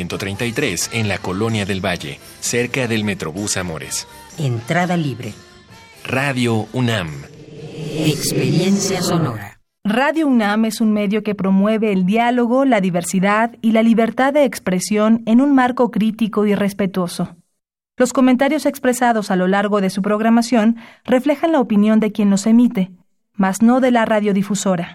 133 en la Colonia del Valle, cerca del Metrobús Amores. Entrada libre. Radio UNAM. Experiencia sonora. Radio UNAM es un medio que promueve el diálogo, la diversidad y la libertad de expresión en un marco crítico y respetuoso. Los comentarios expresados a lo largo de su programación reflejan la opinión de quien los emite, mas no de la radiodifusora.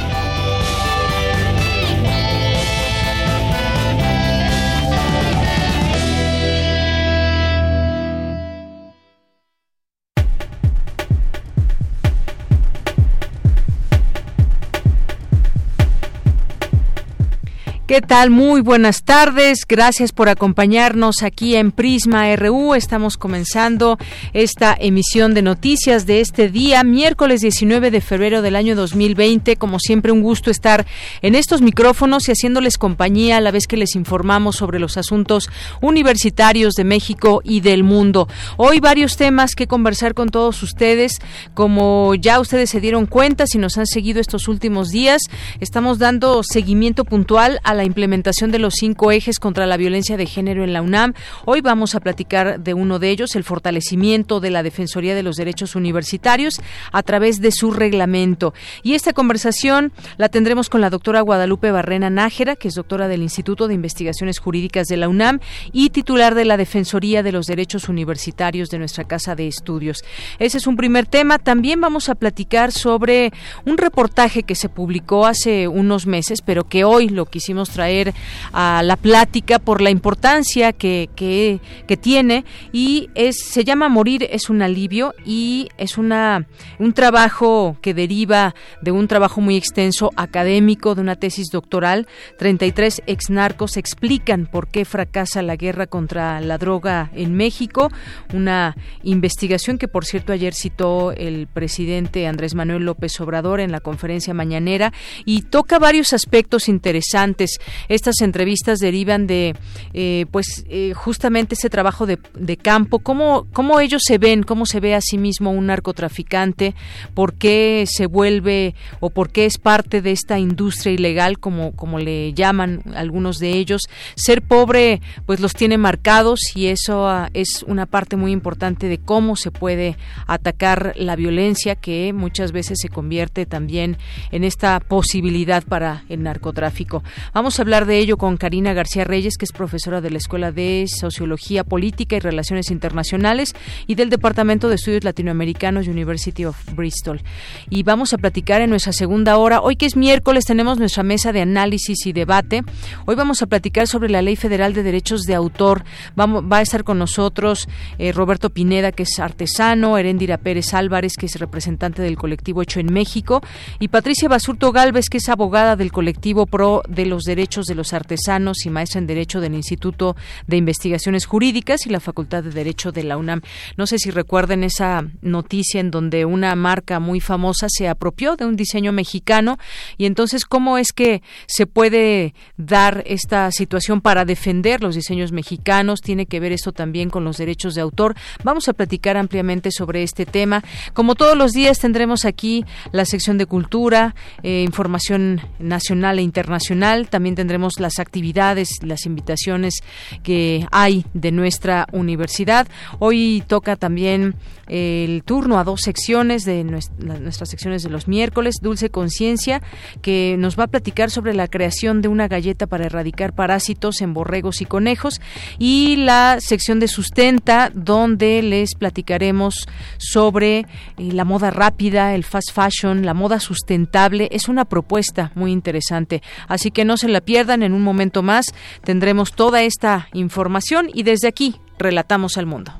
¿Qué tal? Muy buenas tardes. Gracias por acompañarnos aquí en Prisma RU. Estamos comenzando esta emisión de noticias de este día, miércoles 19 de febrero del año 2020. Como siempre, un gusto estar en estos micrófonos y haciéndoles compañía a la vez que les informamos sobre los asuntos universitarios de México y del mundo. Hoy varios temas que conversar con todos ustedes. Como ya ustedes se dieron cuenta, si nos han seguido estos últimos días, estamos dando seguimiento puntual a la la implementación de los cinco ejes contra la violencia de género en la UNAM. Hoy vamos a platicar de uno de ellos, el fortalecimiento de la Defensoría de los Derechos Universitarios a través de su reglamento. Y esta conversación la tendremos con la doctora Guadalupe Barrena Nájera, que es doctora del Instituto de Investigaciones Jurídicas de la UNAM y titular de la Defensoría de los Derechos Universitarios de nuestra Casa de Estudios. Ese es un primer tema. También vamos a platicar sobre un reportaje que se publicó hace unos meses, pero que hoy lo quisimos traer a la plática por la importancia que, que, tiene. Y es se llama Morir es un alivio y es una un trabajo que deriva de un trabajo muy extenso académico de una tesis doctoral. 33 exnarcos explican por qué fracasa la guerra contra la droga en México. Una investigación que por cierto ayer citó el presidente Andrés Manuel López Obrador en la conferencia mañanera. Y toca varios aspectos interesantes estas entrevistas derivan de, eh, pues, eh, justamente ese trabajo de, campo, cómo, cómo ellos se ven, cómo se ve a sí mismo un narcotraficante, por qué se vuelve o por qué es parte de esta industria ilegal, como, como le llaman algunos de ellos. Ser pobre, pues los tiene marcados y eso ah, es una parte muy importante de cómo se puede atacar la violencia que muchas veces se convierte también en esta posibilidad para el narcotráfico. A hablar de ello con Karina García Reyes, que es profesora de la Escuela de Sociología Política y Relaciones Internacionales y del Departamento de Estudios Latinoamericanos University of Bristol. Y vamos a platicar en nuestra segunda hora. Hoy que es miércoles tenemos nuestra mesa de análisis y debate. Hoy vamos a platicar sobre la Ley Federal de Derechos de Autor. Vamos, va a estar con nosotros eh, Roberto Pineda, que es artesano, Herendira Pérez Álvarez, que es representante del colectivo Hecho en México, y Patricia Basurto Galvez, que es abogada del colectivo Pro de los Derechos de los Artesanos y maestra en Derecho del Instituto de Investigaciones Jurídicas y la Facultad de Derecho de la UNAM. No sé si recuerden esa noticia en donde una marca muy famosa se apropió de un diseño mexicano y entonces cómo es que se puede dar esta situación para defender los diseños mexicanos. Tiene que ver esto también con los derechos de autor. Vamos a platicar ampliamente sobre este tema. Como todos los días tendremos aquí la sección de cultura, eh, información nacional e internacional. Tendremos las actividades, las invitaciones que hay de nuestra universidad. Hoy toca también el turno a dos secciones de nuestras secciones de los miércoles, Dulce Conciencia, que nos va a platicar sobre la creación de una galleta para erradicar parásitos en borregos y conejos, y la sección de Sustenta, donde les platicaremos sobre eh, la moda rápida, el fast fashion, la moda sustentable. Es una propuesta muy interesante, así que no se la pierdan. En un momento más tendremos toda esta información y desde aquí relatamos al mundo.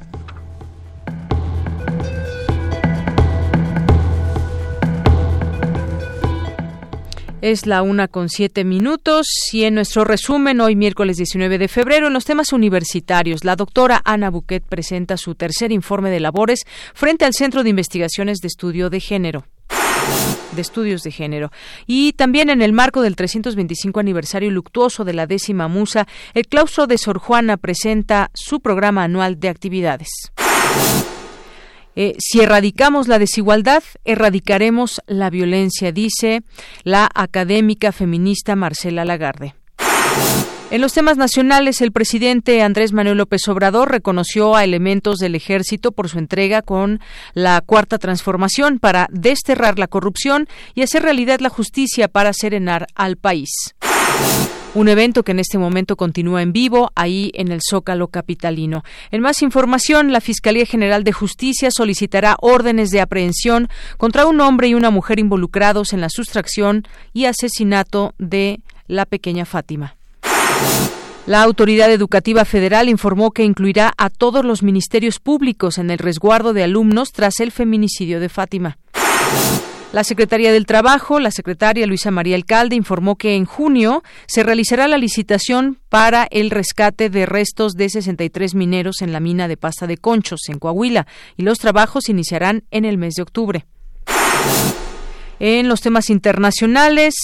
Es la una con siete minutos y en nuestro resumen, hoy miércoles 19 de febrero, en los temas universitarios, la doctora Ana Buquet presenta su tercer informe de labores frente al Centro de Investigaciones de Estudio de Género de estudios de género. Y también en el marco del 325 aniversario luctuoso de la décima musa, el claustro de Sor Juana presenta su programa anual de actividades. Eh, si erradicamos la desigualdad, erradicaremos la violencia, dice la académica feminista Marcela Lagarde. En los temas nacionales, el presidente Andrés Manuel López Obrador reconoció a elementos del ejército por su entrega con la cuarta transformación para desterrar la corrupción y hacer realidad la justicia para serenar al país. Un evento que en este momento continúa en vivo ahí en el Zócalo capitalino. En más información, la Fiscalía General de Justicia solicitará órdenes de aprehensión contra un hombre y una mujer involucrados en la sustracción y asesinato de la pequeña Fátima. La Autoridad Educativa Federal informó que incluirá a todos los ministerios públicos en el resguardo de alumnos tras el feminicidio de Fátima. La Secretaría del Trabajo, la secretaria Luisa María Alcalde, informó que en junio se realizará la licitación para el rescate de restos de 63 mineros en la mina de pasta de Conchos, en Coahuila, y los trabajos iniciarán en el mes de octubre. En los temas internacionales,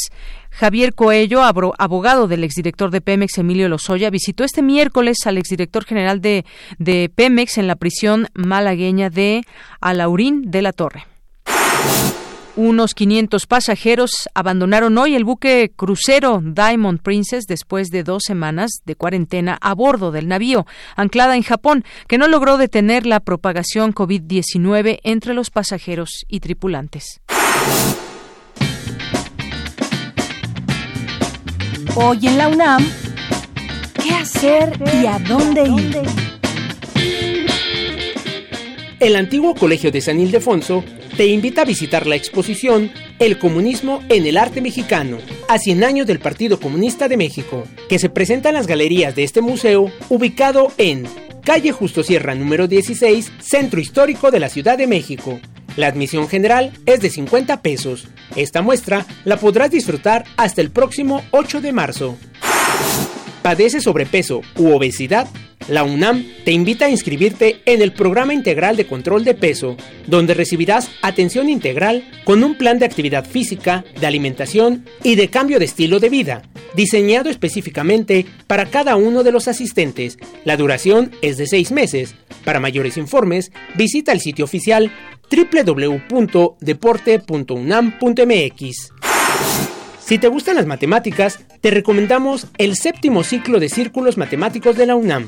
Javier Coello, abogado del exdirector de Pemex, Emilio Lozoya, visitó este miércoles al exdirector general de, de Pemex en la prisión malagueña de Alaurín de la Torre. Unos 500 pasajeros abandonaron hoy el buque crucero Diamond Princess después de dos semanas de cuarentena a bordo del navío, anclada en Japón, que no logró detener la propagación COVID-19 entre los pasajeros y tripulantes. Hoy en la UNAM, ¿qué hacer y a dónde ir? El antiguo Colegio de San Ildefonso te invita a visitar la exposición El comunismo en el arte mexicano, a 100 años del Partido Comunista de México, que se presenta en las galerías de este museo, ubicado en calle Justo Sierra número 16, Centro Histórico de la Ciudad de México. La admisión general es de 50 pesos. Esta muestra la podrás disfrutar hasta el próximo 8 de marzo. ¿Padece sobrepeso u obesidad? La UNAM te invita a inscribirte en el Programa Integral de Control de Peso, donde recibirás atención integral con un plan de actividad física, de alimentación y de cambio de estilo de vida, diseñado específicamente para cada uno de los asistentes. La duración es de seis meses. Para mayores informes, visita el sitio oficial www.deporte.unam.mx. Si te gustan las matemáticas, te recomendamos el séptimo ciclo de círculos matemáticos de la UNAM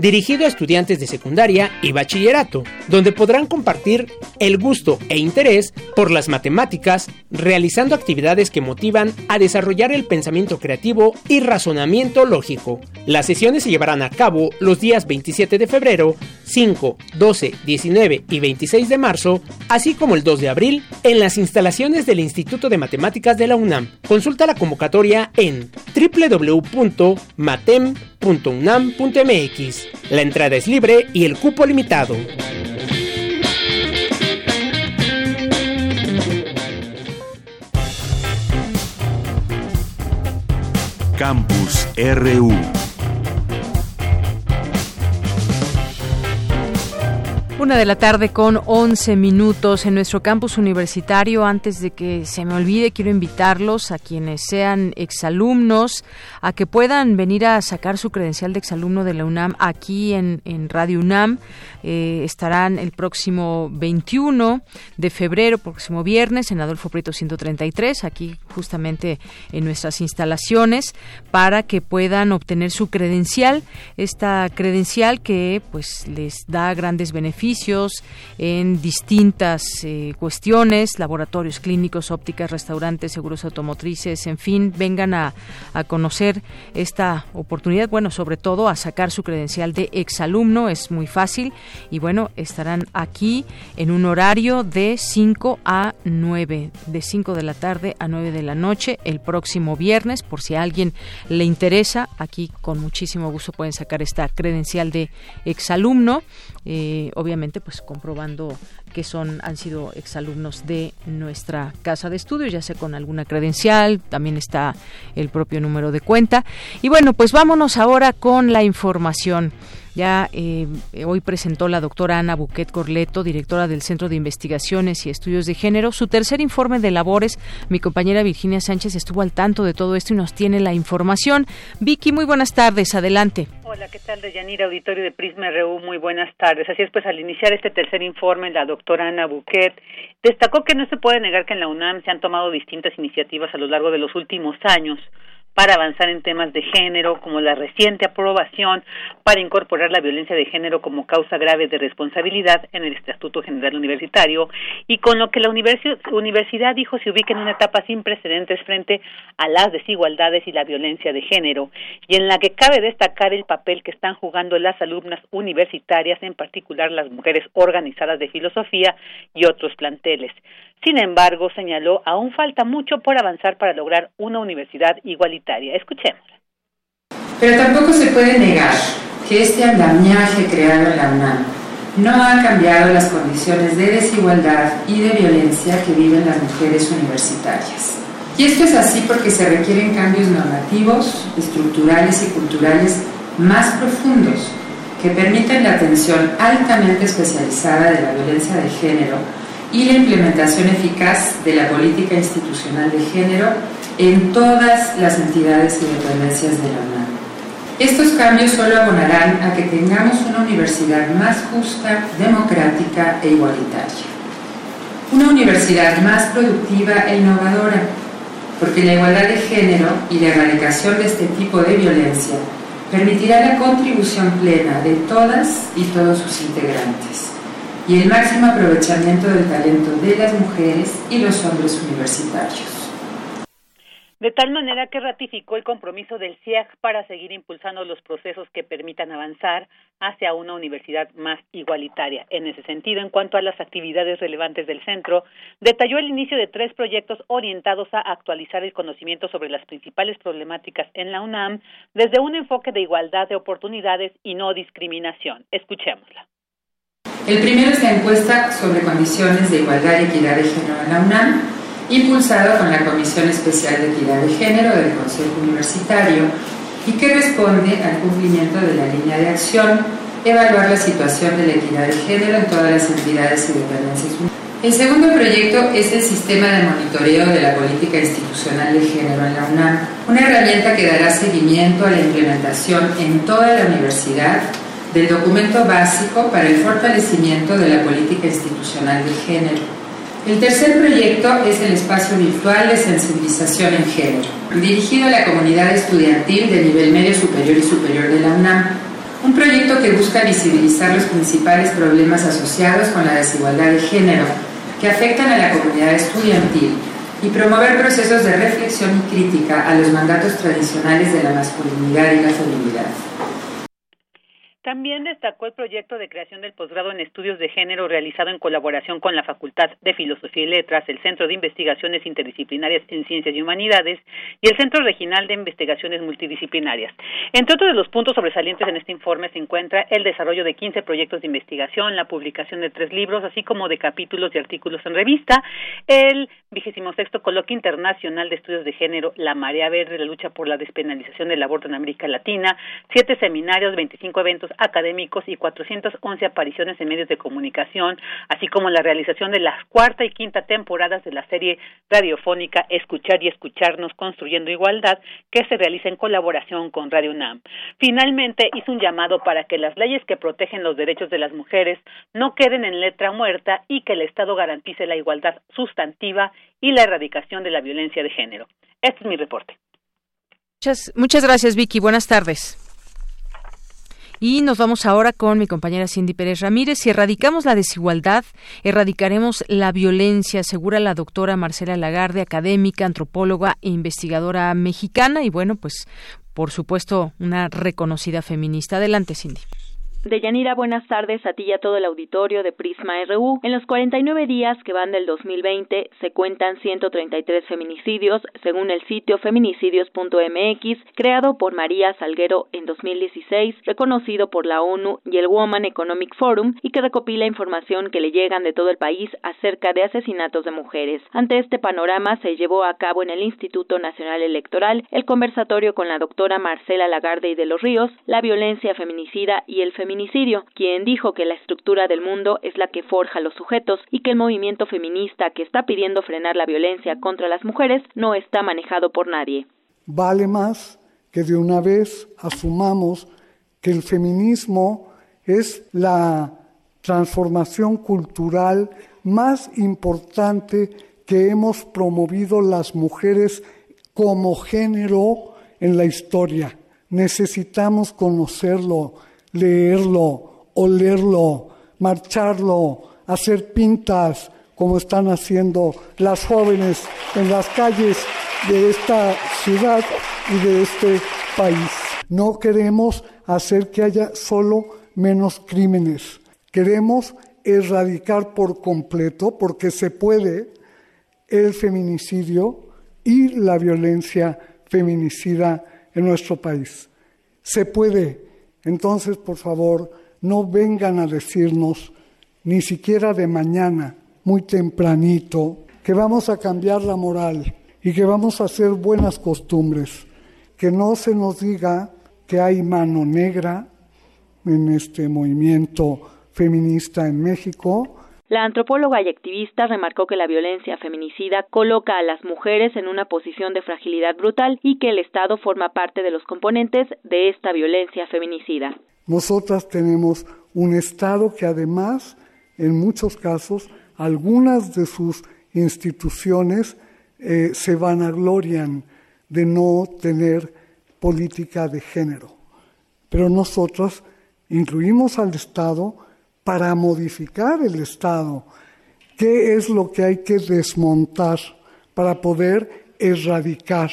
dirigido a estudiantes de secundaria y bachillerato, donde podrán compartir el gusto e interés por las matemáticas, realizando actividades que motivan a desarrollar el pensamiento creativo y razonamiento lógico. Las sesiones se llevarán a cabo los días 27 de febrero, 5, 12, 19 y 26 de marzo, así como el 2 de abril, en las instalaciones del Instituto de Matemáticas de la UNAM. Consulta la convocatoria en www.matem.unam.mx. La entrada es libre y el cupo limitado. Campus RU Una de la tarde con 11 minutos en nuestro campus universitario. Antes de que se me olvide, quiero invitarlos a quienes sean exalumnos a que puedan venir a sacar su credencial de exalumno de la UNAM aquí en, Radio UNAM. Eh, estarán el próximo 21 de febrero, próximo viernes, en Adolfo Prieto 133, aquí justamente en nuestras instalaciones, para que puedan obtener su credencial. Esta credencial que pues les da grandes beneficios en distintas eh, cuestiones, laboratorios clínicos, ópticas, restaurantes, seguros automotrices, en fin, vengan a, a conocer esta oportunidad, bueno, sobre todo a sacar su credencial de exalumno, es muy fácil y bueno, estarán aquí en un horario de 5 a 9, de 5 de la tarde a 9 de la noche el próximo viernes, por si a alguien le interesa, aquí con muchísimo gusto pueden sacar esta credencial de exalumno, eh, obviamente pues comprobando que son han sido exalumnos de nuestra casa de estudio, ya sea con alguna credencial, también está el propio número de cuenta. Y bueno, pues vámonos ahora con la información. Ya eh, hoy presentó la doctora Ana Buquet Corleto, directora del Centro de Investigaciones y Estudios de Género, su tercer informe de labores. Mi compañera Virginia Sánchez estuvo al tanto de todo esto y nos tiene la información. Vicky, muy buenas tardes, adelante. Hola, ¿qué tal, Deyanira, auditorio de Prisma RU? Muy buenas tardes. Así es, pues al iniciar este tercer informe, la doctora Ana Buquet destacó que no se puede negar que en la UNAM se han tomado distintas iniciativas a lo largo de los últimos años para avanzar en temas de género, como la reciente aprobación para incorporar la violencia de género como causa grave de responsabilidad en el Estatuto General Universitario y con lo que la universidad dijo se ubica en una etapa sin precedentes frente a las desigualdades y la violencia de género y en la que cabe destacar el papel que están jugando las alumnas universitarias, en particular las mujeres organizadas de filosofía y otros planteles. Sin embargo, señaló, aún falta mucho por avanzar para lograr una universidad igualitaria. Escuchémosla. Pero tampoco se puede negar que este andamiaje creado en la UNAM no ha cambiado las condiciones de desigualdad y de violencia que viven las mujeres universitarias. Y esto es así porque se requieren cambios normativos, estructurales y culturales más profundos que permitan la atención altamente especializada de la violencia de género y la implementación eficaz de la política institucional de género en todas las entidades y dependencias de la UNAM. Estos cambios solo abonarán a que tengamos una universidad más justa, democrática e igualitaria. Una universidad más productiva e innovadora, porque la igualdad de género y la erradicación de este tipo de violencia permitirá la contribución plena de todas y todos sus integrantes y el máximo aprovechamiento del talento de las mujeres y los hombres universitarios. De tal manera que ratificó el compromiso del CIEG para seguir impulsando los procesos que permitan avanzar hacia una universidad más igualitaria. En ese sentido, en cuanto a las actividades relevantes del centro, detalló el inicio de tres proyectos orientados a actualizar el conocimiento sobre las principales problemáticas en la UNAM desde un enfoque de igualdad de oportunidades y no discriminación. Escuchémosla. El primero es la encuesta sobre condiciones de igualdad y equidad de género en la UNAM, impulsado con la Comisión Especial de Equidad de Género del Consejo Universitario y que responde al cumplimiento de la línea de acción, evaluar la situación de la equidad de género en todas las entidades y dependencias. El segundo proyecto es el Sistema de Monitoreo de la Política Institucional de Género en la UNAM, una herramienta que dará seguimiento a la implementación en toda la universidad del documento básico para el fortalecimiento de la política institucional de género. El tercer proyecto es el espacio virtual de sensibilización en género, dirigido a la comunidad estudiantil de nivel medio superior y superior de la UNAM. Un proyecto que busca visibilizar los principales problemas asociados con la desigualdad de género que afectan a la comunidad estudiantil y promover procesos de reflexión y crítica a los mandatos tradicionales de la masculinidad y la feminidad. También destacó el proyecto de creación del posgrado en estudios de género realizado en colaboración con la Facultad de Filosofía y Letras, el Centro de Investigaciones Interdisciplinarias en Ciencias y Humanidades y el Centro Regional de Investigaciones Multidisciplinarias. Entre otros de los puntos sobresalientes en este informe se encuentra el desarrollo de 15 proyectos de investigación, la publicación de tres libros, así como de capítulos y artículos en revista, el vigésimo sexto Coloquio Internacional de Estudios de Género, La Marea Verde, la lucha por la despenalización del aborto en América Latina, siete seminarios, 25 eventos académicos y 411 apariciones en medios de comunicación, así como la realización de las cuarta y quinta temporadas de la serie radiofónica Escuchar y Escucharnos Construyendo Igualdad, que se realiza en colaboración con Radio UNAM. Finalmente, hizo un llamado para que las leyes que protegen los derechos de las mujeres no queden en letra muerta y que el Estado garantice la igualdad sustantiva y la erradicación de la violencia de género. Este es mi reporte. Muchas, muchas gracias, Vicky. Buenas tardes. Y nos vamos ahora con mi compañera Cindy Pérez Ramírez. Si erradicamos la desigualdad, erradicaremos la violencia, asegura la doctora Marcela Lagarde, académica, antropóloga e investigadora mexicana y bueno, pues por supuesto una reconocida feminista. Adelante, Cindy. Deyanira, buenas tardes a ti y a todo el auditorio de Prisma RU. En los 49 días que van del 2020 se cuentan 133 feminicidios, según el sitio feminicidios.mx, creado por María Salguero en 2016, reconocido por la ONU y el Woman Economic Forum y que recopila información que le llegan de todo el país acerca de asesinatos de mujeres. Ante este panorama se llevó a cabo en el Instituto Nacional Electoral el conversatorio con la doctora Marcela Lagarde y de los Ríos, la violencia feminicida y el feminismo quien dijo que la estructura del mundo es la que forja los sujetos y que el movimiento feminista que está pidiendo frenar la violencia contra las mujeres no está manejado por nadie. Vale más que de una vez asumamos que el feminismo es la transformación cultural más importante que hemos promovido las mujeres como género en la historia. Necesitamos conocerlo, leerlo, olerlo, marcharlo, hacer pintas, como están haciendo las jóvenes en las calles de esta ciudad y de este país. No queremos hacer que haya solo menos crímenes. Queremos erradicar por completo, porque se puede, el feminicidio y la violencia feminicida en nuestro país. Se puede. Entonces, por favor, no vengan a decirnos, ni siquiera de mañana, muy tempranito, que vamos a cambiar la moral y que vamos a hacer buenas costumbres. Que no se nos diga que hay mano negra en este movimiento feminista en México. La antropóloga y activista remarcó que la violencia feminicida coloca a las mujeres en una posición de fragilidad brutal y que el Estado forma parte de los componentes de esta violencia feminicida. Nosotras tenemos un Estado que además, en muchos casos, algunas de sus instituciones eh, se vanaglorian de no tener política de género. Pero nosotros incluimos al Estado para modificar el Estado. ¿Qué es lo que hay que desmontar para poder erradicar?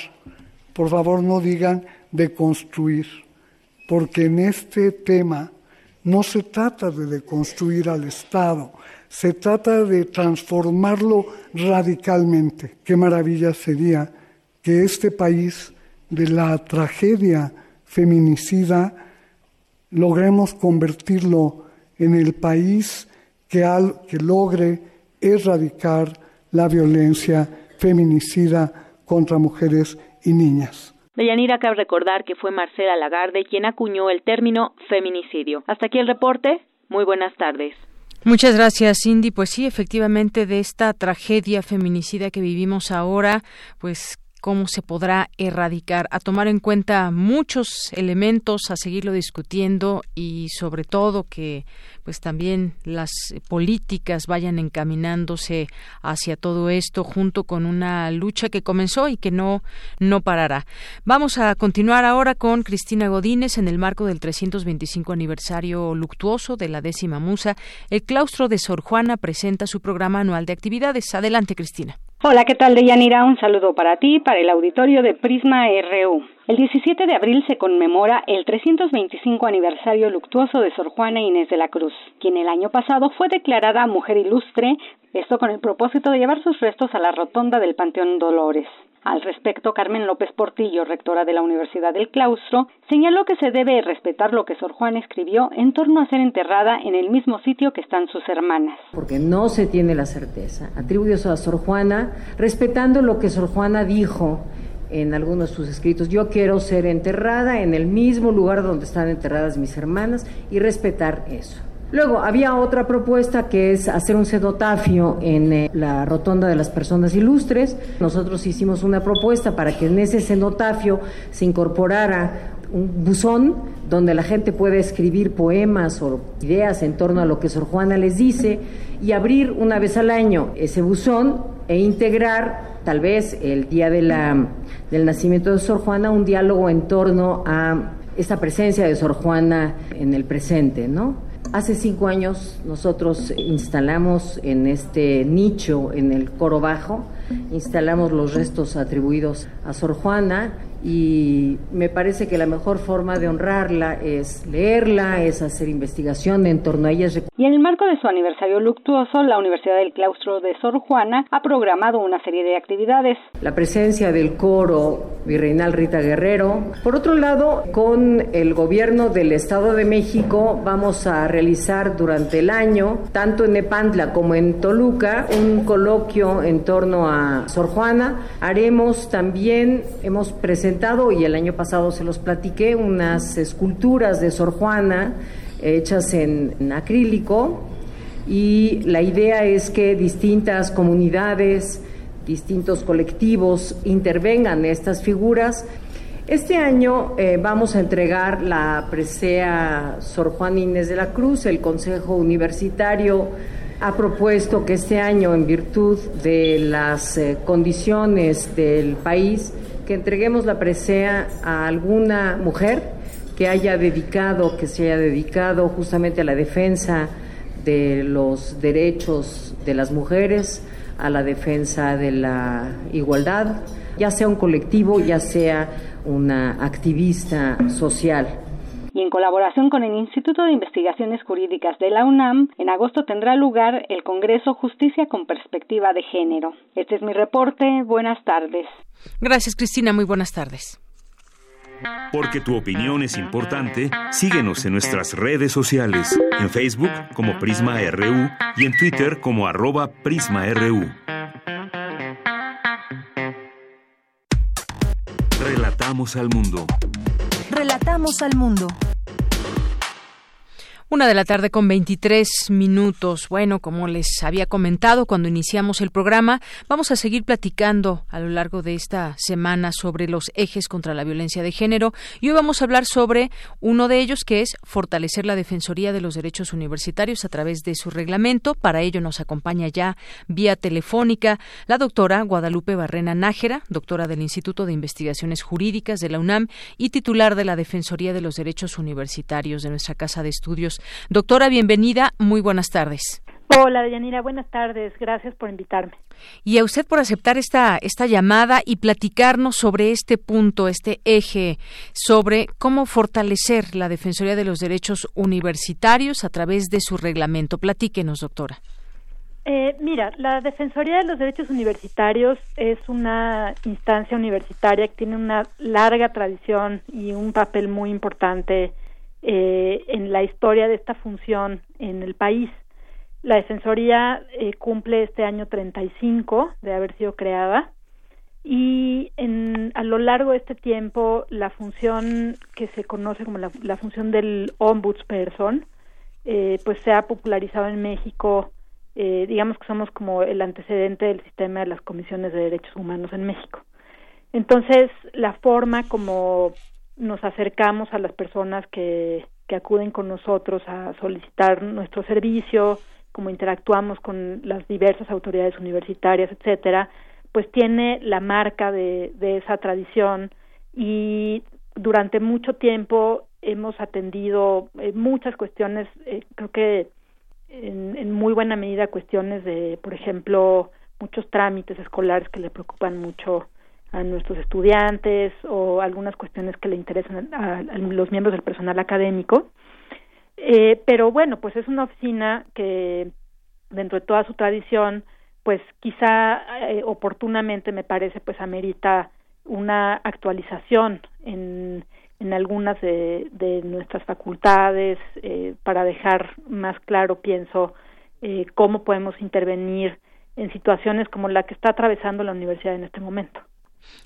Por favor, no digan deconstruir, porque en este tema no se trata de deconstruir al Estado, se trata de transformarlo radicalmente. Qué maravilla sería que este país de la tragedia feminicida logremos convertirlo en el país que, que logre erradicar la violencia feminicida contra mujeres y niñas. Deyanira cabe recordar que fue Marcela Lagarde quien acuñó el término feminicidio. Hasta aquí el reporte. Muy buenas tardes. Muchas gracias, Cindy. Pues sí, efectivamente, de esta tragedia feminicida que vivimos ahora, pues cómo se podrá erradicar, a tomar en cuenta muchos elementos, a seguirlo discutiendo y sobre todo que pues también las políticas vayan encaminándose hacia todo esto junto con una lucha que comenzó y que no no parará. Vamos a continuar ahora con Cristina Godínez en el marco del 325 aniversario luctuoso de la décima musa. El claustro de Sor Juana presenta su programa anual de actividades. Adelante, Cristina. Hola, ¿qué tal, Deyanira? Un saludo para ti, para el auditorio de Prisma RU. El 17 de abril se conmemora el 325 aniversario luctuoso de Sor Juana Inés de la Cruz, quien el año pasado fue declarada mujer ilustre, esto con el propósito de llevar sus restos a la rotonda del Panteón Dolores. Al respecto, Carmen López Portillo, rectora de la Universidad del Claustro, señaló que se debe respetar lo que Sor Juana escribió en torno a ser enterrada en el mismo sitio que están sus hermanas. Porque no se tiene la certeza. Atribuye eso a Sor Juana, respetando lo que Sor Juana dijo en algunos de sus escritos. Yo quiero ser enterrada en el mismo lugar donde están enterradas mis hermanas y respetar eso. Luego, había otra propuesta que es hacer un cenotafio en eh, la rotonda de las personas ilustres. Nosotros hicimos una propuesta para que en ese cenotafio se incorporara un buzón donde la gente puede escribir poemas o ideas en torno a lo que Sor Juana les dice y abrir una vez al año ese buzón e integrar tal vez el día del nacimiento de Sor Juana un diálogo en torno a esta presencia de Sor Juana en el presente, ¿no? Hace cinco años nosotros instalamos en este nicho, en el coro bajo, instalamos los restos atribuidos a Sor Juana y me parece que la mejor forma de honrarla es leerla, es hacer investigación en torno a ella. Y en el marco de su aniversario luctuoso, la Universidad del Claustro de Sor Juana ha programado una serie de actividades. La presencia del coro virreinal Rita Guerrero. Por otro lado, con el gobierno del Estado de México vamos a realizar durante el año, tanto en Nepantla como en Toluca, un coloquio en torno a Sor Juana. Haremos también, hemos presentado y el año pasado se los platiqué, unas esculturas de Sor Juana hechas en, acrílico y la idea es que distintas comunidades, distintos colectivos intervengan en estas figuras Este año eh, vamos a entregar la presea Sor Juan Inés de la Cruz, el Consejo Universitario ha propuesto que este año, en virtud de las eh, condiciones del país, que entreguemos la presea a alguna mujer que haya dedicado, que se haya dedicado justamente a la defensa de los derechos de las mujeres, a la defensa de la igualdad, ya sea un colectivo, ya sea una activista social y en colaboración con el Instituto de Investigaciones Jurídicas de la UNAM, en agosto tendrá lugar el Congreso Justicia con Perspectiva de Género. Este es mi reporte. Buenas tardes. Gracias, Cristina. Muy buenas tardes. Porque tu opinión es importante, síguenos en nuestras redes sociales, en Facebook como Prisma RU y en Twitter como arroba PrismaRU. Relatamos al mundo. Relatamos al mundo. Una de la tarde con 23 minutos. Bueno, como les había comentado cuando iniciamos el programa, vamos a seguir platicando a lo largo de esta semana sobre los ejes contra la violencia de género y hoy vamos a hablar sobre uno de ellos que es fortalecer la Defensoría de los Derechos Universitarios a través de su reglamento. Para ello nos acompaña ya vía telefónica la doctora Guadalupe Barrena Nájera, doctora del Instituto de Investigaciones Jurídicas de la UNAM y titular de la Defensoría de los Derechos Universitarios de nuestra Casa de Estudios Doctora, bienvenida. Muy buenas tardes. Hola, Yanira. Buenas tardes. Gracias por invitarme. Y a usted por aceptar esta, esta llamada y platicarnos sobre este punto, este eje, sobre cómo fortalecer la Defensoría de los Derechos Universitarios a través de su reglamento. Platíquenos, doctora. Eh, mira, la Defensoría de los Derechos Universitarios es una instancia universitaria que tiene una larga tradición y un papel muy importante eh, en la historia de esta función en el país. La Defensoría eh, cumple este año 35 de haber sido creada y en, a lo largo de este tiempo la función que se conoce como la, función del ombudsperson eh, pues se ha popularizado en México eh, digamos que somos como el antecedente del sistema de las comisiones de derechos humanos en México entonces la forma como nos acercamos a las personas que, que acuden con nosotros a solicitar nuestro servicio, como interactuamos con las diversas autoridades universitarias, etcétera, pues tiene la marca de, de esa tradición y durante mucho tiempo hemos atendido eh, muchas cuestiones, eh, creo que en, en, muy buena medida cuestiones de, por ejemplo, muchos trámites escolares que le preocupan mucho a nuestros estudiantes o algunas cuestiones que le interesan a, los miembros del personal académico. Eh, pero bueno, pues es una oficina que dentro de toda su tradición, pues quizá eh, oportunamente me parece, pues amerita una actualización en, en algunas de, de nuestras facultades eh, para dejar más claro, pienso, cómo podemos intervenir en situaciones como la que está atravesando la universidad en este momento.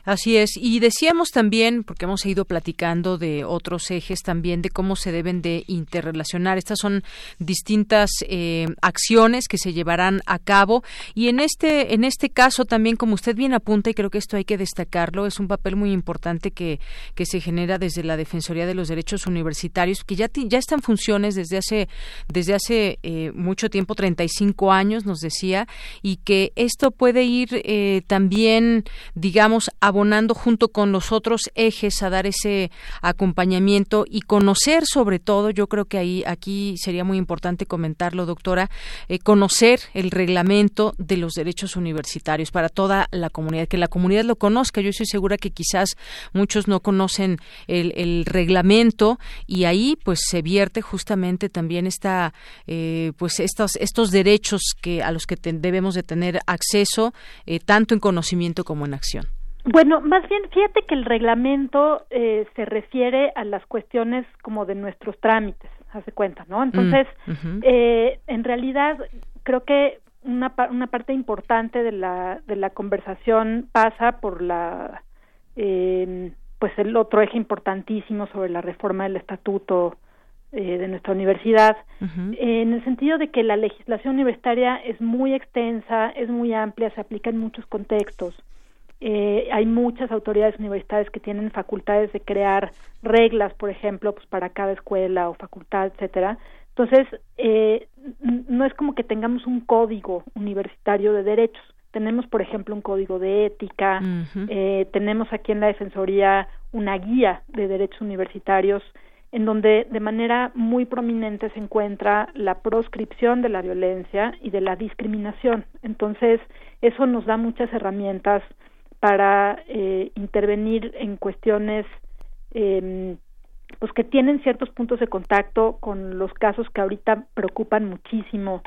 Así es. Y decíamos también, porque hemos ido platicando de otros ejes también, de cómo se deben de interrelacionar. Estas son distintas eh, acciones que se llevarán a cabo. Y en este, en este caso también, como usted bien apunta, y creo que esto hay que destacarlo, es un papel muy importante que, que se genera desde la Defensoría de los Derechos Universitarios, que ya, ya está en funciones desde hace, desde hace eh, mucho tiempo, 35 años, nos decía, y que esto puede ir eh, también, digamos, abonando junto con los otros ejes a dar ese acompañamiento y conocer sobre todo, yo creo que ahí aquí sería muy importante comentarlo, doctora, eh, conocer el reglamento de los derechos universitarios para toda la comunidad, que la comunidad lo conozca. Yo estoy segura que quizás muchos no conocen el, reglamento y ahí pues se vierte justamente también esta eh, pues estos estos derechos que a los que debemos de tener acceso eh, tanto en conocimiento como en acción. Bueno, más bien, fíjate que el reglamento eh, se refiere a las cuestiones como de nuestros trámites, hace cuenta, ¿no? Entonces, mm, eh, en realidad, creo que una, una parte importante de la, de la conversación pasa por la, eh, pues el otro eje importantísimo sobre la reforma del estatuto eh, de nuestra universidad, en el sentido de que la legislación universitaria es muy extensa, es muy amplia, se aplica en muchos contextos eh, hay muchas autoridades universitarias que tienen facultades de crear reglas, por ejemplo, pues para cada escuela o facultad, etcétera. Entonces, eh, no es como que tengamos un código universitario de derechos. Tenemos, por ejemplo, un código de ética, eh, tenemos aquí en la Defensoría una guía de derechos universitarios en donde de manera muy prominente se encuentra la proscripción de la violencia y de la discriminación. Entonces, eso nos da muchas herramientas para eh, intervenir en cuestiones eh, pues que tienen ciertos puntos de contacto con los casos que ahorita preocupan muchísimo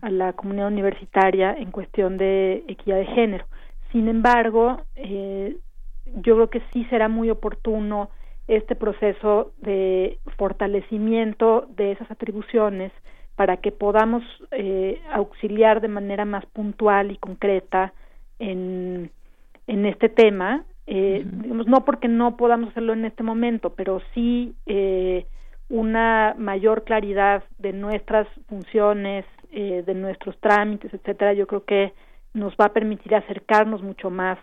a la comunidad universitaria en cuestión de equidad de género. Sin embargo, eh, yo creo que sí será muy oportuno este proceso de fortalecimiento de esas atribuciones para que podamos eh, auxiliar de manera más puntual y concreta en, en este tema eh, digamos, no porque no podamos hacerlo en este momento, pero sí eh, una mayor claridad de nuestras funciones, eh, de nuestros trámites, etcétera, yo creo que nos va a permitir acercarnos mucho más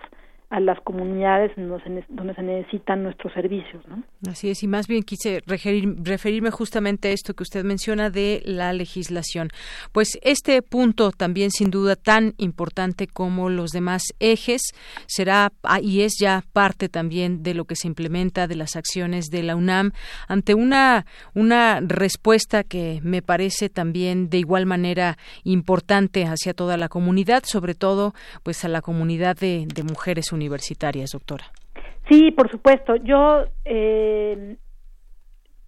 a las comunidades donde se necesitan nuestros servicios. ¿no? Así es, y más bien quise referir, referirme justamente a esto que usted menciona de la legislación. Pues este punto también sin duda tan importante como los demás ejes será ah, y es ya parte también de lo que se implementa de las acciones de la UNAM ante una, una respuesta que me parece también de igual manera importante hacia toda la comunidad, sobre todo pues a la comunidad de, de mujeres universitarias, doctora. Sí, por supuesto. Yo eh,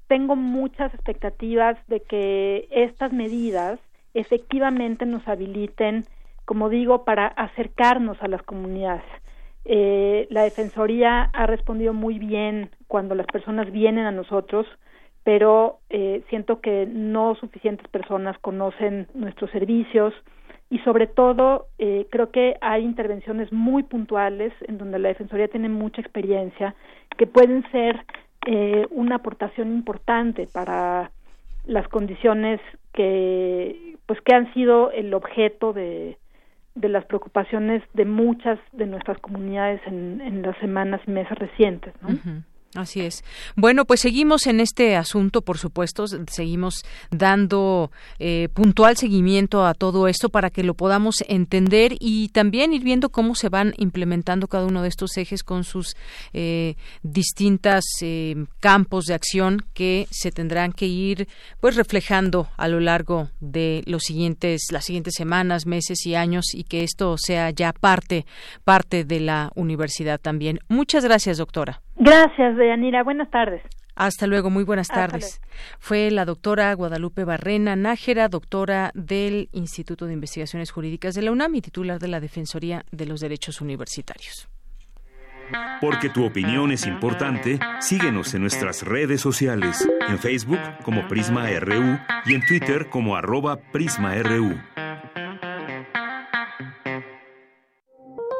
tengo muchas expectativas de que estas medidas efectivamente nos habiliten, como digo, para acercarnos a las comunidades. Eh, la Defensoría ha respondido muy bien cuando las personas vienen a nosotros, pero eh, siento que no suficientes personas conocen nuestros servicios, y sobre todo eh, creo que hay intervenciones muy puntuales en donde la Defensoría tiene mucha experiencia que pueden ser eh, una aportación importante para las condiciones que pues que han sido el objeto de, de las preocupaciones de muchas de nuestras comunidades en, en las semanas y meses recientes ¿no? Así es. Bueno, pues seguimos en este asunto, por supuesto, seguimos dando eh, puntual seguimiento a todo esto para que lo podamos entender y también ir viendo cómo se van implementando cada uno de estos ejes con sus eh, distintas eh, campos de acción que se tendrán que ir pues reflejando a lo largo de los siguientes las siguientes semanas, meses y años y que esto sea ya parte parte de la universidad también. Muchas gracias, doctora. Gracias, Deyanira. Buenas tardes. Hasta luego, muy buenas tardes. Fue la doctora Guadalupe Barrena Nájera, doctora del Instituto de Investigaciones Jurídicas de la UNAM y titular de la Defensoría de los Derechos Universitarios. Porque tu opinión es importante, síguenos en nuestras redes sociales, en Facebook como Prisma RU y en Twitter como arroba PrismaRU.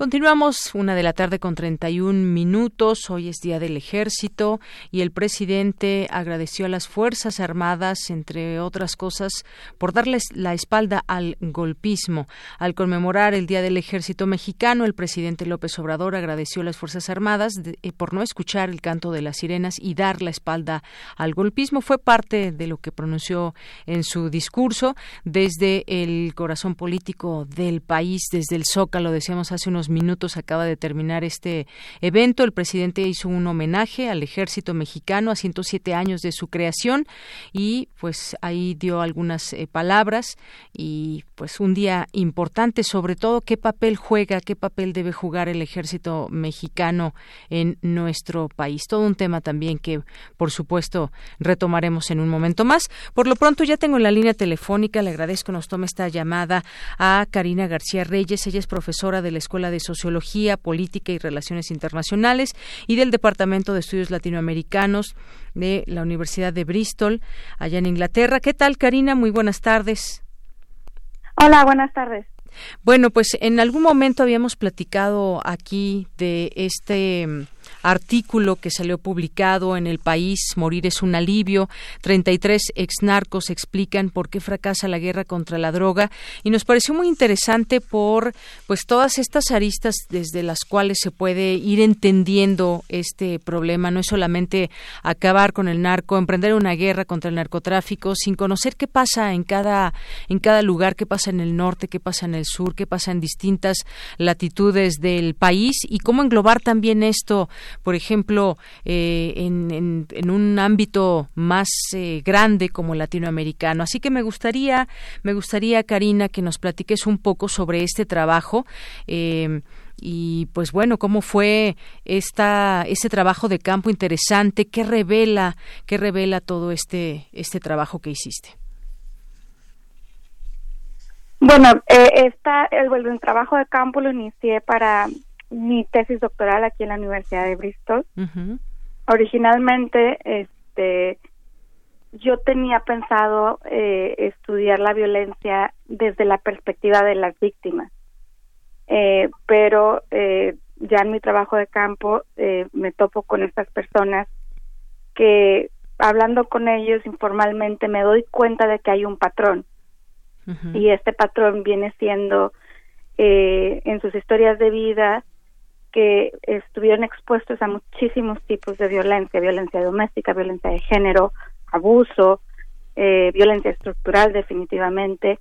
Continuamos una de la tarde con 31 minutos. Hoy es Día del Ejército y el presidente agradeció a las Fuerzas Armadas, entre otras cosas, por darles la espalda al golpismo. Al conmemorar el Día del Ejército mexicano, el presidente López Obrador agradeció a las Fuerzas Armadas eh, por no escuchar el canto de las sirenas y dar la espalda al golpismo. Fue parte de lo que pronunció en su discurso desde el corazón político del país, desde el Zócalo, decíamos hace unos minutos acaba de terminar este evento. El presidente hizo un homenaje al ejército mexicano a 107 años de su creación y pues ahí dio algunas eh, palabras y pues un día importante sobre todo qué papel juega, qué papel debe jugar el ejército mexicano en nuestro país. Todo un tema también que por supuesto retomaremos en un momento más. Por lo pronto ya tengo en la línea telefónica, le agradezco nos tome esta llamada a Karina García Reyes, ella es profesora de la Escuela de Sociología, Política y Relaciones Internacionales y del Departamento de Estudios Latinoamericanos de la Universidad de Bristol, allá en Inglaterra. ¿Qué tal, Karina? Muy buenas tardes. Hola, buenas tardes. Bueno, pues en algún momento habíamos platicado aquí de este artículo que salió publicado en el país, Morir es un alivio. 33 exnarcos explican por qué fracasa la guerra contra la droga y nos pareció muy interesante por pues todas estas aristas desde las cuales se puede ir entendiendo este problema. No es solamente acabar con el narco, emprender una guerra contra el narcotráfico sin conocer qué pasa en cada en cada lugar, qué pasa en el norte, qué pasa en el sur, qué pasa en distintas latitudes del país y cómo englobar también esto por ejemplo, eh, en, en, un ámbito más eh, grande como latinoamericano. Así que me gustaría, me gustaría, Karina, que nos platiques un poco sobre este trabajo. Eh, y pues bueno, cómo fue esta este trabajo de campo interesante, qué revela, qué revela todo este este trabajo que hiciste. Bueno, eh, el, el, trabajo de campo lo inicié para mi tesis doctoral aquí en la Universidad de Bristol. Originalmente, este, yo tenía pensado eh, estudiar la violencia desde la perspectiva de las víctimas, eh, pero eh, ya en mi trabajo de campo me topo con estas personas que hablando con ellos informalmente me doy cuenta de que hay un patrón. Y este patrón viene siendo en sus historias de vida que estuvieron expuestos a muchísimos tipos de violencia, violencia doméstica, violencia de género, abuso, eh, violencia estructural definitivamente.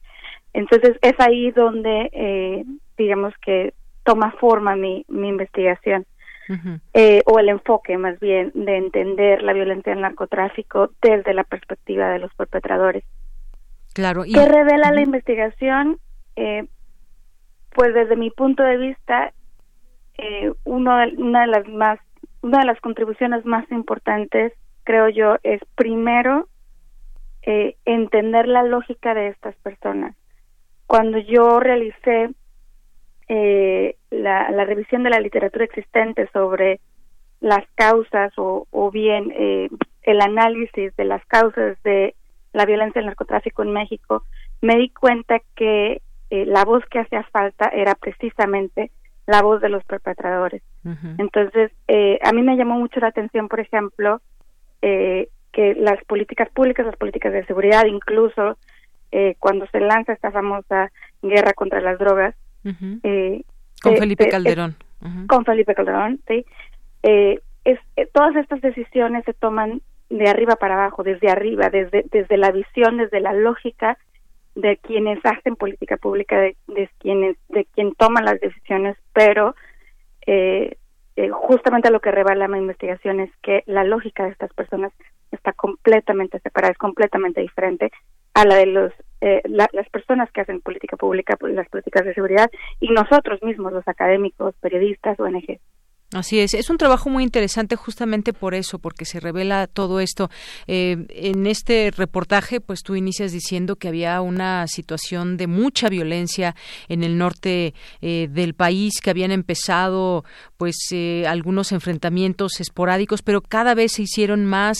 Entonces es ahí donde, eh, digamos que toma forma mi, mi investigación. eh, o el enfoque más bien de entender la violencia del narcotráfico desde la perspectiva de los perpetradores. Claro. ¿Qué revela la investigación? Eh, pues desde mi punto de vista eh, uno de, una de las más una de las contribuciones más importantes creo yo es primero eh, entender la lógica de estas personas. Cuando yo realicé eh, la, revisión de la literatura existente sobre las causas o, o bien eh, el análisis de las causas de la violencia del narcotráfico en México, me di cuenta que eh, la voz que hacía falta era precisamente la voz de los perpetradores. Entonces, eh, a mí me llamó mucho la atención, por ejemplo, eh, que las políticas públicas, las políticas de seguridad, incluso eh, cuando se lanza esta famosa guerra contra las drogas, con Felipe Calderón. Con Felipe Calderón, sí. es, todas estas decisiones se toman de arriba para abajo, desde arriba, desde, desde la visión, desde la lógica de quienes hacen política pública, de, de quienes, de quien toman las decisiones, pero eh, eh, justamente lo que revela mi investigación es que la lógica de estas personas está completamente separada, es completamente diferente a la de los eh, las personas que hacen política pública, las políticas de seguridad y nosotros mismos, los académicos, periodistas, ONG. Así es, es un trabajo muy interesante justamente por eso, porque se revela todo esto. Eh, en este reportaje, pues tú inicias diciendo que había una situación de mucha violencia en el norte eh, del país, que habían empezado pues eh, algunos enfrentamientos esporádicos, pero cada vez se hicieron más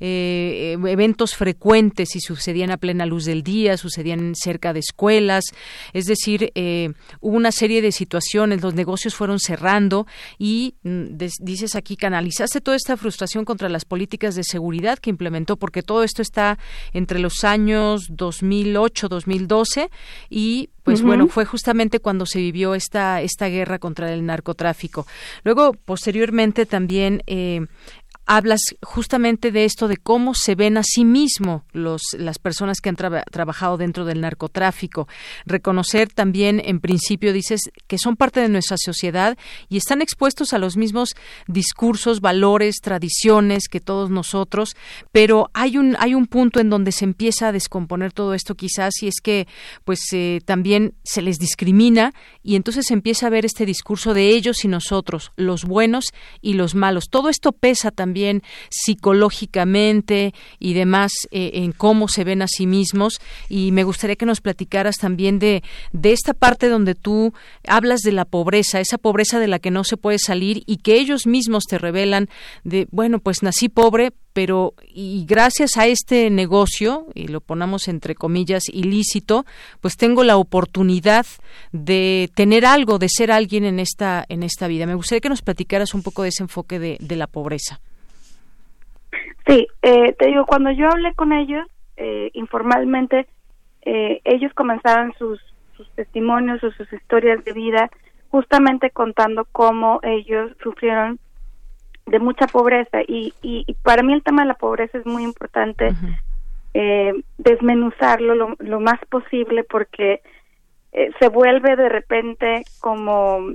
eventos frecuentes y sucedían a plena luz del día, sucedían cerca de escuelas, es decir, hubo una serie de situaciones, los negocios fueron cerrando y Mm, dices aquí, canalizaste toda esta frustración contra las políticas de seguridad que implementó, porque todo esto está entre los años 2008-2012 y pues bueno, fue justamente cuando se vivió esta, esta guerra contra el narcotráfico. Luego, posteriormente también eh, hablas justamente de esto, de cómo se ven a sí mismo los, las personas que han trabajado dentro del narcotráfico. Reconocer también, en principio, dices que son parte de nuestra sociedad y están expuestos a los mismos discursos, valores, tradiciones que todos nosotros, pero hay un, hay un punto en donde se empieza a descomponer todo esto quizás y es que pues eh, también se les discrimina y entonces empieza a ver este discurso de ellos y nosotros, los buenos y los malos. Todo esto pesa también también psicológicamente y demás eh, en cómo se ven a sí mismos. Y me gustaría que nos platicaras también de, de esta parte donde tú hablas de la pobreza, esa pobreza de la que no se puede salir y que ellos mismos te revelan de, bueno, pues nací pobre, pero y gracias a este negocio, y lo ponemos entre comillas ilícito, pues tengo la oportunidad de tener algo, de ser alguien en esta, en esta vida. Me gustaría que nos platicaras un poco de ese enfoque de, de la pobreza. Sí, eh, te digo, cuando yo hablé con ellos eh, informalmente, eh, ellos comenzaban sus, sus testimonios o sus historias de vida justamente contando cómo ellos sufrieron de mucha pobreza. Y, y, para mí el tema de la pobreza es muy importante eh, desmenuzarlo lo, lo, más posible porque eh, se vuelve de repente como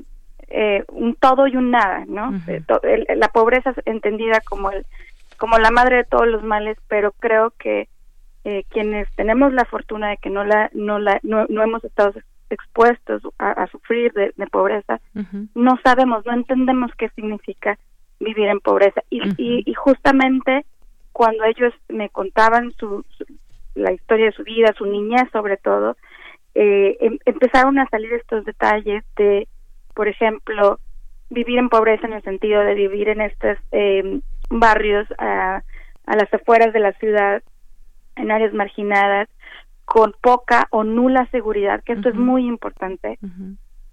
eh, un todo y un nada, ¿no? la pobreza es entendida como el como la madre de todos los males, pero creo que quienes tenemos la fortuna de que no la no la no, hemos estado expuestos a, sufrir de, pobreza, no sabemos, no entendemos qué significa vivir en pobreza. Y, y, justamente cuando ellos me contaban su, la historia de su vida, su niñez sobre todo, eh, em, empezaron a salir estos detalles de, por ejemplo, vivir en pobreza en el sentido de vivir en estos em, barrios a, a las afueras de la ciudad, en áreas marginadas, con poca o nula seguridad, que esto es muy importante,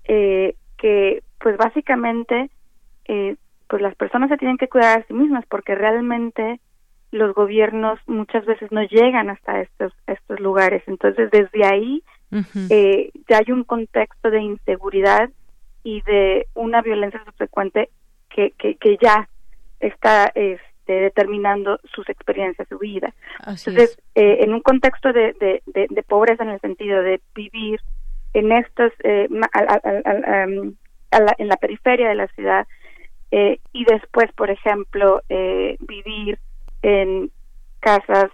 eh, que pues básicamente eh, pues las personas se tienen que cuidar a sí mismas porque realmente los gobiernos muchas veces no llegan hasta estos estos lugares. Entonces desde ahí eh, ya hay un contexto de inseguridad y de una violencia subsecuente que, que, que ya está este, determinando sus experiencias, su vida. Entonces, eh, en un contexto de, de, de, pobreza en el sentido de vivir en estos, eh, en la periferia de la ciudad, eh, y después, por ejemplo, eh, vivir en casas,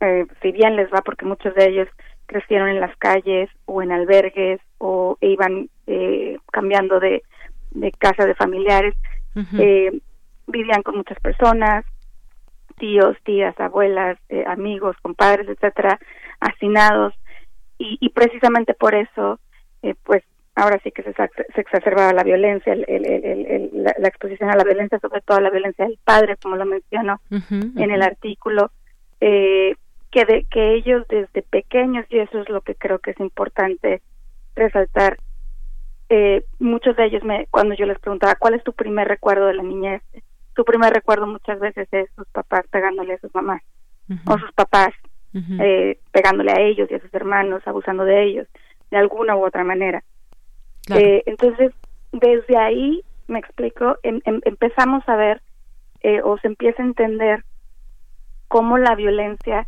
eh, si bien les va, porque muchos de ellos crecieron en las calles o en albergues o iban eh, cambiando de, de casa de familiares, eh, vivían con muchas personas, tíos, tías, abuelas, eh, amigos, compadres, etcétera, hacinados, y, y precisamente por eso, eh, pues ahora sí que se, se exacerbaba la violencia, el, el, la, exposición a la violencia, sobre todo a la violencia del padre, como lo menciono en el artículo, eh, que, de, que ellos desde pequeños, y eso es lo que creo que es importante resaltar, eh, muchos de ellos, me, cuando yo les preguntaba, ¿cuál es tu primer recuerdo de la niñez? Su primer recuerdo muchas veces es sus papás pegándole a sus mamás, o sus papás eh, pegándole a ellos y a sus hermanos, abusando de ellos, de alguna u otra manera. Eh, entonces, desde ahí, me explico, em, em, empezamos a ver eh, o se empieza a entender cómo la violencia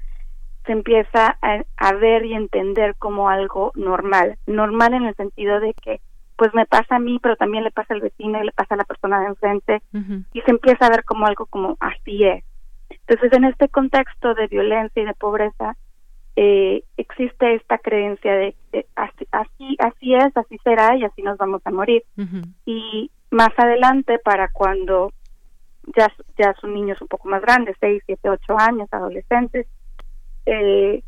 se empieza a, ver y entender como algo normal, normal en el sentido de que pues me pasa a mí, pero también le pasa al vecino y le pasa a la persona de enfrente y se empieza a ver como algo como así es. Entonces, en este contexto de violencia y de pobreza, eh, existe esta creencia de, así, así, es, así será y así nos vamos a morir. Y más adelante, para cuando ya, ya son niños un poco más grandes, 6, 7, 8 años, adolescentes, eh,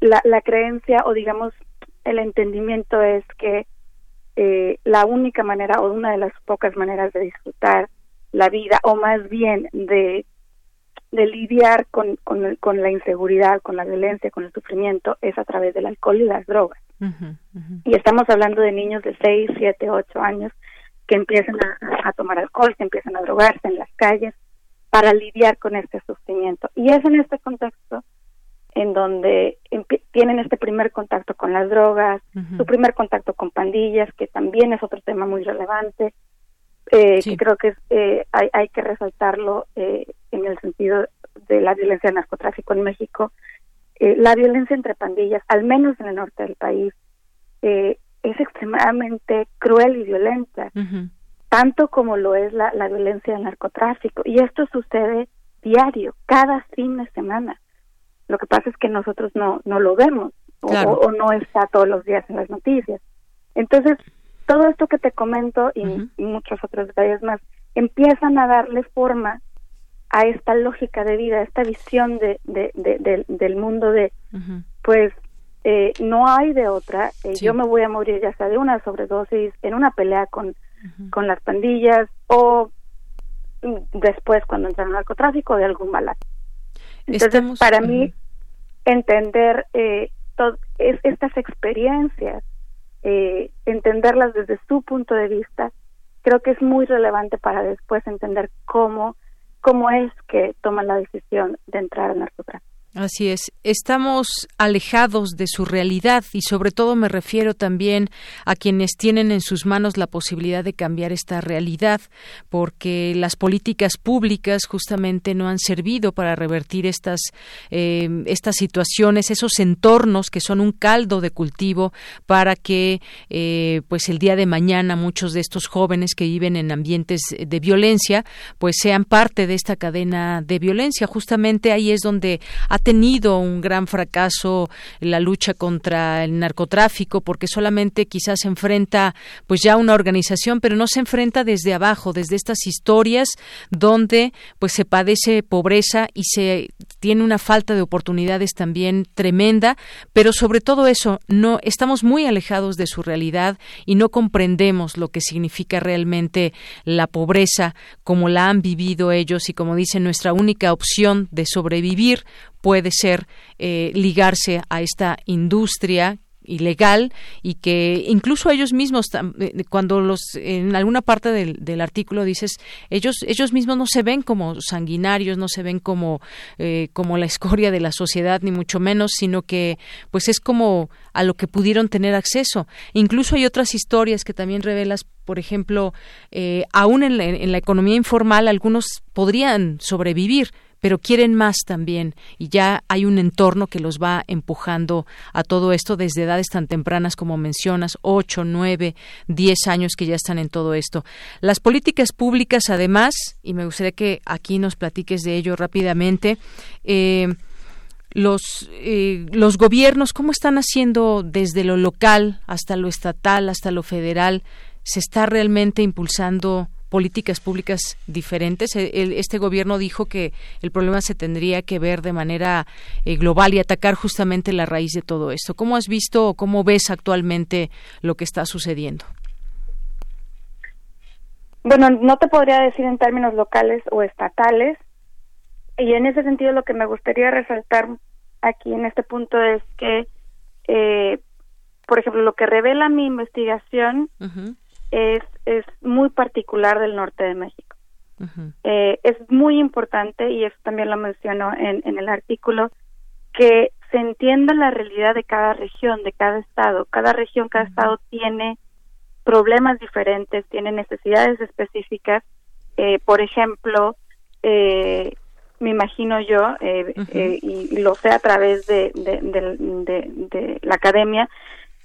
la, la creencia o digamos el entendimiento es que eh, la única manera o una de las pocas maneras de disfrutar la vida o más bien de de lidiar con, con, con, la inseguridad, con la violencia, con el sufrimiento, es a través del alcohol y las drogas. Y estamos hablando de niños de 6, 7, 8 años que empiezan a, tomar alcohol, que empiezan a drogarse en las calles para lidiar con este sufrimiento. Y es en este contexto en donde tienen este primer contacto con las drogas, su primer contacto con pandillas, que también es otro tema muy relevante, eh, que creo que eh, hay, hay, que resaltarlo eh, en el sentido de la violencia del narcotráfico en México. Eh, la violencia entre pandillas, al menos en el norte del país, es extremadamente cruel y violenta, tanto como lo es la, la violencia del narcotráfico. Y esto sucede diario, cada fin de semana. Lo que pasa es que nosotros no, no lo vemos o, o no está todos los días en las noticias. Entonces, todo esto que te comento y, muchos otros detalles más empiezan a darle forma a esta lógica de vida, a esta visión de, del mundo de, pues, eh, no hay de otra, eh, yo me voy a morir ya sea de una sobredosis, en una pelea con, con las pandillas o después cuando entra el narcotráfico de algún mal Entonces, para mí, entender eh, es, estas experiencias, eh, entenderlas desde su punto de vista, creo que es muy relevante para después entender cómo, cómo es que toman la decisión de entrar al narcotráfico. Así es, estamos alejados de su realidad y sobre todo me refiero también a quienes tienen en sus manos la posibilidad de cambiar esta realidad, porque las políticas públicas justamente no han servido para revertir estas eh, estas situaciones, esos entornos que son un caldo de cultivo para que eh, pues el día de mañana muchos de estos jóvenes que viven en ambientes de violencia pues sean parte de esta cadena de violencia. Justamente ahí es donde tenido un gran fracaso la lucha contra el narcotráfico porque solamente quizás se enfrenta pues ya una organización pero no se enfrenta desde abajo desde estas historias donde pues se padece pobreza y se tiene una falta de oportunidades también tremenda. Pero sobre todo eso no estamos muy alejados de su realidad y no comprendemos lo que significa realmente la pobreza como la han vivido ellos y como dice nuestra única opción de sobrevivir puede ser eh, ligarse a esta industria ilegal y que incluso ellos mismos eh, cuando los en alguna parte del, del, artículo dices ellos ellos mismos no se ven como sanguinarios no se ven como eh, como la escoria de la sociedad ni mucho menos sino que pues es como a lo que pudieron tener acceso. Incluso hay otras historias que también revelas por ejemplo aún en en la economía informal algunos podrían sobrevivir pero quieren más también y ya hay un entorno que los va empujando a todo esto desde edades tan tempranas como mencionas, ocho, nueve, diez años que ya están en todo esto. Las políticas públicas, además, y me gustaría que aquí nos platiques de ello rápidamente, eh, los, eh, los gobiernos, ¿cómo están haciendo desde lo local hasta lo estatal, hasta lo federal? ¿Se está realmente impulsando políticas públicas diferentes. este gobierno dijo que el problema se tendría que ver de manera eh, global y atacar justamente la raíz de todo esto. ¿Cómo has visto o cómo ves actualmente lo que está sucediendo? Bueno, no te podría decir en términos locales o estatales. Y en ese sentido lo que me gustaría resaltar aquí en este punto es que, eh, por ejemplo, lo que revela mi investigación es, es muy particular del norte de México. eh, es muy importante, y eso también lo menciono en, en el artículo, que se entienda la realidad de cada región, de cada estado. Cada región, cada estado tiene problemas diferentes, tiene necesidades específicas. Eh, por ejemplo, eh, me imagino yo, eh, eh y, lo sé a través de, de, de, de la academia,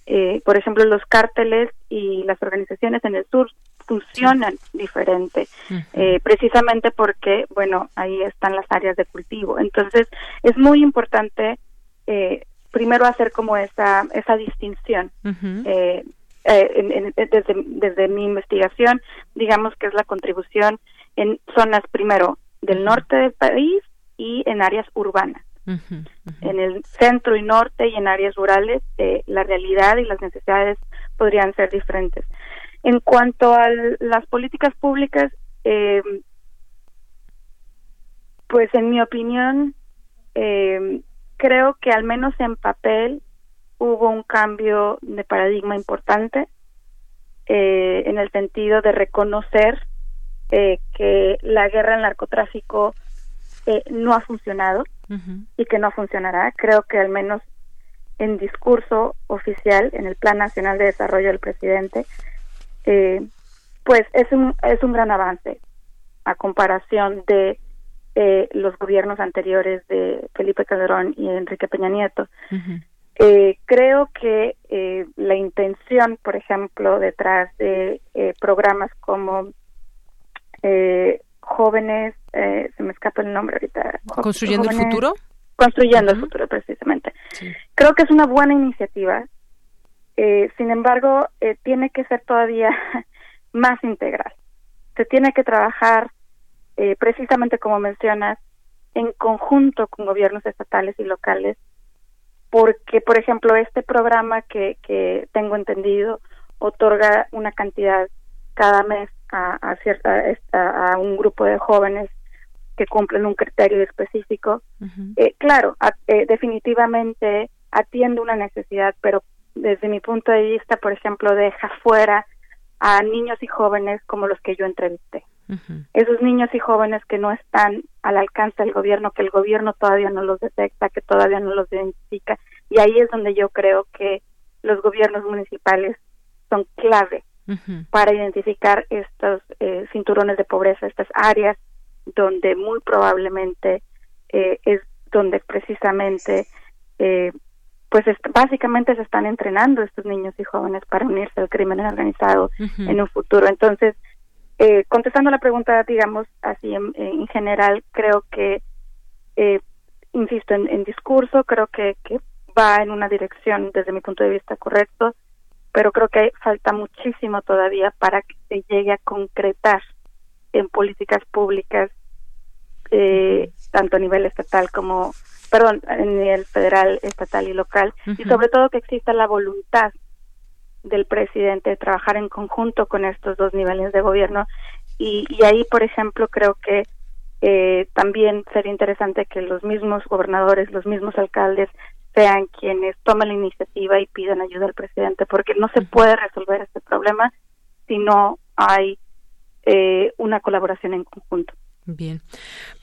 eh, por ejemplo, los cárteles y las organizaciones en el sur funcionan diferente, eh, precisamente porque, bueno, ahí están las áreas de cultivo. Entonces, es muy importante eh, primero hacer como esa, esa distinción. Eh, desde, desde mi investigación, digamos que es la contribución en zonas, primero, del norte del país y en áreas urbanas. En el centro y norte y en áreas rurales, eh, la realidad y las necesidades podrían ser diferentes. En cuanto a las políticas públicas, eh, pues en mi opinión, eh, creo que al menos en papel hubo un cambio de paradigma importante en el sentido de reconocer que la guerra al narcotráfico no ha funcionado y que no funcionará. Creo que al menos en discurso oficial, en el Plan Nacional de Desarrollo del presidente, eh, pues es un, es un gran avance a comparación de eh, los gobiernos anteriores de Felipe Calderón y Enrique Peña Nieto. eh, creo que eh, la intención, por ejemplo, detrás de eh, programas como eh, jóvenes, eh, se me escapa el nombre ahorita. ¿Construyendo el futuro? Construyendo el futuro, precisamente. Creo que es una buena iniciativa. Eh, sin embargo, eh, tiene que ser todavía más integral. Se tiene que trabajar eh, precisamente como mencionas, en conjunto con gobiernos estatales y locales, porque, por ejemplo, este programa que, que tengo entendido otorga una cantidad cada mes a, a, cierta, a, un grupo de jóvenes que cumplen un criterio específico. eh, claro, eh, definitivamente atiende una necesidad, pero desde mi punto de vista, por ejemplo, deja fuera a niños y jóvenes como los que yo entrevisté. Esos niños y jóvenes que no están al alcance del gobierno, que el gobierno todavía no los detecta, que todavía no los identifica. Y ahí es donde yo creo que los gobiernos municipales son clave para identificar estos eh, cinturones de pobreza, estas áreas donde muy probablemente eh, es donde precisamente eh, pues básicamente se están entrenando estos niños y jóvenes para unirse al crimen organizado en un futuro. Entonces, eh, contestando la pregunta, digamos así en, general, creo que, eh, insisto, en, discurso, creo que, que va en una dirección desde mi punto de vista correcto, pero creo que falta muchísimo todavía para que se llegue a concretar en políticas públicas, eh, tanto a nivel estatal como, perdón, a nivel federal, estatal y local, y sobre todo que exista la voluntad del presidente trabajar en conjunto con estos dos niveles de gobierno. Y, ahí, por ejemplo, creo que eh, también sería interesante que los mismos gobernadores, los mismos alcaldes sean quienes tomen la iniciativa y pidan ayuda al presidente, porque no se puede resolver este problema si no hay eh, una colaboración en conjunto. Bien,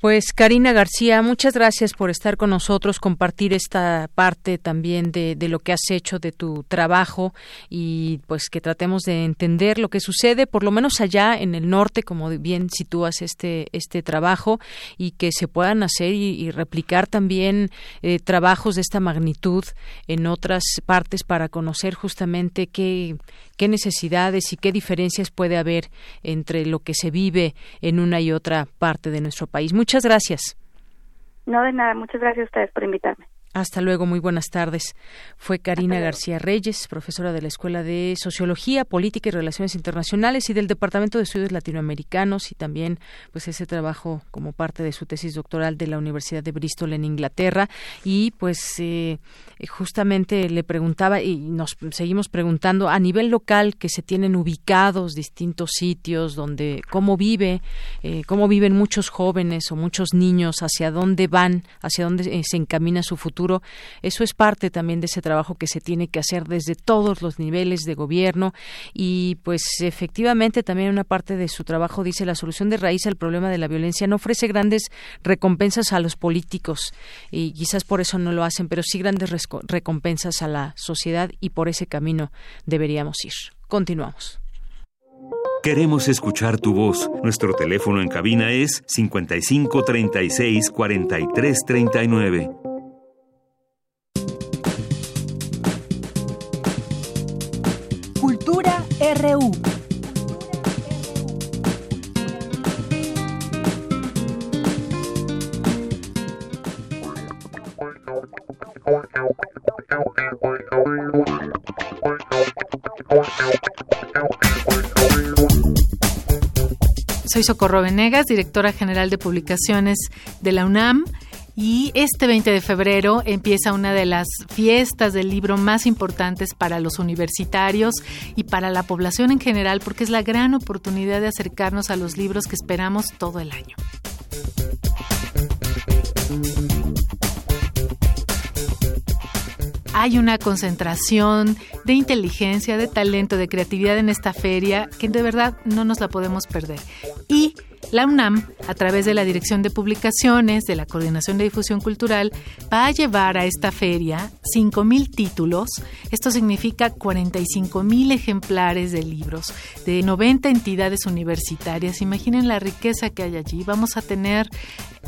pues Karina García, muchas gracias por estar con nosotros, compartir esta parte también de, de, lo que has hecho, de tu trabajo y pues que tratemos de entender lo que sucede, por lo menos allá en el norte, como bien sitúas este este trabajo y que se puedan hacer y, replicar también eh, trabajos de esta magnitud en otras partes para conocer justamente qué qué necesidades y qué diferencias puede haber entre lo que se vive en una y otra parte de nuestro país. Muchas gracias. No de nada, muchas gracias a ustedes por invitarme. Hasta luego, muy buenas tardes. Fue Karina García Reyes, profesora de la Escuela de Sociología, Política y Relaciones Internacionales y del Departamento de Estudios Latinoamericanos y también pues ese trabajo como parte de su tesis doctoral de la Universidad de Bristol en Inglaterra y pues eh, justamente le preguntaba y nos seguimos preguntando a nivel local que se tienen ubicados distintos sitios donde cómo vive, eh, cómo viven muchos jóvenes o muchos niños, hacia dónde van, hacia dónde eh, se encamina su futuro eso es parte también de ese trabajo que se tiene que hacer desde todos los niveles de gobierno y pues efectivamente también una parte de su trabajo dice la solución de raíz al problema de la violencia no ofrece grandes recompensas a los políticos y quizás por eso no lo hacen, pero sí grandes recompensas a la sociedad y por ese camino deberíamos ir. Continuamos. Queremos escuchar tu voz. Nuestro teléfono en cabina es 55 36 43 39. Soy Socorro Venegas, directora general de publicaciones de la UNAM y este 20 de febrero empieza una de las fiestas del libro más importantes para los universitarios y para la población en general porque es la gran oportunidad de acercarnos a los libros que esperamos todo el año. hay una concentración de inteligencia, de talento, de creatividad en esta feria que de verdad no nos la podemos perder. Y la UNAM, a través de la Dirección de Publicaciones, de la Coordinación de Difusión Cultural, va a llevar a esta feria 5.000 títulos. Esto significa 45.000 ejemplares de libros de 90 entidades universitarias. Imaginen la riqueza que hay allí. Vamos a tener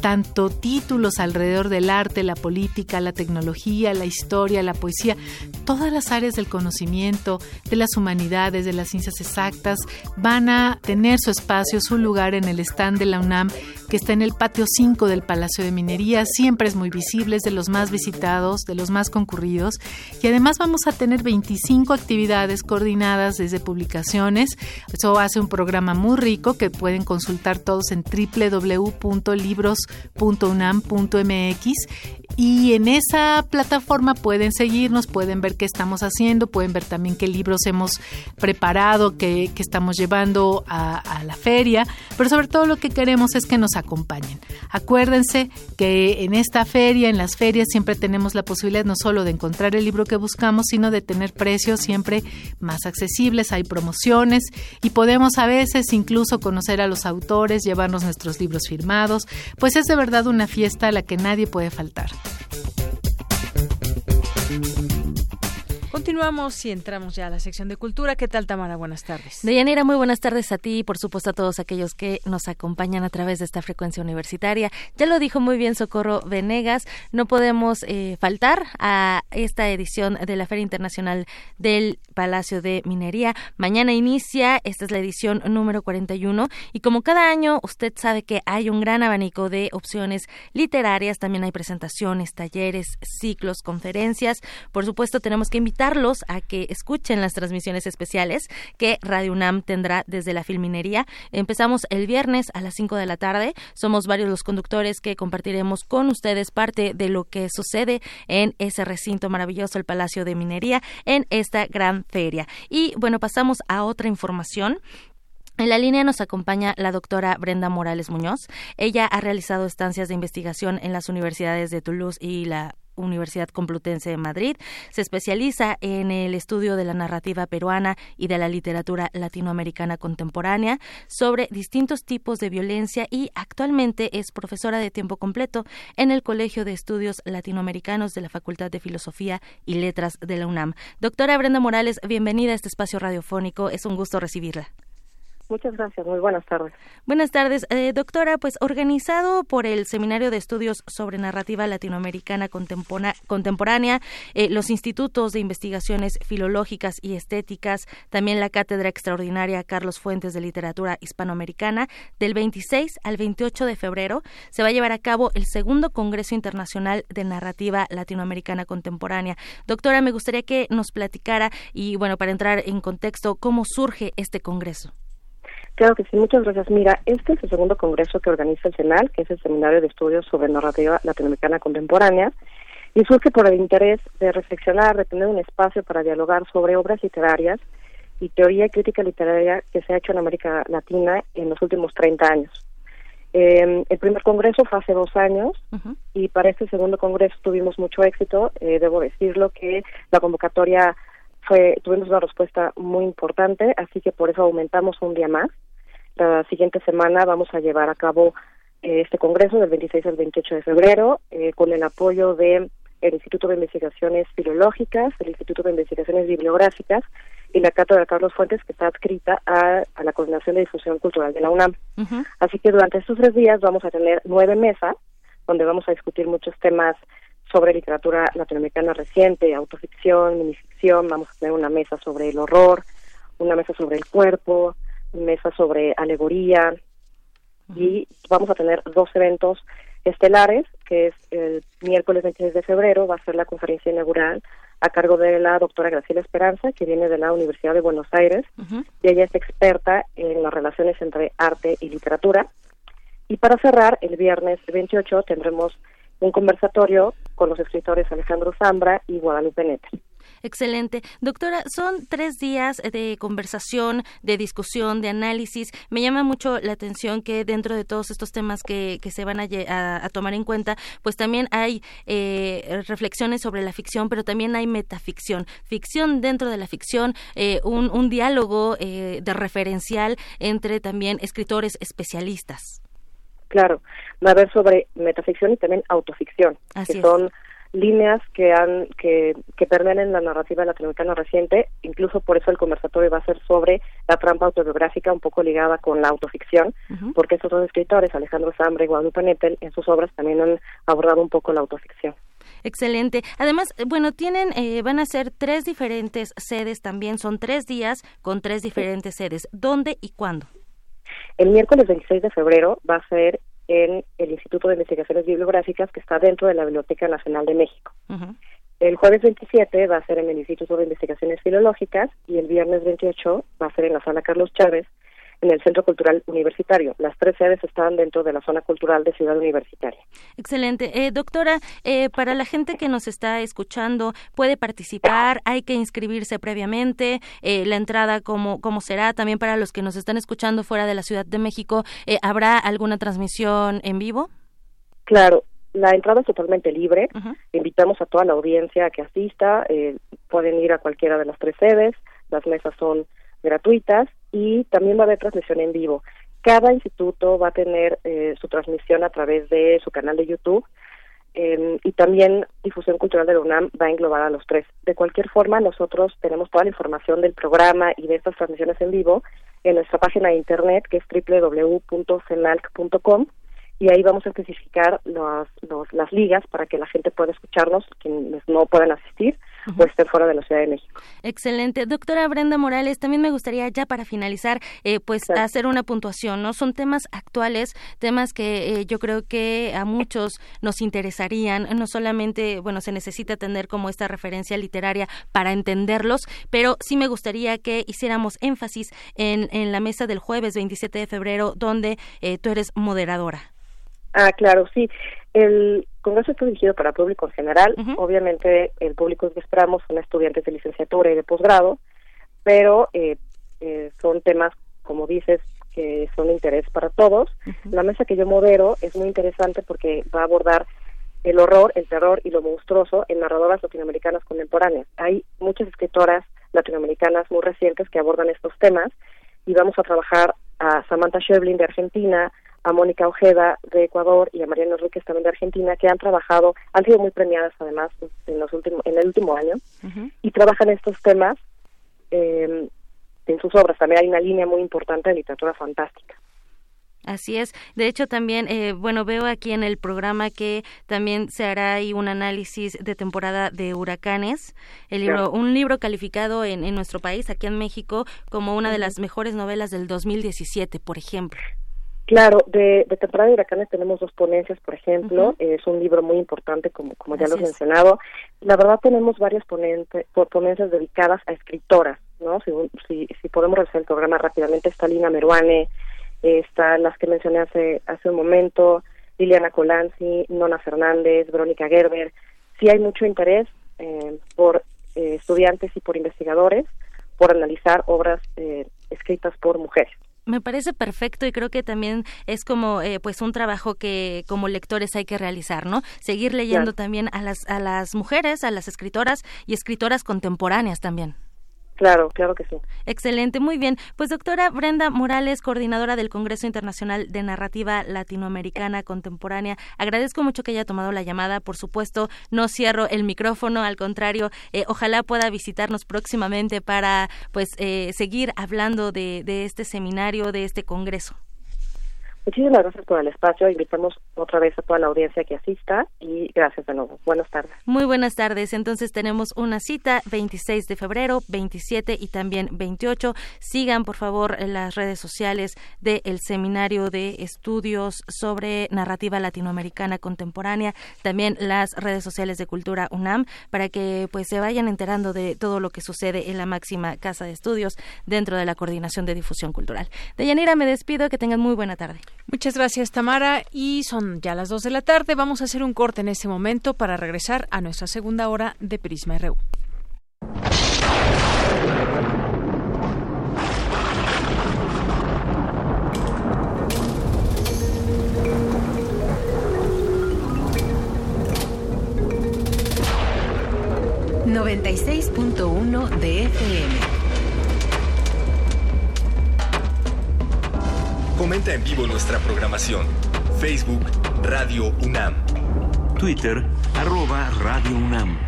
tanto títulos alrededor del arte, la política, la tecnología, la historia, la poesía, todas las áreas del conocimiento, de las humanidades, de las ciencias exactas, van a tener su espacio, su lugar en el stand de la UNAM, que está en el patio 5 del Palacio de Minería. Siempre es muy visible, es de los más visitados, de los más concurridos. Y además vamos a tener 25 actividades coordinadas desde publicaciones. Eso hace un programa muy rico que pueden consultar todos en www.libros.unam.mx y en esa plataforma pueden seguirnos, pueden ver qué estamos haciendo, pueden ver también qué libros hemos preparado, qué, estamos llevando a, a, la feria, pero sobre todo lo que queremos es que nos acompañen. Acuérdense que en esta feria, en las ferias, siempre tenemos la posibilidad no solo de encontrar el libro que buscamos, sino de tener precios siempre más accesibles, hay promociones y podemos a veces incluso conocer a los autores, llevarnos nuestros libros firmados, pues es de verdad una fiesta a la que nadie puede faltar. Continuamos y entramos ya a la sección de cultura. ¿Qué tal, Tamara? Buenas tardes. Deyanira, muy buenas tardes a ti y por supuesto a todos aquellos que nos acompañan a través de esta frecuencia universitaria. Ya lo dijo muy bien Socorro Venegas, no podemos eh, faltar a esta edición de la Feria Internacional del Palacio de Minería. Mañana inicia, esta es la edición número 41 y como cada año usted sabe que hay un gran abanico de opciones literarias, también hay presentaciones, talleres, ciclos, conferencias. Por supuesto tenemos que invitar a que escuchen las transmisiones especiales que Radio UNAM tendrá desde la Filminería. Empezamos el viernes a las 5 de la tarde. Somos varios los conductores que compartiremos con ustedes parte de lo que sucede en ese recinto maravilloso, el Palacio de Minería, en esta gran feria. Y bueno, pasamos a otra información. En la línea nos acompaña la doctora Brenda Morales Muñoz. Ella ha realizado estancias de investigación en las universidades de Toulouse y la Universidad Complutense de Madrid. Se especializa en el estudio de la narrativa peruana y de la literatura latinoamericana contemporánea sobre distintos tipos de violencia y actualmente es profesora de tiempo completo en el Colegio de Estudios Latinoamericanos de la Facultad de Filosofía y Letras de la UNAM. Doctora Brenda Morales, bienvenida a este espacio radiofónico. Es un gusto recibirla. Muchas gracias, muy buenas tardes. Buenas tardes, eh, doctora. Pues organizado por el Seminario de Estudios sobre Narrativa Latinoamericana Contemporánea, eh, los institutos de investigaciones filológicas y estéticas, también la Cátedra Extraordinaria Carlos Fuentes de Literatura Hispanoamericana, del 26 al 28 de febrero se va a llevar a cabo el segundo Congreso Internacional de Narrativa Latinoamericana Contemporánea. Doctora, me gustaría que nos platicara y, bueno, para entrar en contexto, cómo surge este Congreso. Claro que sí, muchas gracias. Mira, este es el segundo congreso que organiza el CENAL, que es el Seminario de Estudios sobre Narrativa Latinoamericana Contemporánea, y surge por el interés de reflexionar, de tener un espacio para dialogar sobre obras literarias y teoría y crítica literaria que se ha hecho en América Latina en los últimos 30 años. Eh, el primer congreso fue hace dos años y para este segundo congreso tuvimos mucho éxito. Eh, debo decirlo que la convocatoria fue tuvimos una respuesta muy importante, así que por eso aumentamos un día más. La siguiente semana vamos a llevar a cabo eh, este congreso del 26 al 28 de febrero eh, con el apoyo de el Instituto de Investigaciones Filológicas, el Instituto de Investigaciones Bibliográficas y la Cátedra de Carlos Fuentes, que está adscrita a, la Coordinación de Difusión Cultural de la UNAM. Así que durante estos tres días vamos a tener nueve mesas, donde vamos a discutir muchos temas sobre literatura latinoamericana reciente, autoficción, minificción, vamos a tener una mesa sobre el horror, una mesa sobre el cuerpo, mesa sobre alegoría y vamos a tener dos eventos estelares, que es el miércoles 26 de febrero, va a ser la conferencia inaugural a cargo de la doctora Graciela Esperanza, que viene de la Universidad de Buenos Aires, y ella es experta en las relaciones entre arte y literatura. Y para cerrar, el viernes 28 tendremos un conversatorio con los escritores Alejandro Zambra y Guadalupe Neta. Excelente. Doctora, son tres días de conversación, de discusión, de análisis. Me llama mucho la atención que dentro de todos estos temas que, que se van a, tomar en cuenta, pues también hay eh, reflexiones sobre la ficción, pero también hay metaficción. Ficción dentro de la ficción, eh, un, un, diálogo eh, de referencial entre también escritores especialistas. Claro, va a haber sobre metaficción y también autoficción, que son líneas que han que, que permean en la narrativa latinoamericana reciente, incluso por eso el conversatorio va a ser sobre la trampa autobiográfica un poco ligada con la autoficción, porque estos dos escritores, Alejandro Zambre y Guadalupe Nettel, en sus obras también han abordado un poco la autoficción. Excelente. Además, eh, bueno, tienen, eh, van a ser tres diferentes sedes también, son tres días con tres diferentes sedes. ¿Dónde y cuándo? El miércoles 26 de febrero va a ser en el Instituto de Investigaciones Bibliográficas que está dentro de la Biblioteca Nacional de México. El jueves 27 va a ser en el Instituto de Investigaciones Filológicas y el viernes 28 va a ser en la Sala Carlos Chávez en el Centro Cultural Universitario. Las tres sedes están dentro de la zona cultural de Ciudad Universitaria. Excelente. Eh, doctora, eh, para la gente que nos está escuchando, ¿puede participar? ¿Hay que inscribirse previamente? Eh, ¿La entrada cómo, cómo será? También para los que nos están escuchando fuera de la Ciudad de México, ¿habrá alguna transmisión en vivo? Claro, la entrada es totalmente libre. Invitamos a toda la audiencia a que asista. pueden ir a cualquiera de las tres sedes. Las mesas son gratuitas y también va a haber transmisión en vivo. Cada instituto va a tener eh, su transmisión a través de su canal de YouTube em, y también Difusión Cultural de la UNAM va a englobar a los tres. De cualquier forma, nosotros tenemos toda la información del programa y de estas transmisiones en vivo en nuestra página de internet que es www.cenalc.com y ahí vamos a especificar las, las ligas para que la gente pueda escucharnos, quienes no puedan asistir o estén fuera de la Ciudad de México. Excelente. Doctora Brenda Morales, también me gustaría ya para finalizar, eh, pues hacer una puntuación, ¿no? Son temas actuales, temas que eh, yo creo que a muchos nos interesarían, no solamente, bueno, se necesita tener como esta referencia literaria para entenderlos, pero sí me gustaría que hiciéramos énfasis en, en la mesa del jueves 27 de febrero, donde eh, tú eres moderadora. Ah, claro, sí. El Congreso está dirigido para público en general. Obviamente, el público que esperamos son estudiantes de licenciatura y de posgrado, pero eh, eh, son temas, como dices, que son de interés para todos. La mesa que yo modero es muy interesante porque va a abordar el horror, el terror y lo monstruoso en narradoras latinoamericanas contemporáneas. Hay muchas escritoras latinoamericanas muy recientes que abordan estos temas y vamos a trabajar a Samantha Schweblin de Argentina, a Mónica Ojeda de Ecuador y a Mariana Enríquez también de Argentina, que han trabajado, han sido muy premiadas además en, los últimos, en el último año, y trabajan estos temas eh, en sus obras. También hay una línea muy importante de literatura fantástica. Así es. De hecho, también, eh, bueno, veo aquí en el programa que también se hará ahí un análisis de temporada de huracanes. El libro, un libro calificado en, en, nuestro país, aquí en México, como una de las mejores novelas del 2017, por ejemplo. Claro, de, de temporada de huracanes tenemos dos ponencias, por ejemplo. Es un libro muy importante, como, como ya lo he mencionado. La verdad tenemos varias ponente, ponencias dedicadas a escritoras, ¿no? Si, si, si podemos revisar el programa rápidamente, está Lina Meruane, está las que mencioné hace, hace un momento, Liliana Colanzi, Nona Fernández, Verónica Gerber. Sí hay mucho interés eh, por eh, estudiantes y por investigadores por analizar obras eh, escritas por mujeres. Me parece perfecto y creo que también es como eh, pues un trabajo que como lectores hay que realizar, ¿no? Seguir leyendo también a las a las mujeres, a las escritoras y escritoras contemporáneas también. Claro, claro que sí. Excelente, muy bien. Pues doctora Brenda Morales, coordinadora del Congreso Internacional de Narrativa Latinoamericana Contemporánea, agradezco mucho que haya tomado la llamada. Por supuesto, no cierro el micrófono, al contrario, eh, ojalá pueda visitarnos próximamente para pues eh, seguir hablando de, de este seminario, de este congreso. Muchísimas gracias por el espacio. Invitamos otra vez a toda la audiencia que asista y gracias de nuevo. Buenas tardes. Muy buenas tardes. Entonces tenemos una cita 26 de febrero, 27 y también 28. Sigan por favor las redes sociales del Seminario de Estudios sobre Narrativa Latinoamericana Contemporánea, también las redes sociales de Cultura UNAM para que pues se vayan enterando de todo lo que sucede en la máxima casa de estudios dentro de la Coordinación de Difusión Cultural. Deyanira, me despido, que tengan muy buena tarde. Muchas gracias, Tamara. Y son ya las dos de la tarde. Vamos a hacer un corte en este momento para regresar a nuestra segunda hora de Prisma RU. ...96.1 de FM Comenta en vivo nuestra programación. Facebook Radio UNAM. Twitter arroba Radio UNAM.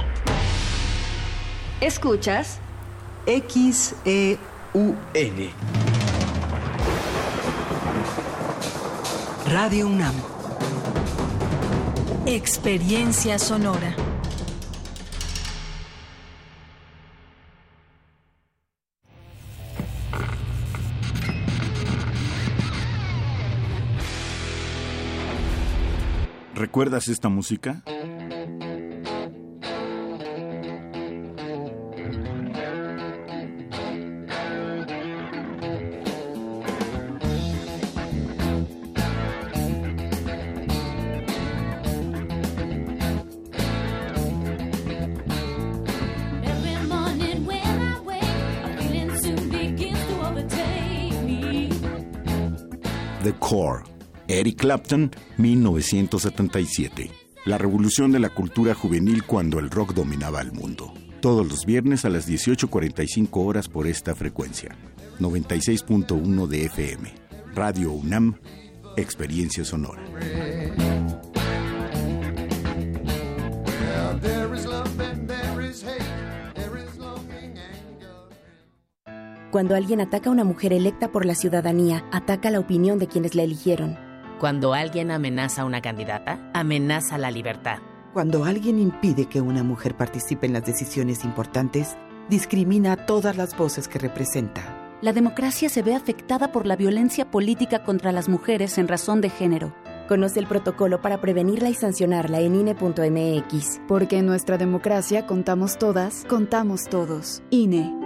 Escuchas XEUN. Radio UNAM. Experiencia sonora. ¿Recuerdas esta música? The Core, Eric Clapton, 1977. La revolución de la cultura juvenil cuando el rock dominaba el mundo. Todos los viernes a las 18.45 horas por esta frecuencia. 96.1 de FM. Radio UNAM, Experiencia Sonora. Cuando alguien ataca a una mujer electa por la ciudadanía, ataca la opinión de quienes la eligieron. Cuando alguien amenaza a una candidata, amenaza la libertad. Cuando alguien impide que una mujer participe en las decisiones importantes, discrimina a todas las voces que representa. La democracia se ve afectada por la violencia política contra las mujeres en razón de género. Conoce el protocolo para prevenirla y sancionarla en INE.mx. Porque en nuestra democracia contamos todas, contamos todos. INE.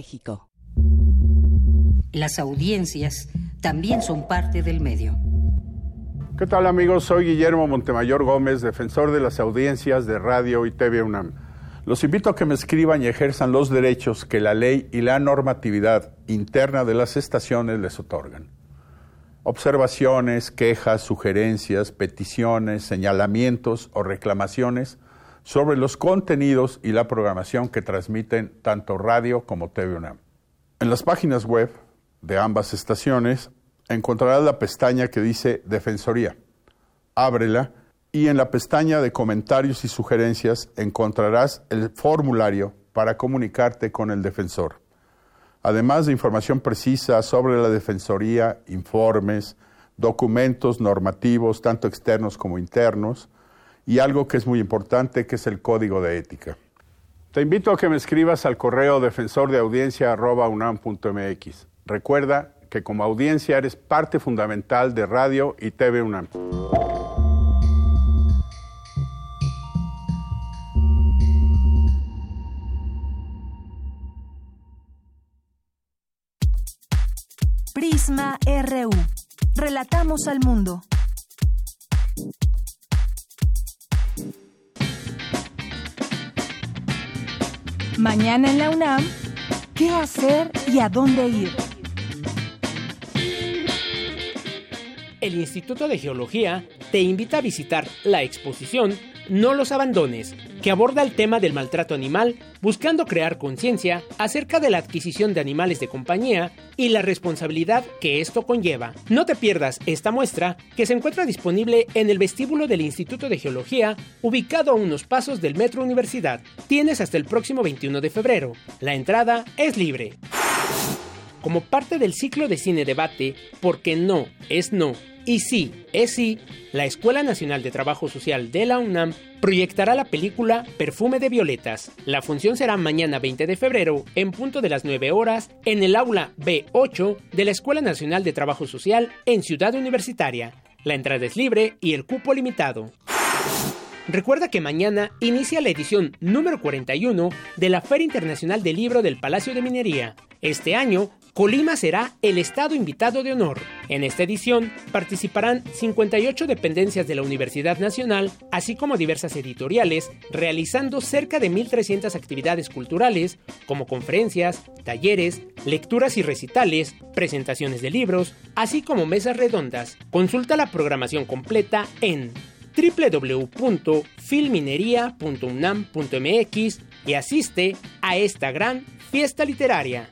México. Las audiencias también son parte del medio. ¿Qué tal amigos? Soy Guillermo Montemayor Gómez, defensor de las audiencias de Radio y TV UNAM. Los invito a que me escriban y ejerzan los derechos que la ley y la normatividad interna de las estaciones les otorgan. Observaciones, quejas, sugerencias, peticiones, señalamientos o reclamaciones sobre los contenidos y la programación que transmiten tanto radio como TV UNAM. En las páginas web de ambas estaciones encontrarás la pestaña que dice Defensoría. Ábrela y en la pestaña de comentarios y sugerencias encontrarás el formulario para comunicarte con el defensor. Además de información precisa sobre la Defensoría, informes, documentos normativos, tanto externos como internos, y algo que es muy importante, que es el código de ética. Te invito a que me escribas al correo defensor de audiencia unam.mx. Recuerda que como audiencia eres parte fundamental de Radio y TV UNAM. Prisma RU. Relatamos al mundo. Mañana en la UNAM, ¿qué hacer y a dónde ir? El Instituto de Geología te invita a visitar la exposición No los abandones, que aborda el tema del maltrato animal, buscando crear conciencia acerca de la adquisición de animales de compañía y la responsabilidad que esto conlleva. No te pierdas esta muestra que se encuentra disponible en el vestíbulo del Instituto de Geología, ubicado a unos pasos del Metro Universidad. Tienes hasta el próximo 21 de febrero. La entrada es libre. Como parte del ciclo de cine debate, porque no es no y sí, es sí, la Escuela Nacional de Trabajo Social de la UNAM proyectará la película Perfume de Violetas. La función será mañana 20 de febrero, en punto de las 9 horas, en el aula B8 de la Escuela Nacional de Trabajo Social en Ciudad Universitaria. La entrada es libre y el cupo limitado. Recuerda que mañana inicia la edición número 41 de la Feria Internacional del Libro del Palacio de Minería. Este año Colima será el estado invitado de honor. En esta edición participarán 58 dependencias de la Universidad Nacional, así como diversas editoriales, realizando cerca de 1.300 actividades culturales, como conferencias, talleres, lecturas y recitales, presentaciones de libros, así como mesas redondas. Consulta la programación completa en www.filminería.unam.mx y asiste a esta gran fiesta literaria.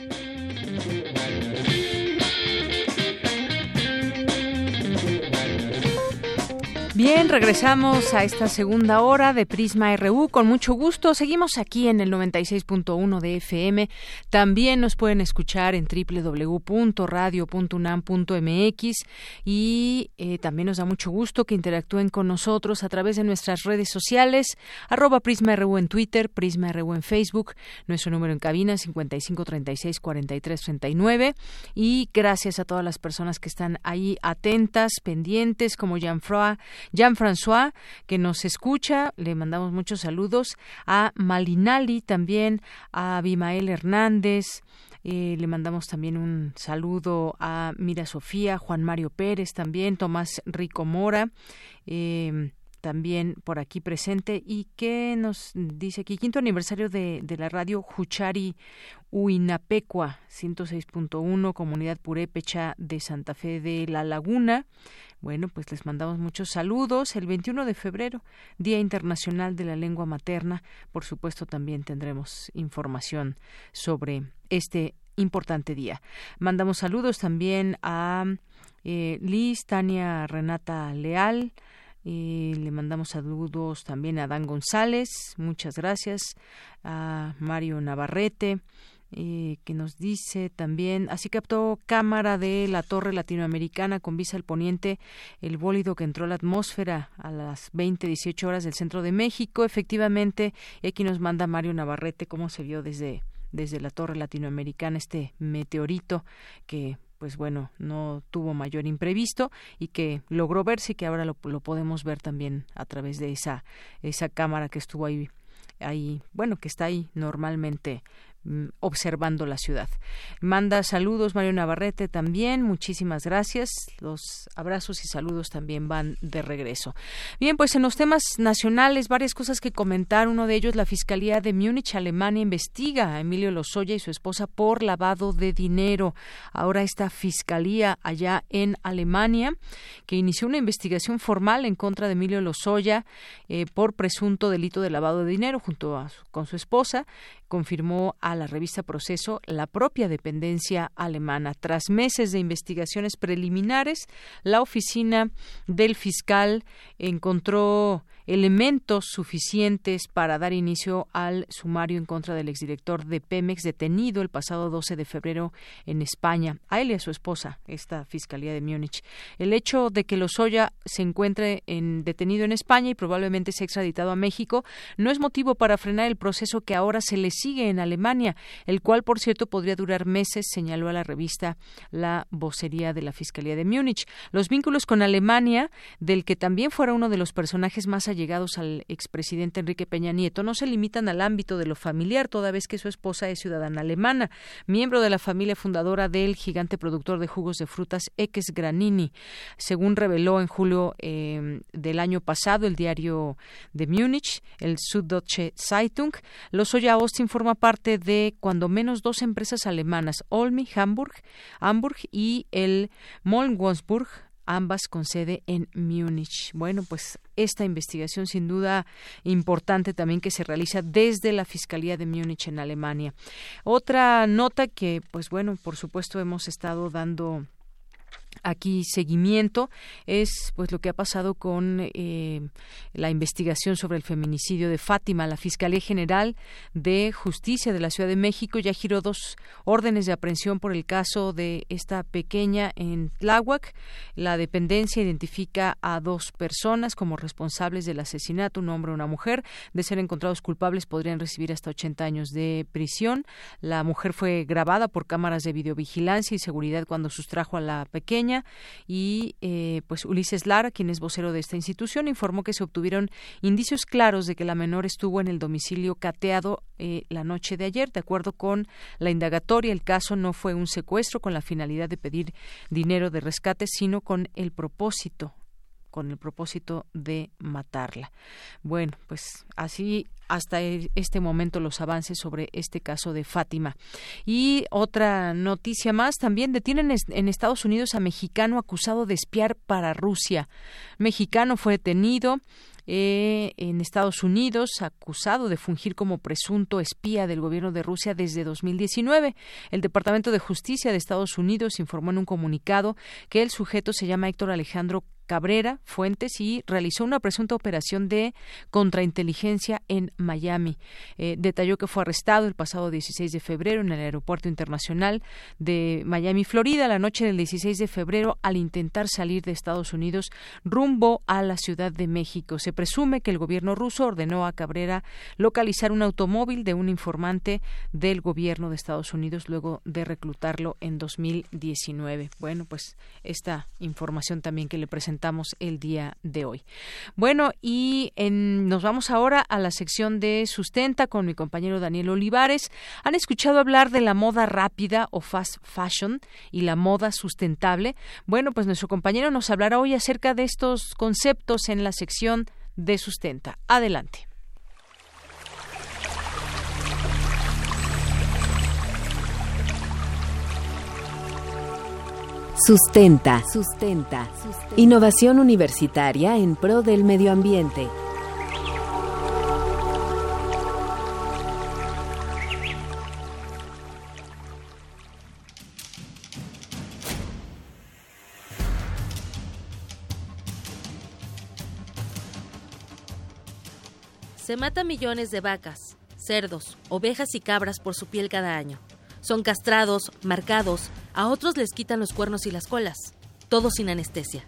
Bien, regresamos a esta segunda hora de Prisma RU con mucho gusto. Seguimos aquí en el 96.1 de FM. También nos pueden escuchar en www.radio.unam.mx y eh, también nos da mucho gusto que interactúen con nosotros a través de nuestras redes sociales, arroba Prisma RU en Twitter, Prisma RU en Facebook, nuestro número en cabina 5536-4339 y gracias a todas las personas que están ahí atentas, pendientes, como Jean-François Jean-François, que nos escucha, le mandamos muchos saludos, a Malinali también, a Abimael Hernández, eh, le mandamos también un saludo a Mira Sofía, Juan Mario Pérez también, Tomás Rico Mora. Eh, también por aquí presente y que nos dice aquí quinto aniversario de, de la radio Juchari Huinapecua 106.1 comunidad purépecha de Santa Fe de la Laguna bueno, pues les mandamos muchos saludos. El 21 de febrero, Día Internacional de la Lengua Materna. Por supuesto, también tendremos información sobre este importante día. Mandamos saludos también a eh, Liz, Tania, Renata Leal. Y le mandamos saludos también a Dan González, muchas gracias, a Mario Navarrete, eh, que nos dice también, así captó cámara de la torre latinoamericana con visa al poniente el bólido que entró a la atmósfera a las 20, 18 horas del centro de México. Efectivamente, y aquí nos manda Mario Navarrete cómo se vio desde, desde la torre latinoamericana este meteorito que pues bueno, no tuvo mayor imprevisto y que logró verse y que ahora lo, lo podemos ver también a través de esa, esa cámara que estuvo ahí ahí, bueno, que está ahí normalmente observando la ciudad. Manda saludos Mario Navarrete también, muchísimas gracias. Los abrazos y saludos también van de regreso. Bien, pues en los temas nacionales varias cosas que comentar. Uno de ellos, la Fiscalía de Múnich, Alemania, investiga a Emilio Lozoya y su esposa por lavado de dinero. Ahora esta Fiscalía allá en Alemania, que inició una investigación formal en contra de Emilio Lozoya eh, por presunto delito de lavado de dinero junto a, con su esposa confirmó a la revista Proceso la propia dependencia alemana. Tras meses de investigaciones preliminares, la oficina del fiscal encontró elementos suficientes para dar inicio al sumario en contra del exdirector de Pemex detenido el pasado 12 de febrero en España, a él y a su esposa, esta Fiscalía de Múnich. El hecho de que Lozoya se encuentre en, detenido en España y probablemente sea extraditado a México no es motivo para frenar el proceso que ahora se le sigue en Alemania, el cual, por cierto, podría durar meses, señaló a la revista la vocería de la Fiscalía de Múnich. Los vínculos con Alemania, del que también fuera uno de los personajes más allegados al expresidente Enrique Peña Nieto no se limitan al ámbito de lo familiar, toda vez que su esposa es ciudadana alemana, miembro de la familia fundadora del gigante productor de jugos de frutas Eques Granini. Según reveló en julio eh, del año pasado el diario de Múnich, el Süddeutsche Zeitung, Lozoya Austin forma parte de cuando menos dos empresas alemanas, Olmi, Hamburg, Hamburg y el Molnwonsburg ambas con sede en Múnich. Bueno, pues esta investigación sin duda importante también que se realiza desde la Fiscalía de Múnich en Alemania. Otra nota que, pues bueno, por supuesto hemos estado dando aquí seguimiento es pues lo que ha pasado con eh, la investigación sobre el feminicidio de Fátima. La Fiscalía General de Justicia de la Ciudad de México ya giró dos órdenes de aprehensión por el caso de esta pequeña en Tláhuac. La dependencia identifica a dos personas como responsables del asesinato, un hombre y una mujer. De ser encontrados culpables podrían recibir hasta 80 años de prisión. La mujer fue grabada por cámaras de videovigilancia y seguridad cuando sustrajo a la pequeña y eh, pues Ulises Lara, quien es vocero de esta institución, informó que se obtuvieron indicios claros de que la menor estuvo en el domicilio cateado eh, la noche de ayer. De acuerdo con la indagatoria, el caso no fue un secuestro con la finalidad de pedir dinero de rescate, sino con el propósito con el propósito de matarla. Bueno, pues así hasta e, este momento los avances sobre este caso de Fátima. Y otra noticia más, también detienen en Estados Unidos a mexicano acusado de espiar para Rusia. Mexicano fue detenido eh, en Estados Unidos, acusado de fungir como presunto espía del gobierno de Rusia desde 2019. El Departamento de Justicia de Estados Unidos informó en un comunicado que el sujeto se llama Héctor Alejandro Cabrera Fuentes y realizó una presunta operación de contrainteligencia en Miami. Eh, detalló que fue arrestado el pasado 16 de febrero en el Aeropuerto Internacional de Miami, Florida, la noche del 16 de febrero al intentar salir de Estados Unidos rumbo a la Ciudad de México. Se presume que el gobierno ruso ordenó a Cabrera localizar un automóvil de un informante del gobierno de Estados Unidos luego de reclutarlo en 2019. Bueno, pues esta información también que le presentamos el día de hoy. Bueno, y nos vamos ahora a la sección de sustenta con mi compañero Daniel Olivares. ¿Han escuchado hablar de la moda rápida o fast fashion y la moda sustentable? Bueno, pues nuestro compañero nos hablará hoy acerca de estos conceptos en la sección de sustenta. Adelante. Sustenta. Sustenta. Innovación universitaria en pro del medio ambiente. Se mata millones de vacas, cerdos, ovejas y cabras por su piel cada año. Son castrados, marcados, a otros les quitan los cuernos y las colas, todos sin anestesia.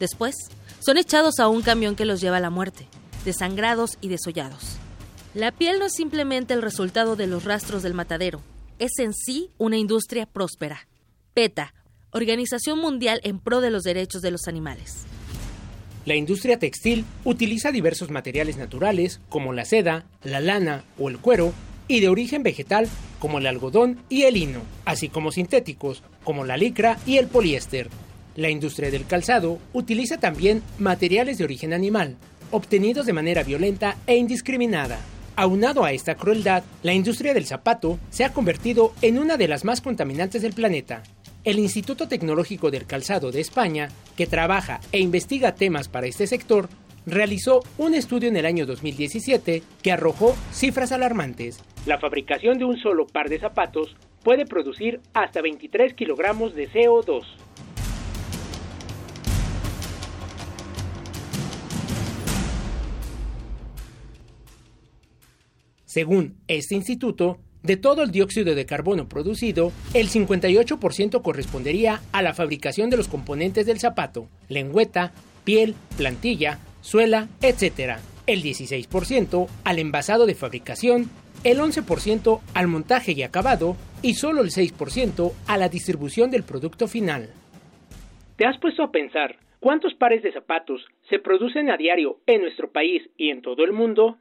Después, son echados a un camión que los lleva a la muerte, desangrados y desollados. La piel no es simplemente el resultado de los rastros del matadero, es en sí una industria próspera. PETA, Organización Mundial en Pro de los Derechos de los Animales. La industria textil utiliza diversos materiales naturales como la seda, la lana o el cuero y de origen vegetal como el algodón y el lino, así como sintéticos como la licra y el poliéster. La industria del calzado utiliza también materiales de origen animal, obtenidos de manera violenta e indiscriminada. Aunado a esta crueldad, la industria del zapato se ha convertido en una de las más contaminantes del planeta. El Instituto Tecnológico del Calzado de España, que trabaja e investiga temas para este sector, realizó un estudio en el año 2017 que arrojó cifras alarmantes. La fabricación de un solo par de zapatos puede producir hasta 23 kilogramos de CO2. Según este instituto, de todo el dióxido de carbono producido, el 58% correspondería a la fabricación de los componentes del zapato, lengüeta, piel, plantilla, suela, etc. El 16% al envasado de fabricación, el 11% al montaje y acabado y solo el 6% a la distribución del producto final. ¿Te has puesto a pensar cuántos pares de zapatos se producen a diario en nuestro país y en todo el mundo?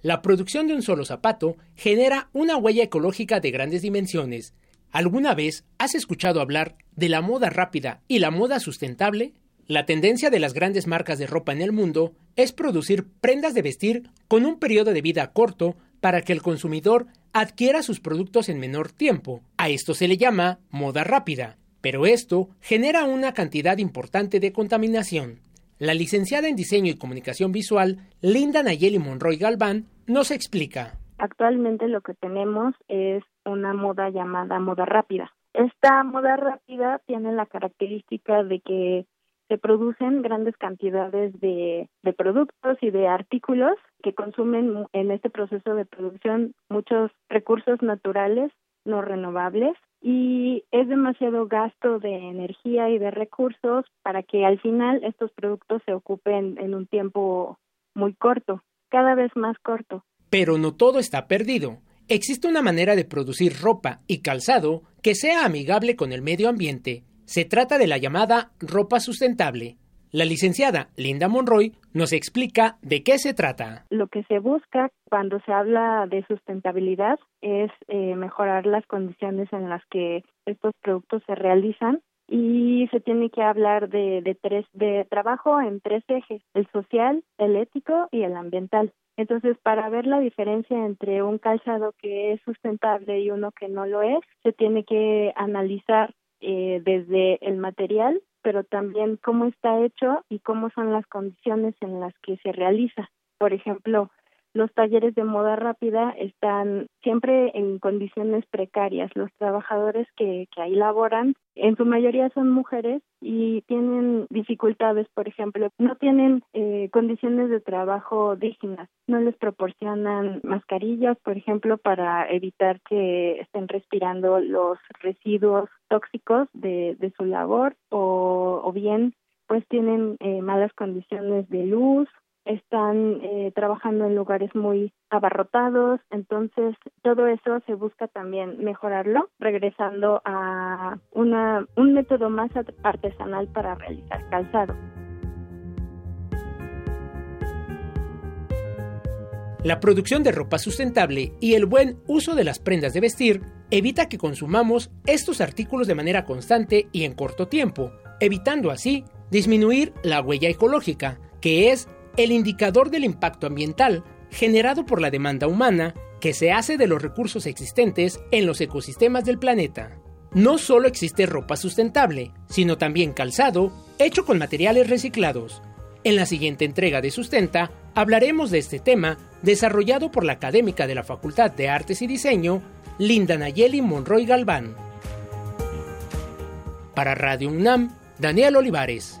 La producción de un solo zapato genera una huella ecológica de grandes dimensiones. ¿Alguna vez has escuchado hablar de la moda rápida y la moda sustentable? La tendencia de las grandes marcas de ropa en el mundo es producir prendas de vestir con un periodo de vida corto para que el consumidor adquiera sus productos en menor tiempo. A esto se le llama moda rápida, pero esto genera una cantidad importante de contaminación. La licenciada en Diseño y Comunicación Visual, Linda Nayeli Monroy Galván, nos explica. Actualmente lo que tenemos es una moda llamada moda rápida. Esta moda rápida tiene la característica de que se producen grandes cantidades de, de, productos y de artículos que consumen en este proceso de producción muchos recursos naturales no renovables y es demasiado gasto de energía y de recursos para que al final estos productos se ocupen en un tiempo muy corto, cada vez más corto. Pero no todo está perdido. Existe una manera de producir ropa y calzado que sea amigable con el medio ambiente se trata de la llamada ropa sustentable. La licenciada Linda Monroy nos explica de qué se trata. Lo que se busca cuando se habla de sustentabilidad es eh, mejorar las condiciones en las que estos productos se realizan y se tiene que hablar de, de tres de trabajo en tres ejes el social el ético y el ambiental entonces para ver la diferencia entre un calzado que es sustentable y uno que no lo es se tiene que analizar eh, desde el material, pero también cómo está hecho y cómo son las condiciones en las que se realiza. Por ejemplo, los talleres de moda rápida están siempre en condiciones precarias. Los trabajadores que, que ahí laboran, en su mayoría son mujeres y tienen dificultades, por ejemplo, no tienen eh, condiciones de trabajo dignas, no les proporcionan mascarillas, por ejemplo, para evitar que estén respirando los residuos tóxicos de, de su labor o, o bien pues tienen eh, malas condiciones de luz están eh, trabajando en lugares muy abarrotados, entonces todo eso se busca también mejorarlo, regresando a una, un método más artesanal para realizar calzado. La producción de ropa sustentable y el buen uso de las prendas de vestir evita que consumamos estos artículos de manera constante y en corto tiempo, evitando así disminuir la huella ecológica, que es el indicador del impacto ambiental generado por la demanda humana que se hace de los recursos existentes en los ecosistemas del planeta. No solo existe ropa sustentable, sino también calzado hecho con materiales reciclados. En la siguiente entrega de Sustenta hablaremos de este tema desarrollado por la académica de la Facultad de Artes y Diseño, Linda Nayeli Monroy Galván. Para Radio UNAM, Daniel Olivares.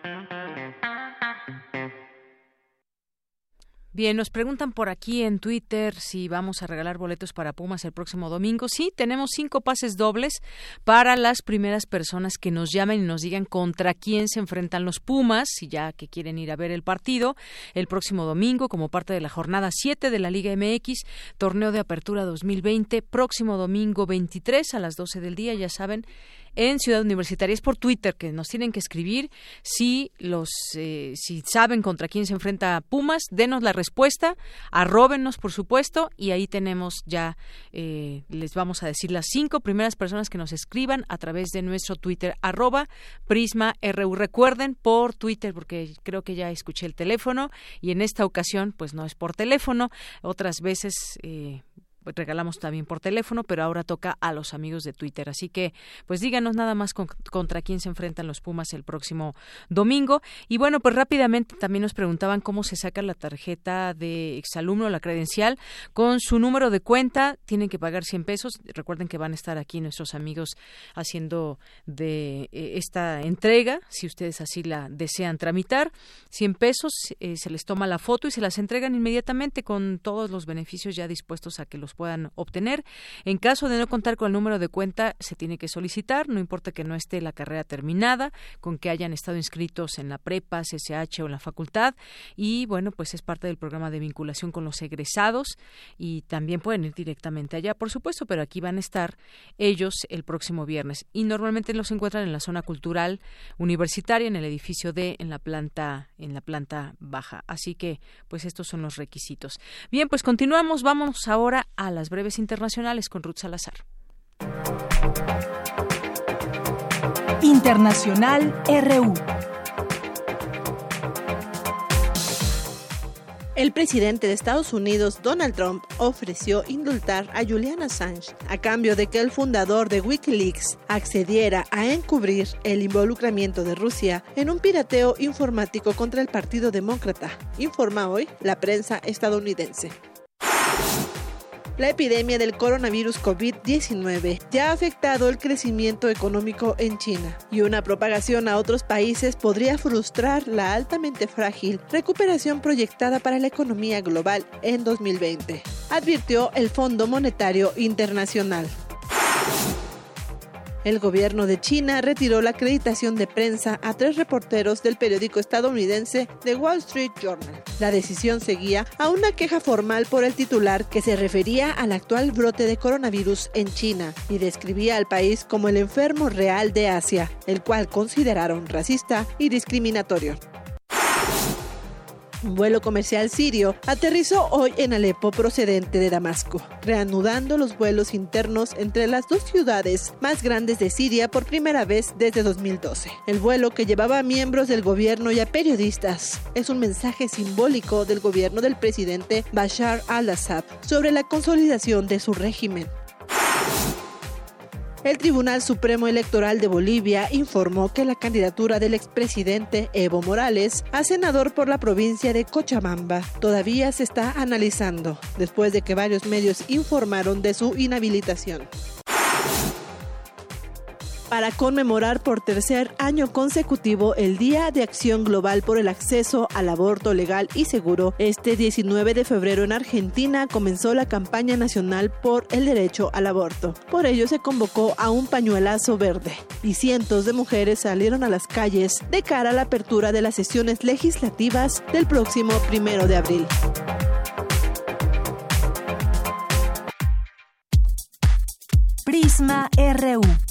Bien, nos preguntan por aquí en Twitter si vamos a regalar boletos para Pumas el próximo domingo. Sí, tenemos cinco pases dobles para las primeras personas que nos llamen y nos digan contra quién se enfrentan los Pumas, si ya que quieren ir a ver el partido el próximo domingo como parte de la jornada 7 de la Liga MX, torneo de apertura 2020, próximo domingo 23 a las 12 del día, ya saben en Ciudad Universitaria. Es por Twitter que nos tienen que escribir si los eh, si saben contra quién se enfrenta Pumas, denos la respuesta, arróbenos por supuesto y ahí tenemos ya eh, les vamos a decir las cinco primeras personas que nos escriban a través de nuestro Twitter arroba Prisma RU. Recuerden por Twitter porque creo que ya escuché el teléfono y en esta ocasión pues no es por teléfono, otras veces eh, regalamos también por teléfono, pero ahora toca a los amigos de Twitter. Así que, pues díganos nada más contra quién se enfrentan los Pumas el próximo domingo. Y bueno, pues rápidamente también nos preguntaban cómo se saca la tarjeta de exalumno, la credencial, con su número de cuenta. Tienen que pagar 100 pesos. Recuerden que van a estar aquí nuestros amigos haciendo de eh, esta entrega, si ustedes así la desean tramitar. 100 pesos, eh, se les toma la foto y se las entregan inmediatamente con todos los beneficios ya dispuestos a que los puedan obtener. En caso de no contar con el número de cuenta, se tiene que solicitar, no importa que no esté la carrera terminada, con que hayan estado inscritos en la prepa, CSH o en la facultad. Y bueno, pues es parte del programa de vinculación con los egresados y también pueden ir directamente allá, por supuesto, pero aquí van a estar ellos el próximo viernes. Y normalmente los encuentran en la zona cultural universitaria, en el edificio D, en la planta, en la planta baja. Así que, pues estos son los requisitos. Bien, pues continuamos. Vamos ahora a las breves internacionales con Ruth Salazar. Internacional RU. El presidente de Estados Unidos, Donald Trump, ofreció indultar a Julian Assange a cambio de que el fundador de Wikileaks accediera a encubrir el involucramiento de Rusia en un pirateo informático contra el Partido Demócrata, informa hoy la prensa estadounidense. La epidemia del coronavirus COVID-19 ya ha afectado el crecimiento económico en China y una propagación a otros países podría frustrar la altamente frágil recuperación proyectada para la economía global en 2020, advirtió el Fondo Monetario Internacional. El gobierno de China retiró la acreditación de prensa a tres reporteros del periódico estadounidense The Wall Street Journal. La decisión seguía a una queja formal por el titular que se refería al actual brote de coronavirus en China y describía al país como el enfermo real de Asia, el cual consideraron racista y discriminatorio. Un vuelo comercial sirio aterrizó hoy en Alepo procedente de Damasco, reanudando los vuelos internos entre las dos ciudades más grandes de Siria por primera vez desde 2012. El vuelo que llevaba a miembros del gobierno y a periodistas es un mensaje simbólico del gobierno del presidente Bashar al-Assad sobre la consolidación de su régimen. El Tribunal Supremo Electoral de Bolivia informó que la candidatura del expresidente Evo Morales a senador por la provincia de Cochabamba todavía se está analizando, después de que varios medios informaron de su inhabilitación para conmemorar por tercer año consecutivo el Día de Acción Global por el Acceso al Aborto Legal y Seguro. Este 19 de febrero en Argentina comenzó la campaña nacional por el derecho al aborto. Por ello se convocó a un pañuelazo verde y cientos de mujeres salieron a las calles de cara a la apertura de las sesiones legislativas del próximo primero de abril. Prisma RU.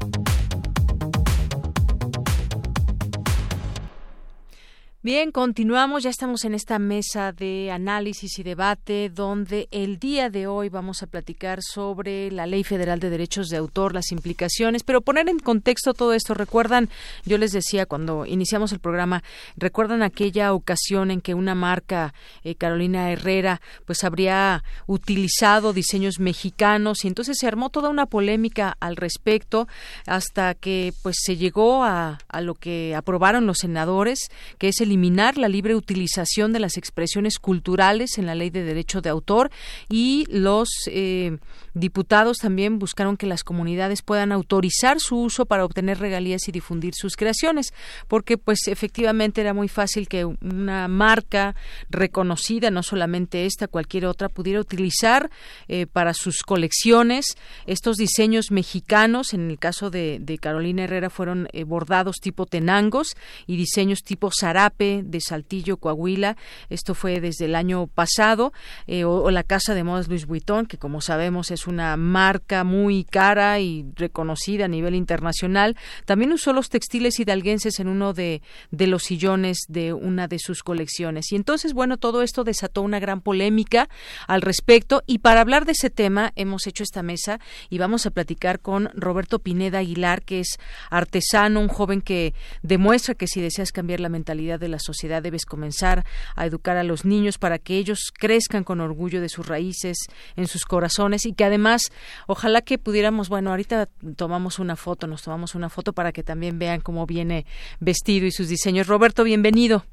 Bien, continuamos, ya estamos en esta mesa de análisis y debate donde el día de hoy vamos a platicar sobre la Ley Federal de Derechos de Autor, las implicaciones, pero poner en contexto todo esto. Recuerdan, yo les decía cuando iniciamos el programa, recuerdan aquella ocasión en que una marca, eh, Carolina Herrera, pues habría utilizado diseños mexicanos y entonces se armó toda una polémica al respecto hasta que pues se llegó a, a lo que aprobaron los senadores, que es el eliminar la libre utilización de las expresiones culturales en la ley de derecho de autor y los eh, diputados también buscaron que las comunidades puedan autorizar su uso para obtener regalías y difundir sus creaciones, porque pues efectivamente era muy fácil que una marca reconocida, no solamente esta, cualquier otra, pudiera utilizar eh, para sus colecciones. Estos diseños mexicanos, en el caso de, Carolina Herrera fueron eh, bordados tipo tenangos y diseños tipo zarape de Saltillo, Coahuila. Esto fue desde el año pasado. Eh, o, la Casa de Modas Luis Vuitton, que como sabemos es una marca muy cara y reconocida a nivel internacional. También usó los textiles hidalguenses en uno de, de los sillones de una de sus colecciones. Y entonces, bueno, todo esto desató una gran polémica al respecto. Y para hablar de ese tema, hemos hecho esta mesa y vamos a platicar con Roberto Pineda Aguilar, que es artesano, un joven que demuestra que si deseas cambiar la mentalidad de la sociedad debes comenzar a educar a los niños para que ellos crezcan con orgullo de sus raíces, en sus corazones y que además, ojalá que pudiéramos, bueno, ahorita tomamos una foto, nos tomamos una foto para que también vean cómo viene vestido y sus diseños. Roberto, bienvenido.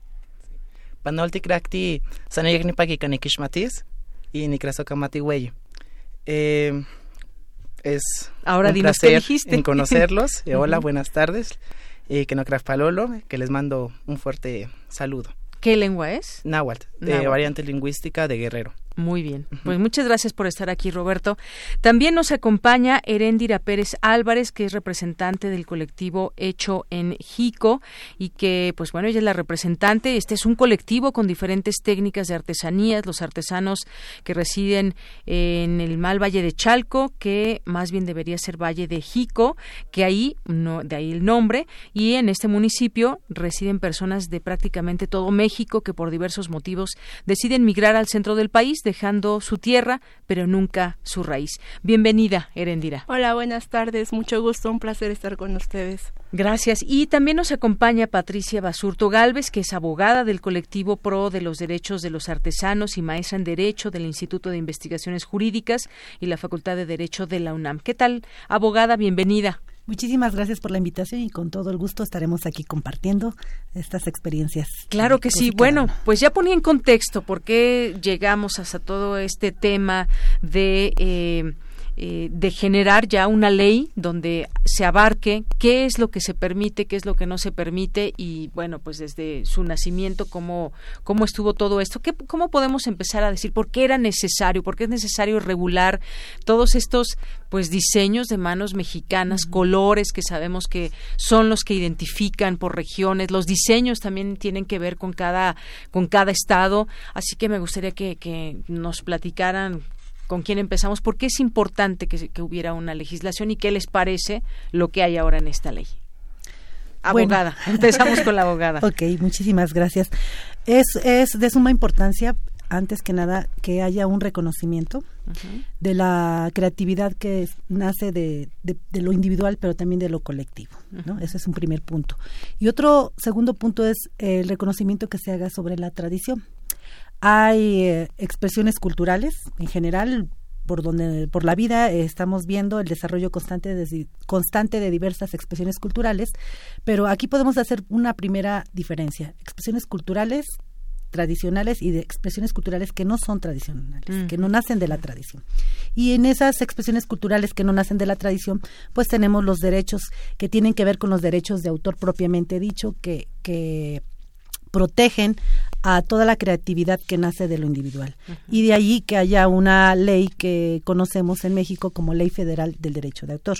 Panolti Krakti, y Nikrasokamati eh, es Ahora un placer en conocerlos. Hola, buenas tardes eh, Palolo, que les mando un fuerte saludo. ¿Qué lengua es? Náhuatl, de variante lingüística de Guerrero. Muy bien. Pues muchas gracias por estar aquí, Roberto. También nos acompaña Heréndira Pérez Álvarez, que es representante del colectivo Hecho en Jico y que, pues bueno, ella es la representante. Este es un colectivo con diferentes técnicas de artesanías, los artesanos que residen en el mal Valle de Chalco, que más bien debería ser Valle de Jico, que ahí, no, de ahí el nombre, y en este municipio residen personas de prácticamente todo México que por diversos motivos deciden migrar al centro del país dejando su tierra, pero nunca su raíz. Bienvenida, Erendira. Hola, buenas tardes. Mucho gusto, un placer estar con ustedes. Gracias. Y también nos acompaña Patricia Basurto Galvez, que es abogada del colectivo PRO de los Derechos de los Artesanos y maestra en Derecho del Instituto de Investigaciones Jurídicas y la Facultad de Derecho de la UNAM. ¿Qué tal, abogada? Bienvenida. Muchísimas gracias por la invitación y con todo el gusto estaremos aquí compartiendo estas experiencias. Claro que sí. Bueno, pues ya ponía en contexto por qué llegamos hasta todo este tema de... Eh, eh, de generar ya una ley donde se abarque qué es lo que se permite, qué es lo que no se permite y bueno, pues desde su nacimiento cómo cómo estuvo todo esto, ¿Qué, cómo podemos empezar a decir por qué era necesario, por qué es necesario regular todos estos pues diseños de manos mexicanas, colores que sabemos que son los que identifican por regiones, los diseños también tienen que ver con cada con cada estado, así que me gustaría que, que nos platicaran con quién empezamos, por qué es importante que, que, hubiera una legislación y qué les parece lo que hay ahora en esta ley. Abogada, empezamos con la abogada. Ok, muchísimas gracias. Es, es de suma importancia, antes que nada, que haya un reconocimiento uh -huh. de la creatividad que nace de, de, de, lo individual, pero también de lo colectivo. ¿no? Uh -huh. Ese es un primer punto. Y otro segundo punto es el reconocimiento que se haga sobre la tradición hay eh, expresiones culturales en general por donde por la vida eh, estamos viendo el desarrollo constante de, constante de diversas expresiones culturales, pero aquí podemos hacer una primera diferencia. Expresiones culturales tradicionales y de expresiones culturales que no son tradicionales, mm. que no nacen de la tradición. Y en esas expresiones culturales que no nacen de la tradición, pues tenemos los derechos que tienen que ver con los derechos de autor propiamente dicho, que, que protegen a toda la creatividad que nace de lo individual. Y de allí que haya una ley que conocemos en México como Ley Federal del Derecho de Autor.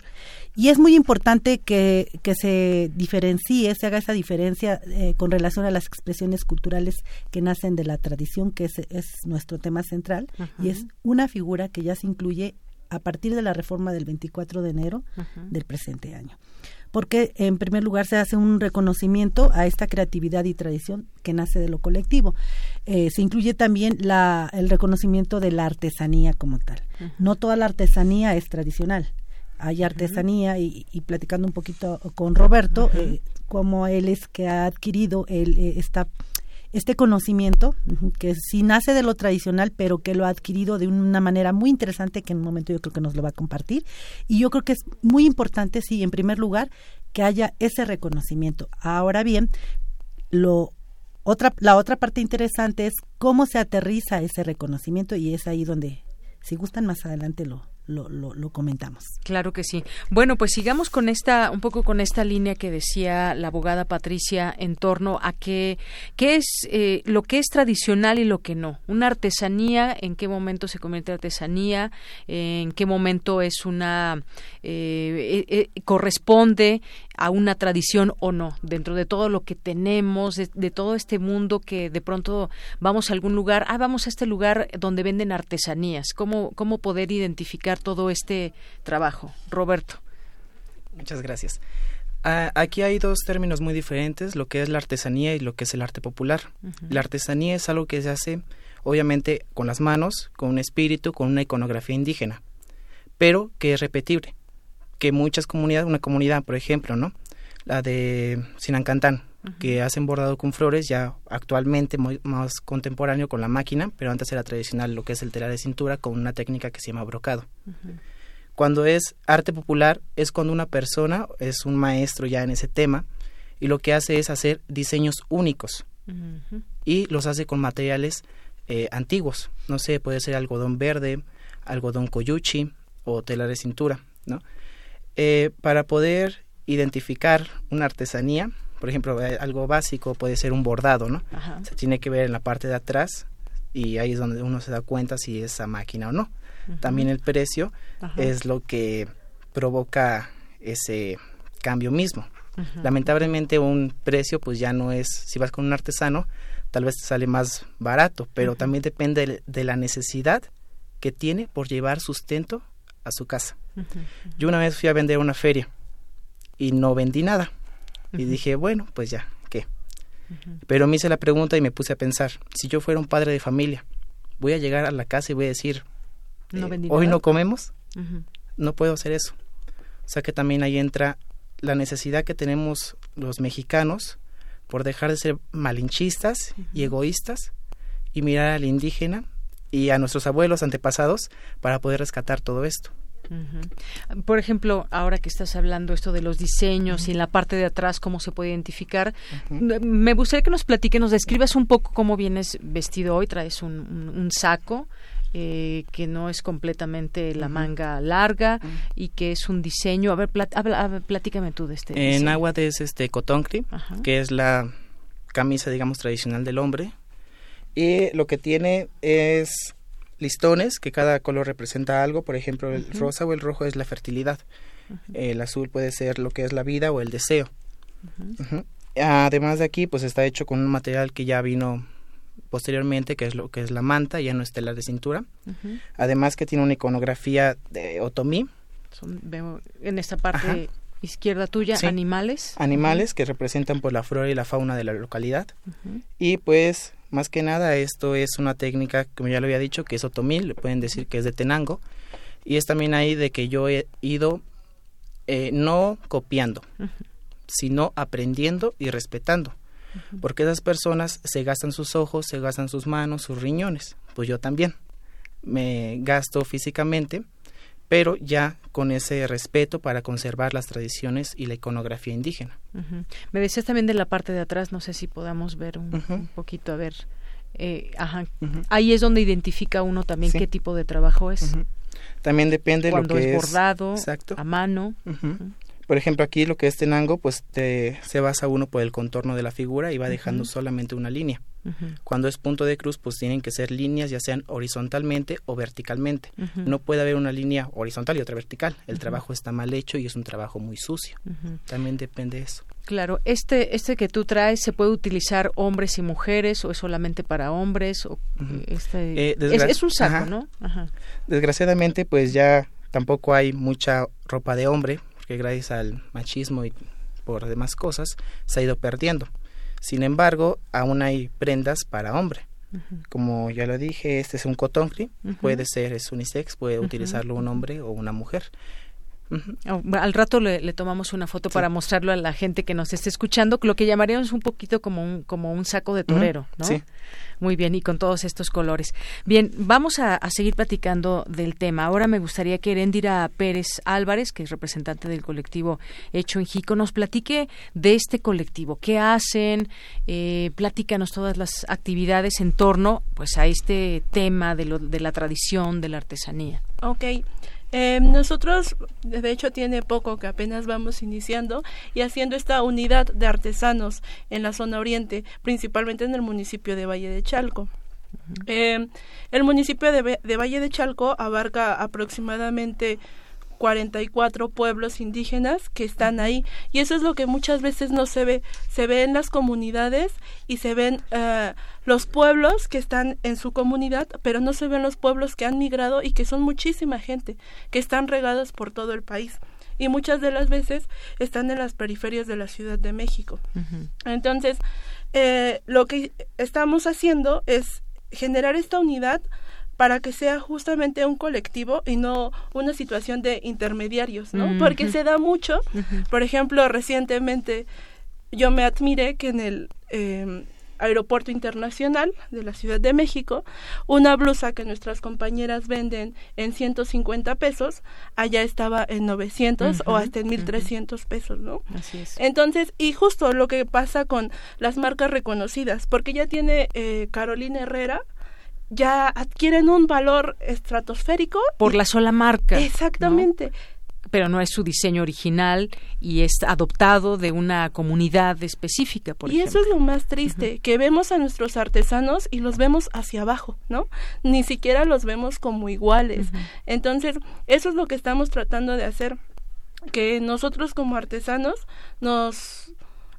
Y es muy importante que, que se diferencie, se haga esa diferencia eh, con relación a las expresiones culturales que nacen de la tradición, que es, es nuestro tema central, y es una figura que ya se incluye a partir de la reforma del 24 de enero del presente año porque en primer lugar se hace un reconocimiento a esta creatividad y tradición que nace de lo colectivo. Eh, se incluye también la, el reconocimiento de la artesanía como tal. Uh -huh. No toda la artesanía es tradicional. Hay artesanía uh -huh. y, y, platicando un poquito con Roberto, uh -huh. eh, como él es que ha adquirido el, eh, esta este conocimiento que sí nace de lo tradicional, pero que lo ha adquirido de una manera muy interesante que en un momento yo creo que nos lo va a compartir. Y yo creo que es muy importante, sí, en primer lugar, que haya ese reconocimiento. Ahora bien, lo otra, la otra parte interesante es cómo se aterriza ese reconocimiento y es ahí donde, si gustan más adelante lo, lo, lo, comentamos. Claro que sí. Bueno, pues sigamos con esta, un poco con esta línea que decía la abogada Patricia en torno a qué, qué es eh, lo que es tradicional y lo que no. Una artesanía, en qué momento se convierte en artesanía, eh, en qué momento es una eh, eh, corresponde a una tradición o no, dentro de todo lo que tenemos, de, de, todo este mundo que de pronto vamos a algún lugar, ah, vamos a este lugar donde venden artesanías, ¿cómo, cómo poder identificar todo este trabajo? Roberto. Muchas gracias. Uh, aquí hay dos términos muy diferentes, lo que es la artesanía y lo que es el arte popular. Uh -huh. La artesanía es algo que se hace, obviamente, con las manos, con un espíritu, con una iconografía indígena, pero que es repetible que muchas comunidades, una comunidad, por ejemplo, ¿no? La de Sinancantán. Que hacen bordado con flores, ya actualmente muy, más contemporáneo con la máquina, pero antes era tradicional lo que es el telar de cintura con una técnica que se llama brocado. Uh -huh. Cuando es arte popular, es cuando una persona es un maestro ya en ese tema y lo que hace es hacer diseños únicos uh -huh. y los hace con materiales eh, antiguos. No sé, puede ser algodón verde, algodón coyuchi o telar de cintura, ¿no? Eh, para poder identificar una artesanía, por ejemplo, algo básico puede ser un bordado, ¿no? Ajá. Se tiene que ver en la parte de atrás y ahí es donde uno se da cuenta si es a máquina o no. También el precio Ajá. es lo que provoca ese cambio mismo. Lamentablemente un precio pues ya no es, si vas con un artesano, tal vez te sale más barato, pero también depende de la necesidad que tiene por llevar sustento a su casa. Yo una vez fui a vender una feria y no vendí nada. Y dije, bueno, pues ya, ¿qué? Pero me hice la pregunta y me puse a pensar, si yo fuera un padre de familia, voy a llegar a la casa y voy a decir, no eh, hoy no comemos, no puedo hacer eso. O sea que también ahí entra la necesidad que tenemos los mexicanos por dejar de ser malinchistas y egoístas y mirar al indígena y a nuestros abuelos antepasados para poder rescatar todo esto. Uh -huh. Por ejemplo, ahora que estás hablando esto de los diseños uh -huh. y en la parte de atrás cómo se puede identificar, uh -huh. me gustaría que nos platiques, nos describas un poco cómo vienes vestido hoy. Traes un, un, un saco, eh, que no es completamente la manga larga y que es un diseño. A ver, platícame tú de este. En agua es este cotoncri, que es la camisa, digamos, tradicional del hombre. Y lo que tiene es listones, que cada color representa algo. Por ejemplo, el rosa o el rojo es la fertilidad. El azul puede ser lo que es la vida o el deseo. Además de aquí, pues está hecho con un material que ya vino posteriormente, que es lo que es la manta, ya no estelar de cintura. Además que tiene una iconografía de otomí. veo en esta parte izquierda tuya, animales. Animales que representan por la flora y la fauna de la localidad. Y pues, más que nada, esto es una técnica, como ya lo había dicho, que es otomí, le pueden decir que es de Tenango. Y es también ahí de que yo he ido eh, no copiando, sino aprendiendo y respetando. Porque esas personas se gastan sus ojos, se gastan sus manos, sus riñones. Pues yo también. Me gasto físicamente, pero ya con ese respeto para conservar las tradiciones y la iconografía indígena. Me decías también de la parte de atrás, no sé si podamos ver un, poquito, a ver. Eh, ajá. Ahí es donde identifica uno también qué tipo de trabajo es. También depende Cuando lo que es bordado, a mano. Por ejemplo, aquí lo que es tenango, pues te, se basa uno por el contorno de la figura y va dejando solamente una línea. Cuando es punto de cruz, pues tienen que ser líneas ya sean horizontalmente o verticalmente. No puede haber una línea horizontal y otra vertical. El trabajo está mal hecho y es un trabajo muy sucio. También depende de eso. Claro, este este que tú traes se puede utilizar hombres y mujeres o es solamente para hombres o este, eh, es, un saco, ¿no? Desgraciadamente, pues ya tampoco hay mucha ropa de hombre que gracias al machismo y por demás cosas se ha ido perdiendo. Sin embargo, aún hay prendas para hombre. Como ya lo dije, este es un cotón puede ser, es unisex, puede utilizarlo un hombre o una mujer. Oh, al rato le, tomamos una foto para mostrarlo a la gente que nos esté escuchando, lo que llamaríamos un poquito como un, como un saco de torero, ¿no? Sí. Muy bien, y con todos estos colores. Bien, vamos a, seguir platicando del tema. Ahora me gustaría que Erendira Pérez Álvarez, que es representante del colectivo Hecho en Jico, nos platique de este colectivo. ¿Qué hacen? Eh, platícanos todas las actividades en torno pues, a este tema de, lo, de la tradición, de la artesanía. Ok. Eh, nosotros, de hecho, tiene poco que apenas vamos iniciando y haciendo esta unidad de artesanos en la zona oriente, principalmente en el municipio de Valle de Chalco. Eh, el municipio de, de Valle de Chalco abarca aproximadamente 44 pueblos indígenas que están ahí. Y eso es lo que muchas veces no se ve. Se ve en las comunidades y se ven uh, los pueblos que están en su comunidad pero no se ven los pueblos que han migrado y que son muchísima gente que están regados por todo el país. Y muchas de las veces están en las periferias de la Ciudad de México. Entonces, eh, lo que estamos haciendo es generar esta unidad para que sea justamente un colectivo y no una situación de intermediarios, ¿no? Porque se da mucho. Por ejemplo, recientemente yo me admiré que en el eh, aeropuerto internacional de la Ciudad de México, una blusa que nuestras compañeras venden en 150 pesos, allá estaba en 900 o hasta en 1300 pesos, ¿no? Así es. Entonces, y justo lo que pasa con las marcas reconocidas, porque ya tiene eh, Carolina Herrera, ya adquieren un valor estratosférico. Por la sola marca. Exactamente. Pero no es su diseño original y es adoptado de una comunidad específica, por y eso es lo más triste, que vemos a nuestros artesanos y los vemos hacia abajo, ¿no? Ni siquiera los vemos como iguales. Entonces, eso es lo que estamos tratando de hacer, que nosotros como artesanos nos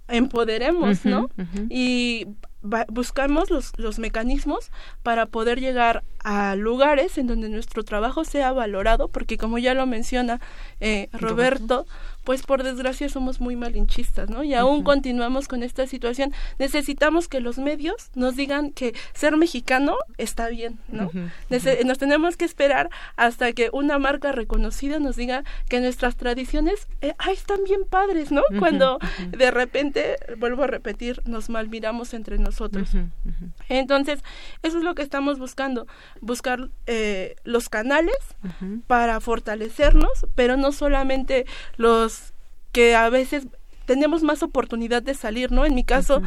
empoderemos, ¿no? Y buscamos los, los mecanismos para poder llegar a lugares en donde nuestro trabajo sea valorado, porque como ya lo menciona eh, Roberto, pues por desgracia somos muy malinchistas, ¿no? Y aún continuamos con esta situación. Necesitamos que los medios nos digan que ser mexicano está bien, ¿no? Nos tenemos que esperar hasta que una marca reconocida nos diga que nuestras tradiciones, eh, ay, están bien padres, ¿no? Cuando de repente, vuelvo a repetir, nos malmiramos entre nosotros. Entonces, eso es lo que estamos buscando, buscar eh, los canales para fortalecernos, pero no solamente los que a veces tenemos más oportunidad de salir, ¿no? En mi caso,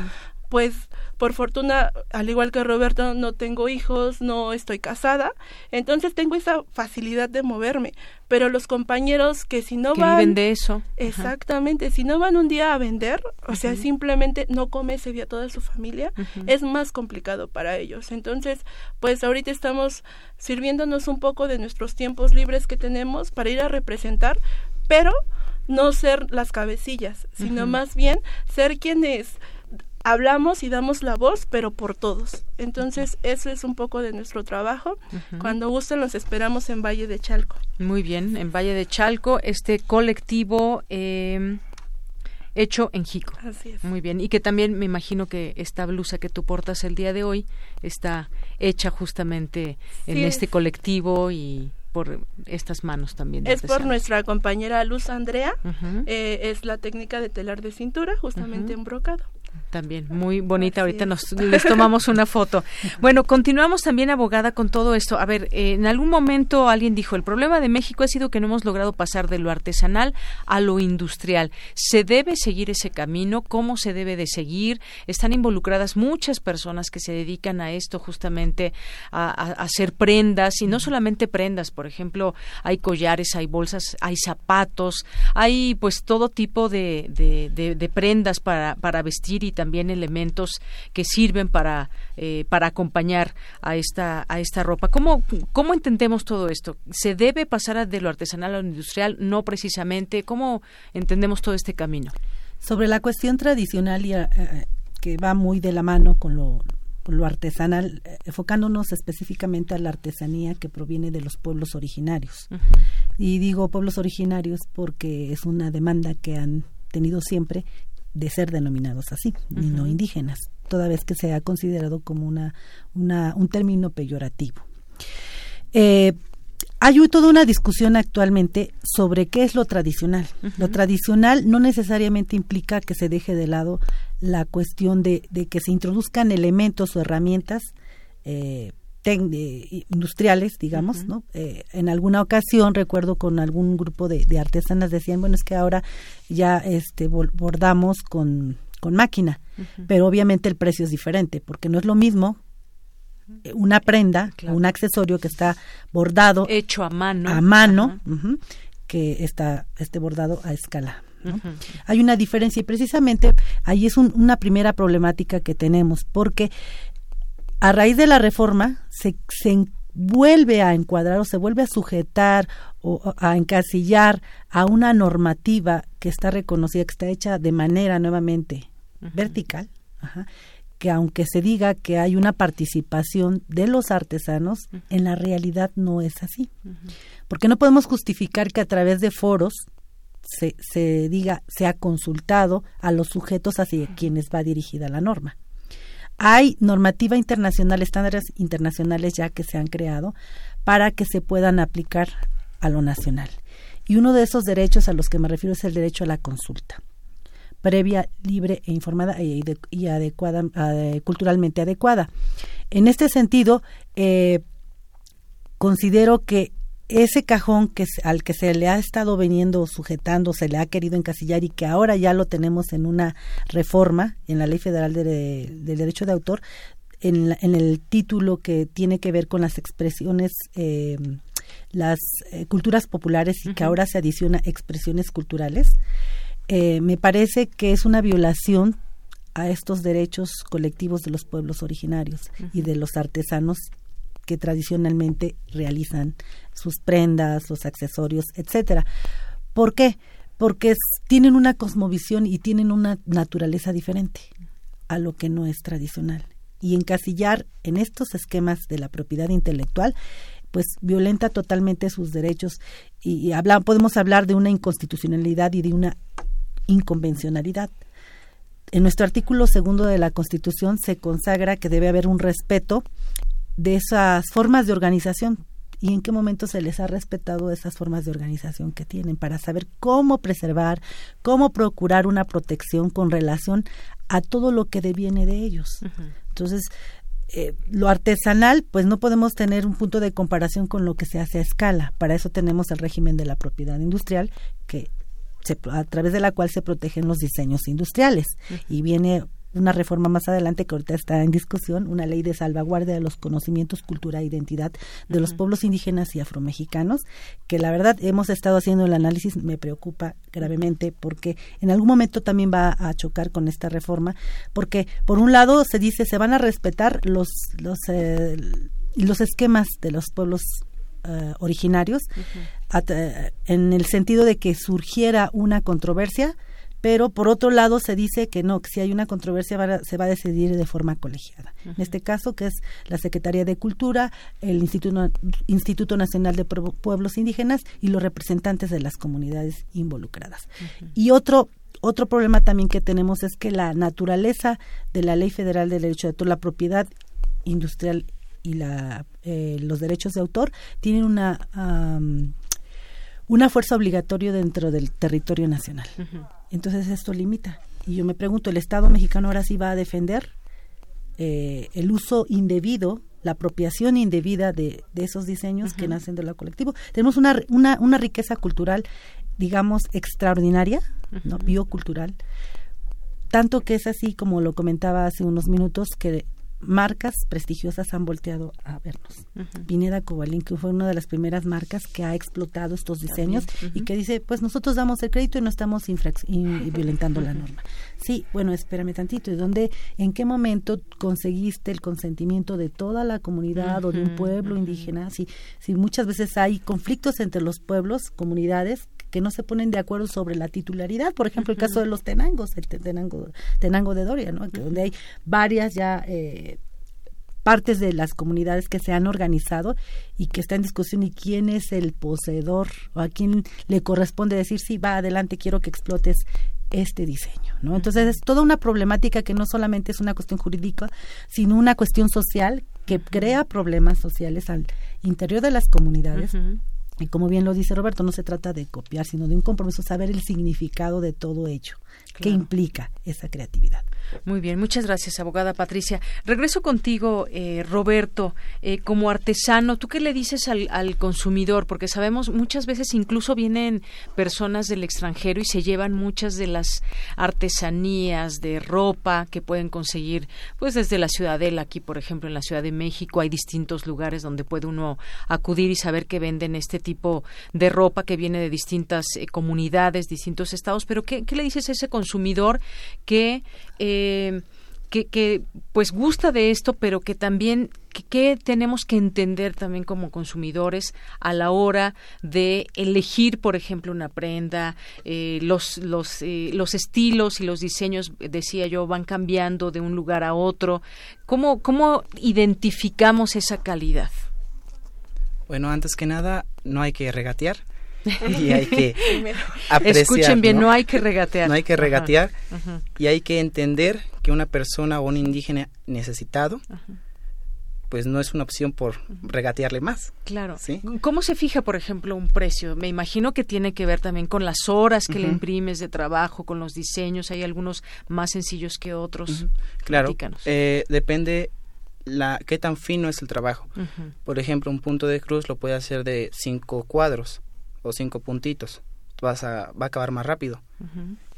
pues por fortuna, al igual que Roberto, no tengo hijos, no estoy casada, entonces tengo esa facilidad de moverme. Pero los compañeros que si no que van... viven de eso. Exactamente, si no van un día a vender, o sea, simplemente no come ese día toda su familia, es más complicado para ellos. Entonces, pues ahorita estamos sirviéndonos un poco de nuestros tiempos libres que tenemos para ir a representar, pero no ser las cabecillas, sino más bien ser quienes hablamos y damos la voz, pero por todos. Entonces, eso es un poco de nuestro trabajo. Cuando gusten, los esperamos en Valle de Chalco. Muy bien, en Valle de Chalco, este colectivo eh, hecho en Jico. Así es. Muy bien, y que también me imagino que esta blusa que tú portas el día de hoy está hecha justamente en este es. colectivo y por estas manos también. Es por nuestra compañera Luz Andrea. Eh, es la técnica de telar de cintura, justamente Ujú. en brocado. También, muy bonita. Ahorita nos les tomamos una foto. Bueno, continuamos también, abogada, con todo esto. A ver, eh, en algún momento alguien dijo, el problema de México ha sido que no hemos logrado pasar de lo artesanal a lo industrial. ¿Se debe seguir ese camino? ¿Cómo se debe de seguir? Están involucradas muchas personas que se dedican a esto justamente, a, a- a hacer prendas, y no solamente prendas, por ejemplo, hay collares, hay bolsas, hay zapatos, hay pues todo tipo de, de- de- de prendas para, para vestir y también elementos que sirven para, eh, para acompañar a esta, a esta ropa. ¿Cómo, ¿Cómo entendemos todo esto? ¿Se debe pasar a- de lo artesanal a lo industrial? No precisamente. ¿Cómo entendemos todo este camino? Sobre la cuestión tradicional y, eh, eh, que va muy de la mano con lo, con lo artesanal, eh, enfocándonos específicamente a la artesanía que proviene de los pueblos originarios. Y digo pueblos originarios porque es una demanda que han tenido siempre de ser denominados así, y no indígenas, toda vez que se ha considerado como una, una, un término peyorativo. Eh, hay toda una discusión actualmente sobre qué es lo tradicional. Lo tradicional no necesariamente implica que se deje de lado la cuestión de, de que se introduzcan elementos o herramientas eh, industriales, digamos, ¿no? Eh, en alguna ocasión recuerdo con algún grupo de, de artesanas decían, bueno, es que ahora ya este bordamos con, con máquina, pero obviamente el precio es diferente, porque no es lo mismo eh, una prenda un accesorio que está bordado hecho a mano. a mano que está este bordado a escala hay una diferencia y precisamente ahí es un- una primera problemática que tenemos porque a raíz de la reforma se, se vuelve a encuadrar o se vuelve a sujetar o a encasillar a una normativa que está reconocida, que está hecha de manera nuevamente vertical, ajá, que aunque se diga que hay una participación de los artesanos, en la realidad no es así. Porque no podemos justificar que a través de foros se, se diga, se ha consultado a los sujetos hacia quienes va dirigida la norma. Hay normativa internacional, estándares internacionales ya que se han creado para que se puedan aplicar a lo nacional. Y uno de esos derechos a los que me refiero es el derecho a la consulta previa, libre e informada y, de- y adecuada, ade- culturalmente adecuada. En este sentido, eh, considero que ese cajón que al que se le ha estado veniendo sujetando, se le ha querido encasillar y que ahora ya lo tenemos en una reforma en la Ley Federal de, del Derecho de Autor, en, la- en el título que tiene que ver con las expresiones, eh, las eh, culturas populares y que ahora se adiciona expresiones culturales, eh, me parece que es una violación a estos derechos colectivos de los pueblos originarios y de los artesanos que tradicionalmente realizan sus prendas, los accesorios, etcétera. ¿Por qué? Porque tienen una cosmovisión y tienen una naturaleza diferente a lo que no es tradicional. Y encasillar en estos esquemas de la propiedad intelectual, pues violenta totalmente sus derechos y, y podemos hablar de una inconstitucionalidad y de una inconvencionalidad. En nuestro artículo segundo de la Constitución se consagra que debe haber un respeto de esas formas de organización y en qué momento se les ha respetado esas formas de organización que tienen para saber cómo preservar, cómo procurar una protección con relación a todo lo que deviene de ellos. Entonces, eh, lo artesanal, pues no podemos tener un punto de comparación con lo que se hace a escala. Para eso tenemos el régimen de la propiedad industrial, que se, a través de la cual se protegen los diseños industriales y viene una reforma más adelante que ahorita está en discusión, una ley de salvaguardia de los conocimientos, cultura e identidad de los pueblos indígenas y afromexicanos, que la verdad hemos estado haciendo el análisis, me preocupa gravemente porque en algún momento también va a chocar con esta reforma, porque por un lado se dice se van a respetar los los eh, los esquemas de los pueblos eh, originarios en el sentido de que surgiera una controversia pero por otro lado se dice que no, que si hay una controversia se va a decidir de forma colegiada. En este caso, que es la Secretaría de Cultura, el Instituto, Instituto Nacional de Pueblos Indígenas y los representantes de las comunidades involucradas. Y otro otro problema también que tenemos es que la naturaleza de la Ley Federal del Derecho de Autor, la propiedad industrial y la, eh, los derechos de autor tienen una una fuerza obligatoria dentro del territorio nacional. Entonces esto limita. Y yo me pregunto, ¿el Estado mexicano ahora sí va a defender eh, el uso indebido, la apropiación indebida de, esos diseños que nacen de lo colectivo? Tenemos una, una, una riqueza cultural, digamos, extraordinaria, ¿no? biocultural, tanto que es así como lo comentaba hace unos minutos, que marcas prestigiosas han volteado a vernos. Pineda Cobalín, que fue una de las primeras marcas que ha explotado estos diseños y que dice, pues nosotros damos el crédito y no estamos violentando la norma. Sí, bueno, espérame tantito, ¿y dónde, en qué momento conseguiste el consentimiento de toda la comunidad o de un pueblo indígena? Si, si muchas veces hay conflictos entre los pueblos, comunidades, que no se ponen de acuerdo sobre la titularidad. Por ejemplo, el caso de los tenangos, el tenango, tenango de Doria, ¿no? donde hay varias ya eh, partes de las comunidades que se han organizado y que está en discusión y quién es el poseedor o a quién le corresponde decir sí va adelante quiero que explotes este diseño no entonces es toda una problemática que no solamente es una cuestión jurídica sino una cuestión social que crea problemas sociales al interior de las comunidades. Y como bien lo dice Roberto, no se trata de copiar, sino de un compromiso, saber el significado de todo hecho, qué implica esa creatividad. Muy bien, muchas gracias, abogada Patricia. Regreso contigo, eh, Roberto, eh, como artesano, ¿tú qué le dices al, consumidor? Porque sabemos muchas veces incluso vienen personas del extranjero y se llevan muchas de las artesanías de ropa que pueden conseguir, pues desde la Ciudadela, aquí por ejemplo en la Ciudad de México hay distintos lugares donde puede uno acudir y saber que venden este tipo de ropa que viene de distintas eh, comunidades, distintos estados, pero ¿qué, ¿qué, le dices a ese consumidor que eh, que, que, pues gusta de esto, pero que también que, tenemos que entender también como consumidores a la hora de elegir, por ejemplo, una prenda, eh, los los eh, los estilos y los diseños, decía yo, van cambiando de un lugar a otro. ¿Cómo cómo identificamos esa calidad? Bueno, antes que nada, no hay que regatear y hay que apreciar. Escuchen bien, ¿no? hay que regatear. No hay que regatear y hay que entender que una persona o un indígena necesitado, pues no es una opción por regatearle más. Claro. ¿Cómo se fija, por ejemplo, un precio? Me imagino que tiene que ver también con las horas que le imprimes de trabajo, con los diseños. Hay algunos más sencillos que otros. Claro. Eh, depende la qué tan fino es el trabajo. Por ejemplo, un punto de cruz lo puede hacer de cinco cuadros o cinco puntitos, vas a, va a acabar más rápido.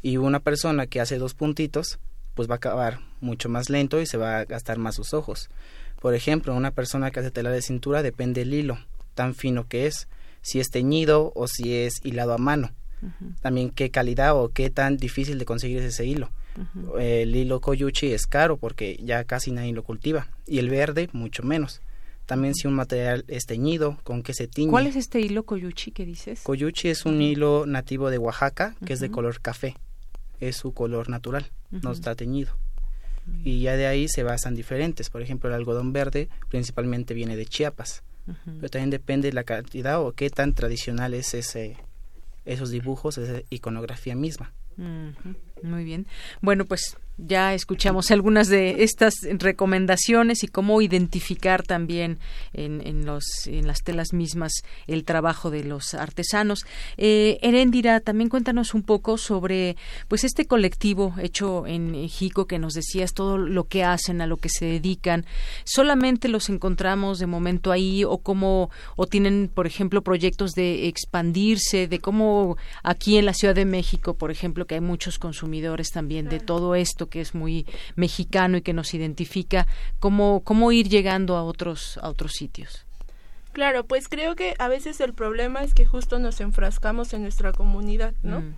Y una persona que hace dos puntitos, pues va a acabar mucho más lento y se va a gastar más sus ojos. Por ejemplo, una persona que hace tela de cintura depende del hilo, tan fino que es, si es teñido o si es hilado a mano. También qué calidad o qué tan difícil de conseguir es ese hilo. El hilo koyuchi es caro porque ya casi nadie lo cultiva y el verde mucho menos. También si un material es teñido, con qué se tiñe. ¿Cuál es este hilo coyuchi que dices? Coyuchi es un hilo nativo de Oaxaca que es de color café. Es su color natural, no está teñido. Y ya de ahí se basan diferentes. Por ejemplo, el algodón verde principalmente viene de Chiapas. Pero también depende de la cantidad o qué tan tradicional es ese, esos dibujos, esa iconografía misma. Muy bien. Bueno, pues ya escuchamos algunas de estas recomendaciones y cómo identificar también en, los, en las telas mismas el trabajo de los artesanos. Eh, Erendira, también cuéntanos un poco sobre pues este colectivo hecho en Jico que nos decías todo lo que hacen, a lo que se dedican. ¿Solamente los encontramos de momento ahí o cómo o tienen, por ejemplo, proyectos de expandirse, de cómo aquí en la Ciudad de México, por ejemplo, que hay muchos consumidores consumidores también de todo esto que es muy mexicano y que nos identifica, cómo, cómo ir llegando a otros, a otros sitios. Claro, pues creo que a veces el problema es que justo nos enfrascamos en nuestra comunidad, ¿no? Mm.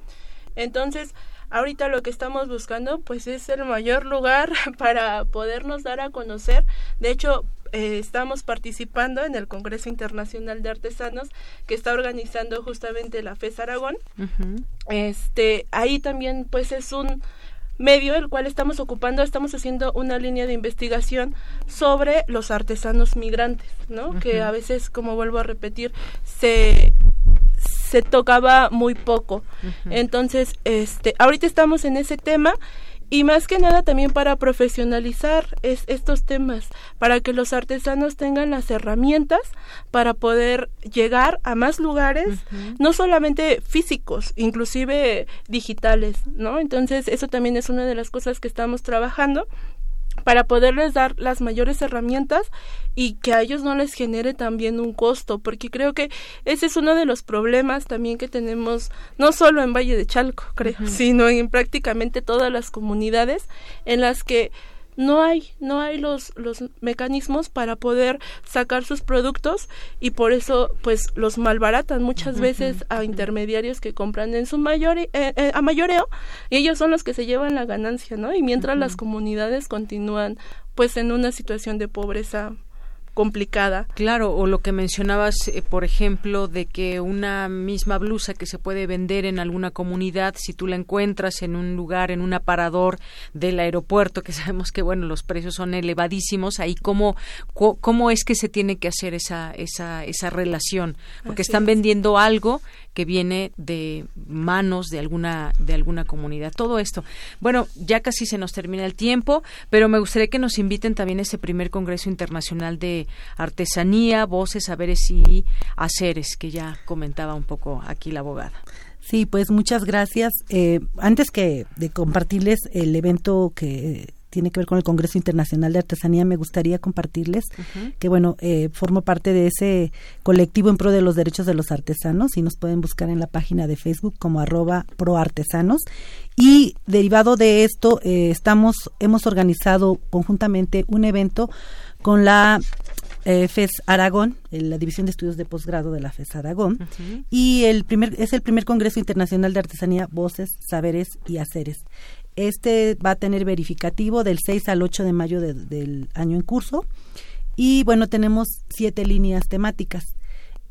Entonces, ahorita lo que estamos buscando pues es el mayor lugar para podernos dar a conocer. De hecho, eh, estamos participando en el Congreso Internacional de Artesanos que está organizando justamente la FES Aragón. Este, ahí también pues es un medio el cual estamos ocupando, estamos haciendo una línea de investigación sobre los artesanos migrantes, ¿no? Que a veces, como vuelvo a repetir, se se tocaba muy poco. Entonces, este, ahorita estamos en ese tema y más que nada también para profesionalizar es, estos temas, para que los artesanos tengan las herramientas para poder llegar a más lugares, no solamente físicos, inclusive digitales, ¿no? Entonces, eso también es una de las cosas que estamos trabajando para poderles dar las mayores herramientas y que a ellos no les genere también un costo, porque creo que ese es uno de los problemas también que tenemos, no solo en Valle de Chalco, creo, sino en prácticamente todas las comunidades en las que no hay no hay los los mecanismos para poder sacar sus productos y por eso pues los malbaratan muchas veces a intermediarios que compran en su mayor eh, eh, a mayoreo y ellos son los que se llevan la ganancia no y mientras las comunidades continúan pues en una situación de pobreza complicada. Claro, o lo que mencionabas, eh, por ejemplo, de que una misma blusa que se puede vender en alguna comunidad, si tú la encuentras en un lugar, en un aparador del aeropuerto, que sabemos que, bueno, los precios son elevadísimos, ahí cómo, cómo es que se tiene que hacer esa, esa, esa relación, porque están vendiendo algo que viene de manos de alguna de alguna comunidad. Todo esto. Bueno, ya casi se nos termina el tiempo, pero me gustaría que nos inviten también a este primer Congreso Internacional de Artesanía, Voces, Saberes y Haceres, que ya comentaba un poco aquí la abogada. Sí, pues muchas gracias. Eh, antes que de compartirles el evento que tiene que ver con el Congreso Internacional de Artesanía, me gustaría compartirles que, bueno, eh, formo parte de ese colectivo en pro de los derechos de los artesanos y nos pueden buscar en la página de Facebook como arroba proartesanos. Y derivado de esto, eh, estamos, hemos organizado conjuntamente un evento con la eh, FES Aragón, la División de Estudios de Posgrado de la FES Aragón, y el primer, es el primer Congreso Internacional de Artesanía, Voces, Saberes y Haceres. Este va a tener verificativo del 6 al 8 de mayo del año en curso. Y bueno, tenemos siete líneas temáticas.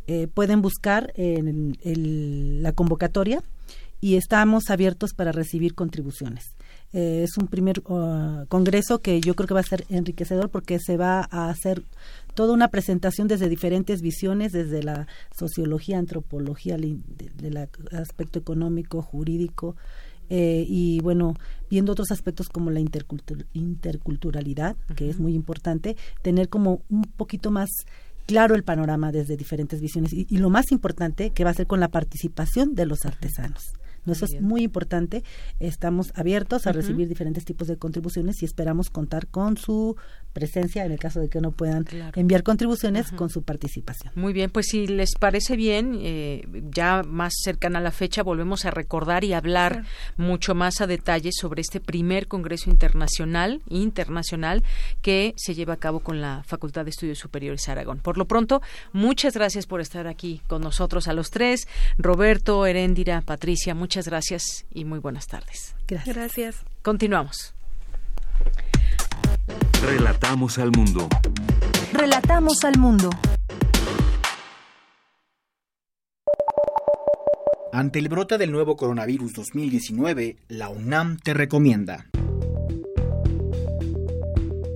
Eh, pueden buscar en la convocatoria y estamos abiertos para recibir contribuciones. Eh, es un primer uh, congreso que yo creo que va a ser enriquecedor porque se va a hacer toda una presentación desde diferentes visiones, desde la sociología, antropología, del aspecto económico, jurídico, eh, y bueno, viendo otros aspectos como la interculturalidad, que es muy importante, tener como un poquito más claro el panorama desde diferentes visiones. Y, y, lo más importante que va a ser con la participación de los artesanos. Eso es muy importante. Estamos abiertos a recibir diferentes tipos de contribuciones y esperamos contar con su presencia en el caso de que no puedan enviar contribuciones con su participación. Muy bien, pues si les parece bien, eh, ya más cercana a la fecha volvemos a recordar y hablar mucho más a detalle sobre este primer Congreso Internacional, internacional que se lleva a cabo con la Facultad de Estudios Superiores Aragón. Por lo pronto, muchas gracias por estar aquí con nosotros a los tres. Roberto, Heréndira, Patricia, muchas gracias y muy buenas tardes. Gracias. gracias. Continuamos. Relatamos al mundo. Relatamos al mundo. Ante el brote del nuevo coronavirus 2019, la UNAM te recomienda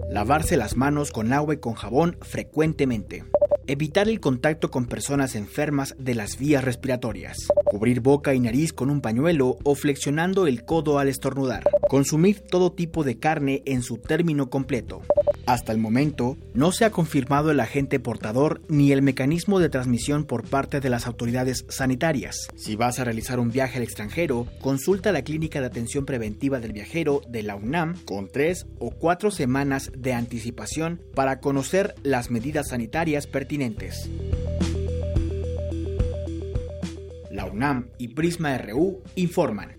lavarse las manos con agua y con jabón frecuentemente. Evitar el contacto con personas enfermas de las vías respiratorias. Cubrir boca y nariz con un pañuelo o flexionando el codo al estornudar. Consumir todo tipo de carne en su término completo. Hasta el momento, no se ha confirmado el agente portador ni el mecanismo de transmisión por parte de las autoridades sanitarias. Si vas a realizar un viaje al extranjero, consulta la Clínica de Atención Preventiva del Viajero de la UNAM con tres o cuatro semanas de anticipación para conocer las medidas sanitarias pertinentes. La UNAM y Prisma RU informan.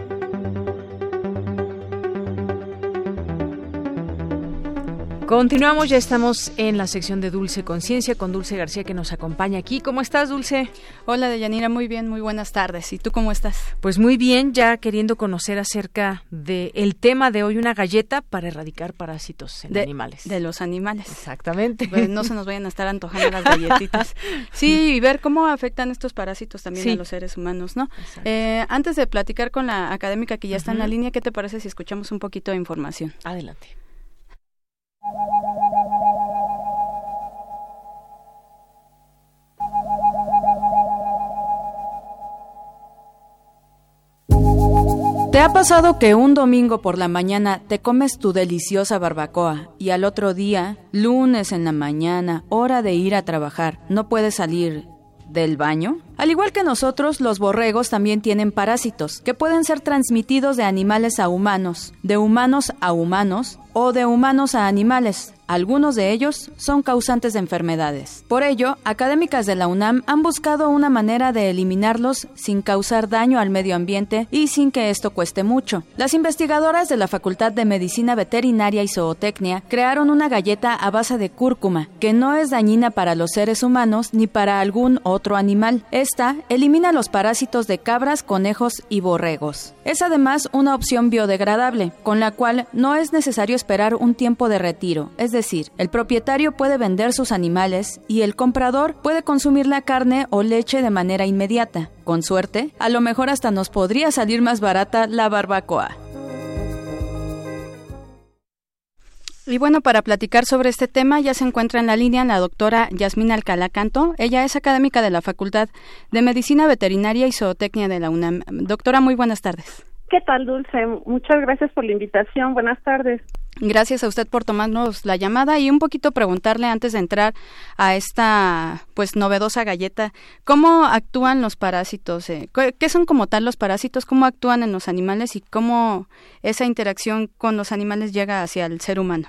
Continuamos, ya estamos en la sección de Dulce Conciencia con Dulce García que nos acompaña aquí. ¿Cómo estás, Dulce? Hola, Deyanira, muy bien, muy buenas tardes. ¿Y tú cómo estás? Pues muy bien, ya queriendo conocer acerca del el tema de hoy, una galleta para erradicar parásitos en animales. De los animales. Exactamente. Pues no se nos vayan a estar antojando las galletitas. Sí, y ver cómo afectan estos parásitos también a los seres humanos, ¿no? Eh, antes de platicar con la académica que ya está en la línea, ¿qué te parece si escuchamos un poquito de información? Adelante. Ha pasado que un domingo por la mañana te comes tu deliciosa barbacoa y al otro día, lunes en la mañana, hora de ir a trabajar, no puedes salir del baño? Al igual que nosotros, los borregos también tienen parásitos que pueden ser transmitidos de animales a humanos, de humanos a humanos o de humanos a animales. Algunos de ellos son causantes de enfermedades. Por ello, académicas de la UNAM han buscado una manera de eliminarlos sin causar daño al medio ambiente y sin que esto cueste mucho. Las investigadoras de la Facultad de Medicina Veterinaria y Zootecnia crearon una galleta a base de cúrcuma, que no es dañina para los seres humanos ni para algún otro animal. Esta elimina los parásitos de cabras, conejos y borregos. Es además una opción biodegradable, con la cual no es necesario esperar un tiempo de retiro, es decir, el propietario puede vender sus animales y el comprador puede consumir la carne o leche de manera inmediata. Con suerte, a lo mejor hasta nos podría salir más barata la barbacoa. Y bueno, para platicar sobre este tema ya se encuentra en la línea la doctora Yasmina Alcalá Canto. Ella es académica de la Facultad de Medicina Veterinaria y Zootecnia de la UNAM. Doctora, muy buenas tardes. ¿Qué tal, Dulce? Muchas gracias por la invitación. Buenas tardes. Gracias a usted por tomarnos la llamada y un poquito preguntarle antes de entrar a esta pues novedosa galleta, ¿cómo actúan los parásitos? Eh, ¿Qué son como tal los parásitos? ¿Cómo actúan en los animales y cómo esa interacción con los animales llega hacia el ser humano?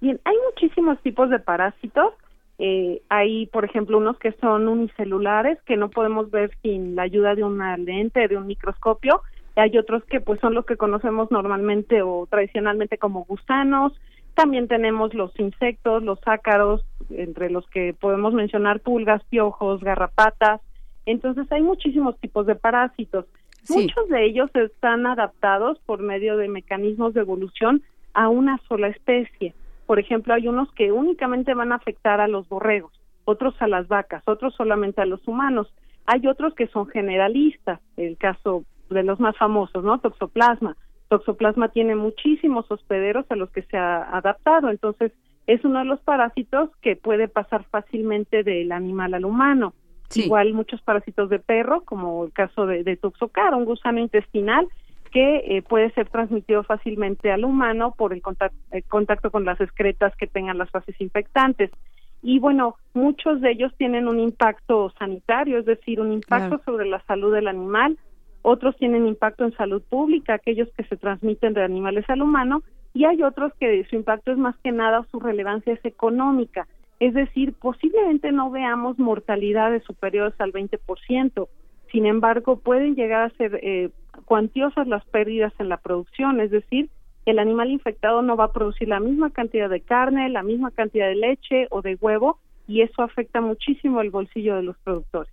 Bien, hay muchísimos tipos de parásitos. Eh, hay, por ejemplo, unos que son unicelulares que no podemos ver sin la ayuda de una lente, de un microscopio hay otros que pues son los que conocemos normalmente o tradicionalmente como gusanos, también tenemos los insectos, los ácaros, entre los que podemos mencionar pulgas, piojos, garrapatas. Entonces hay muchísimos tipos de parásitos. Muchos de ellos están adaptados por medio de mecanismos de evolución a una sola especie. Por ejemplo, hay unos que únicamente van a afectar a los borregos, otros a las vacas, otros solamente a los humanos. Hay otros que son generalistas, el caso de los más famosos, ¿no? Toxoplasma. Toxoplasma tiene muchísimos hospederos a los que se ha adaptado, entonces es uno de los parásitos que puede pasar fácilmente del animal al humano. Igual muchos parásitos de perro, como el caso de, de Toxocar, un gusano intestinal que eh, puede ser transmitido fácilmente al humano por el contacto, con las excretas que tengan las fases infectantes. Y bueno, muchos de ellos tienen un impacto sanitario, es decir, un impacto sobre la salud del animal, otros tienen impacto en salud pública, aquellos que se transmiten de animales al humano, y hay otros que su impacto es más que nada su relevancia es económica, es decir, posiblemente no veamos mortalidades superiores al 20%, sin embargo, pueden llegar a ser eh, cuantiosas las pérdidas en la producción, es decir, el animal infectado no va a producir la misma cantidad de carne, la misma cantidad de leche o de huevo, y eso afecta muchísimo el bolsillo de los productores.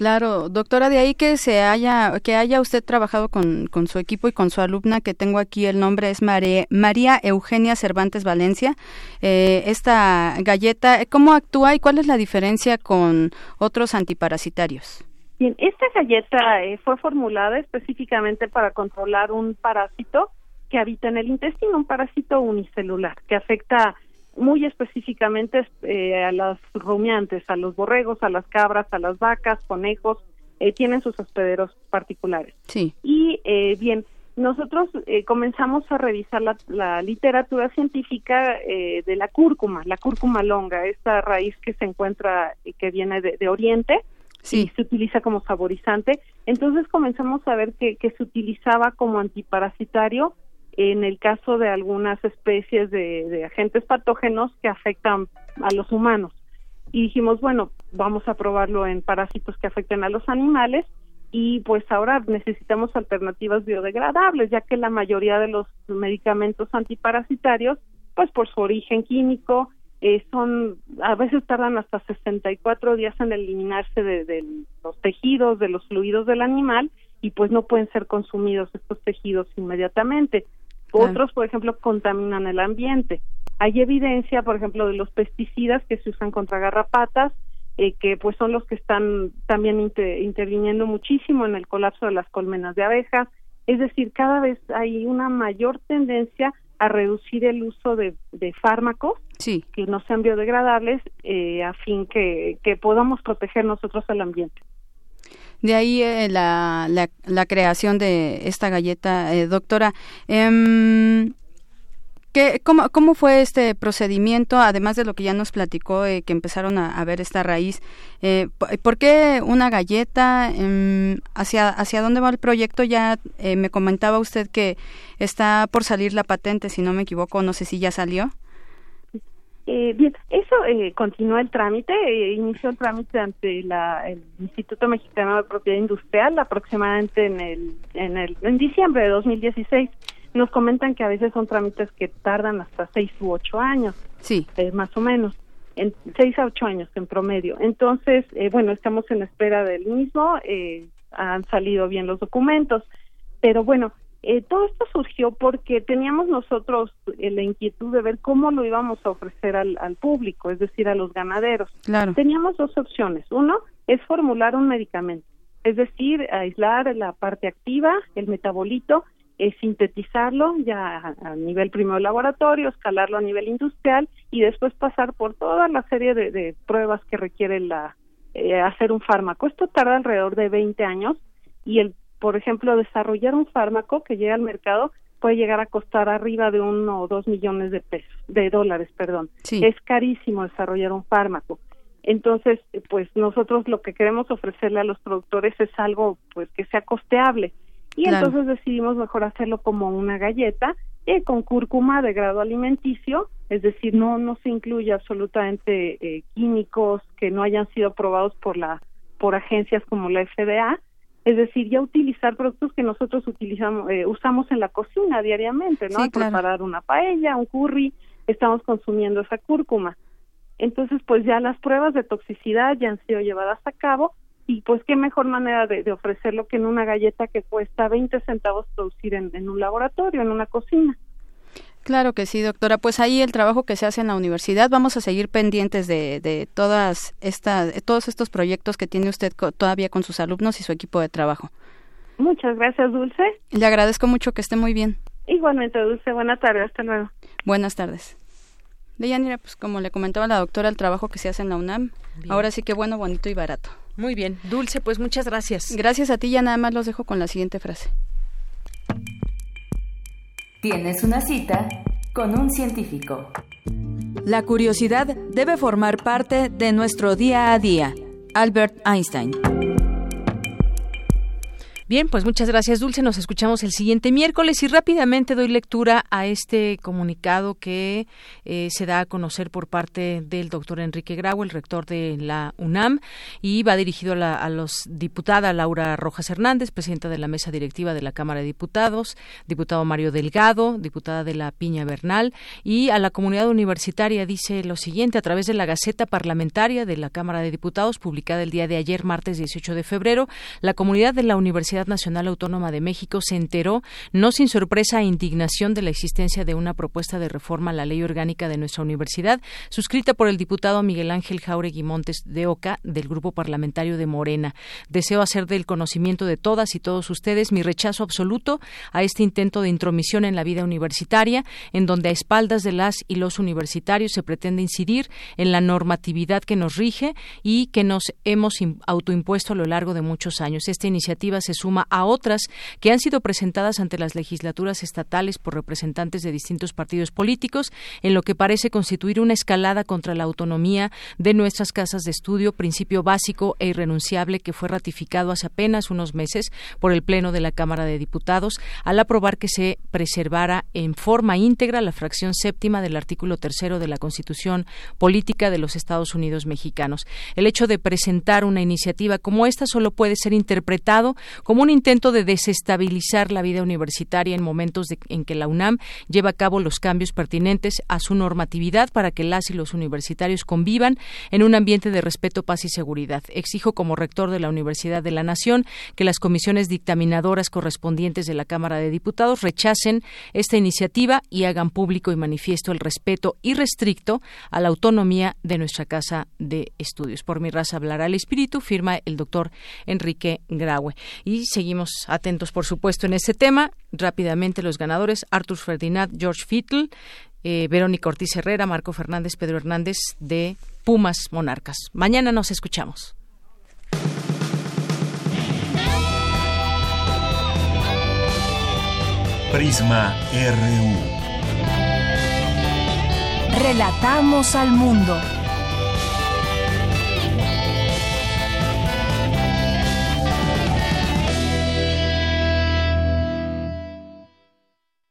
Claro, doctora, de ahí que se haya, que haya usted trabajado con, con su equipo y con su alumna, que tengo aquí el nombre es María, Eugenia Cervantes Valencia. Eh, esta galleta, ¿cómo actúa y cuál es la diferencia con otros antiparasitarios? Bien, esta galleta eh, fue formulada específicamente para controlar un parásito que habita en el intestino, un parásito unicelular que afecta muy específicamente eh, a los rumiantes, a los borregos, a las cabras, a las vacas, conejos, eh, tienen sus hospederos particulares. Sí. Y eh, bien, nosotros eh, comenzamos a revisar la, literatura científica eh, de la cúrcuma, la cúrcuma longa, esta raíz que se encuentra y que viene de, Oriente y se utiliza como saborizante. Entonces comenzamos a ver que, se utilizaba como antiparasitario en el caso de algunas especies de agentes patógenos que afectan a los humanos. Y dijimos, bueno, vamos a probarlo en parásitos que afecten a los animales y pues ahora necesitamos alternativas biodegradables, ya que la mayoría de los medicamentos antiparasitarios, pues por su origen químico, eh, son a veces tardan hasta 64 días en eliminarse de, los tejidos, de los fluidos del animal y pues no pueden ser consumidos estos tejidos inmediatamente. Otros, por ejemplo, contaminan el ambiente. Hay evidencia, por ejemplo, de los pesticidas que se usan contra garrapatas, eh, que pues son los que están también interviniendo muchísimo en el colapso de las colmenas de abejas. Es decir, cada vez hay una mayor tendencia a reducir el uso de, fármacos que no sean biodegradables eh, a fin que, que podamos proteger nosotros al ambiente. De ahí eh, la, la, creación de esta galleta, doctora. Em, ¿Qué, cómo, ¿Cómo fue este procedimiento, además de lo que ya nos platicó, eh, que empezaron a, ver esta raíz? Eh, ¿Por qué una galleta? Em, ¿hacia, ¿Hacia dónde va el proyecto? Ya eh, me comentaba usted que está por salir la patente, si no me equivoco, no sé si ya salió. Bien, eso continúa el trámite, inició el trámite ante la, el Instituto Mexicano de Propiedad Industrial aproximadamente en el, en el en diciembre de 2016 nos comentan que a veces son trámites que tardan hasta seis u ocho años. Sí. Eh, más o menos. En seis a ocho años en promedio. Entonces, eh, bueno, estamos en espera del mismo. Eh, han salido bien los documentos. Pero bueno, todo esto surgió porque teníamos nosotros la inquietud de ver cómo lo íbamos a ofrecer al, al público, es decir, a los ganaderos. Claro. Teníamos dos opciones. Uno es formular un medicamento, es decir, aislar la parte activa, el metabolito, es sintetizarlo ya a, nivel primero laboratorio, escalarlo a nivel industrial y después pasar por toda la serie de, pruebas que requiere la, eh, hacer un fármaco. Esto tarda alrededor de 20 años y el, por ejemplo, desarrollar un fármaco que llega al mercado puede llegar a costar arriba de uno o dos millones de pesos, de dólares, perdón. Es carísimo desarrollar un fármaco. Entonces, pues nosotros lo que queremos ofrecerle a los productores es algo pues que sea costeable y entonces decidimos mejor hacerlo como una galleta eh, con cúrcuma de grado alimenticio, es decir, no no se incluye absolutamente eh, químicos que no hayan sido aprobados por la por agencias como la FDA, es decir, ya utilizar productos que nosotros utilizamos eh, usamos en la cocina diariamente, ¿no? Preparar una paella, un curry, estamos consumiendo esa cúrcuma. Entonces, pues ya las pruebas de toxicidad ya han sido llevadas a cabo y pues qué mejor manera de, ofrecerlo que en una galleta que cuesta 20 centavos producir en, un laboratorio, en una cocina. Claro que sí, doctora. Pues ahí el trabajo que se hace en la universidad. Vamos a seguir pendientes de, de todas estas, todos estos proyectos que tiene usted todavía con sus alumnos y su equipo de trabajo. Muchas gracias, Dulce. Le agradezco mucho que esté muy bien. Igualmente, Dulce. Buenas tardes. Hasta luego. Buenas tardes. Deyanira, pues como le comentaba la doctora, el trabajo que se hace en la UNAM, ahora sí que bueno, bonito y barato. Muy bien. Dulce, pues muchas gracias. Gracias a ti, ya nada más los dejo con la siguiente frase. Tienes una cita con un científico. La curiosidad debe formar parte de nuestro día a día. Albert Einstein. Bien, pues muchas gracias, Dulce. Nos escuchamos el siguiente miércoles y rápidamente doy lectura a este comunicado que eh, se da a conocer por parte del doctor Enrique Grau, el rector de la UNAM, y va dirigido a la los diputada Laura Rojas Hernández, presidenta de la mesa directiva de la Cámara de Diputados, diputado Mario Delgado, diputada de la Piña Bernal, y a la comunidad universitaria dice lo siguiente a través de la Gaceta Parlamentaria de la Cámara de Diputados, publicada el día de ayer, martes 18 de febrero, la comunidad de la Universidad Nacional Autónoma de México se enteró, no sin sorpresa e indignación, de la existencia de una propuesta de reforma a la ley orgánica de nuestra universidad, suscrita por el diputado Miguel Ángel Jauregui Montes de Oca, del Grupo Parlamentario de Morena. Deseo hacer del conocimiento de todas y todos ustedes mi rechazo absoluto a este intento de intromisión en la vida universitaria, en donde a espaldas de las y los universitarios se pretende incidir en la normatividad que nos rige y que nos hemos autoimpuesto a lo largo de muchos años. Esta iniciativa se suma suma a otras que han sido presentadas ante las legislaturas estatales por representantes de distintos partidos políticos, en lo que parece constituir una escalada contra la autonomía de nuestras casas de estudio, principio básico e irrenunciable que fue ratificado hace apenas unos meses por el Pleno de la Cámara de Diputados al aprobar que se preservara en forma íntegra la fracción séptima del artículo tercero de la Constitución Política de los Estados Unidos Mexicanos. El hecho de presentar una iniciativa como esta solo puede ser interpretado como un intento de desestabilizar la vida universitaria en momentos en que la UNAM lleva a cabo los cambios pertinentes a su normatividad para que las y los universitarios convivan en un ambiente de respeto, paz y seguridad. Exijo como rector de la Universidad de la Nación que las comisiones dictaminadoras correspondientes de la Cámara de Diputados rechacen esta iniciativa y hagan público y manifiesto el respeto irrestricto a la autonomía de nuestra Casa de Estudios. Por mi raza hablará el espíritu, firma el doctor Enrique Graue. Seguimos atentos, por supuesto, en este tema. Rápidamente los ganadores, Artur Ferdinand, George Fittle, eh, Verónica Ortiz Herrera, Marco Fernández, Pedro Hernández de Pumas Monarcas. Mañana nos escuchamos. Prisma RU. Relatamos al mundo.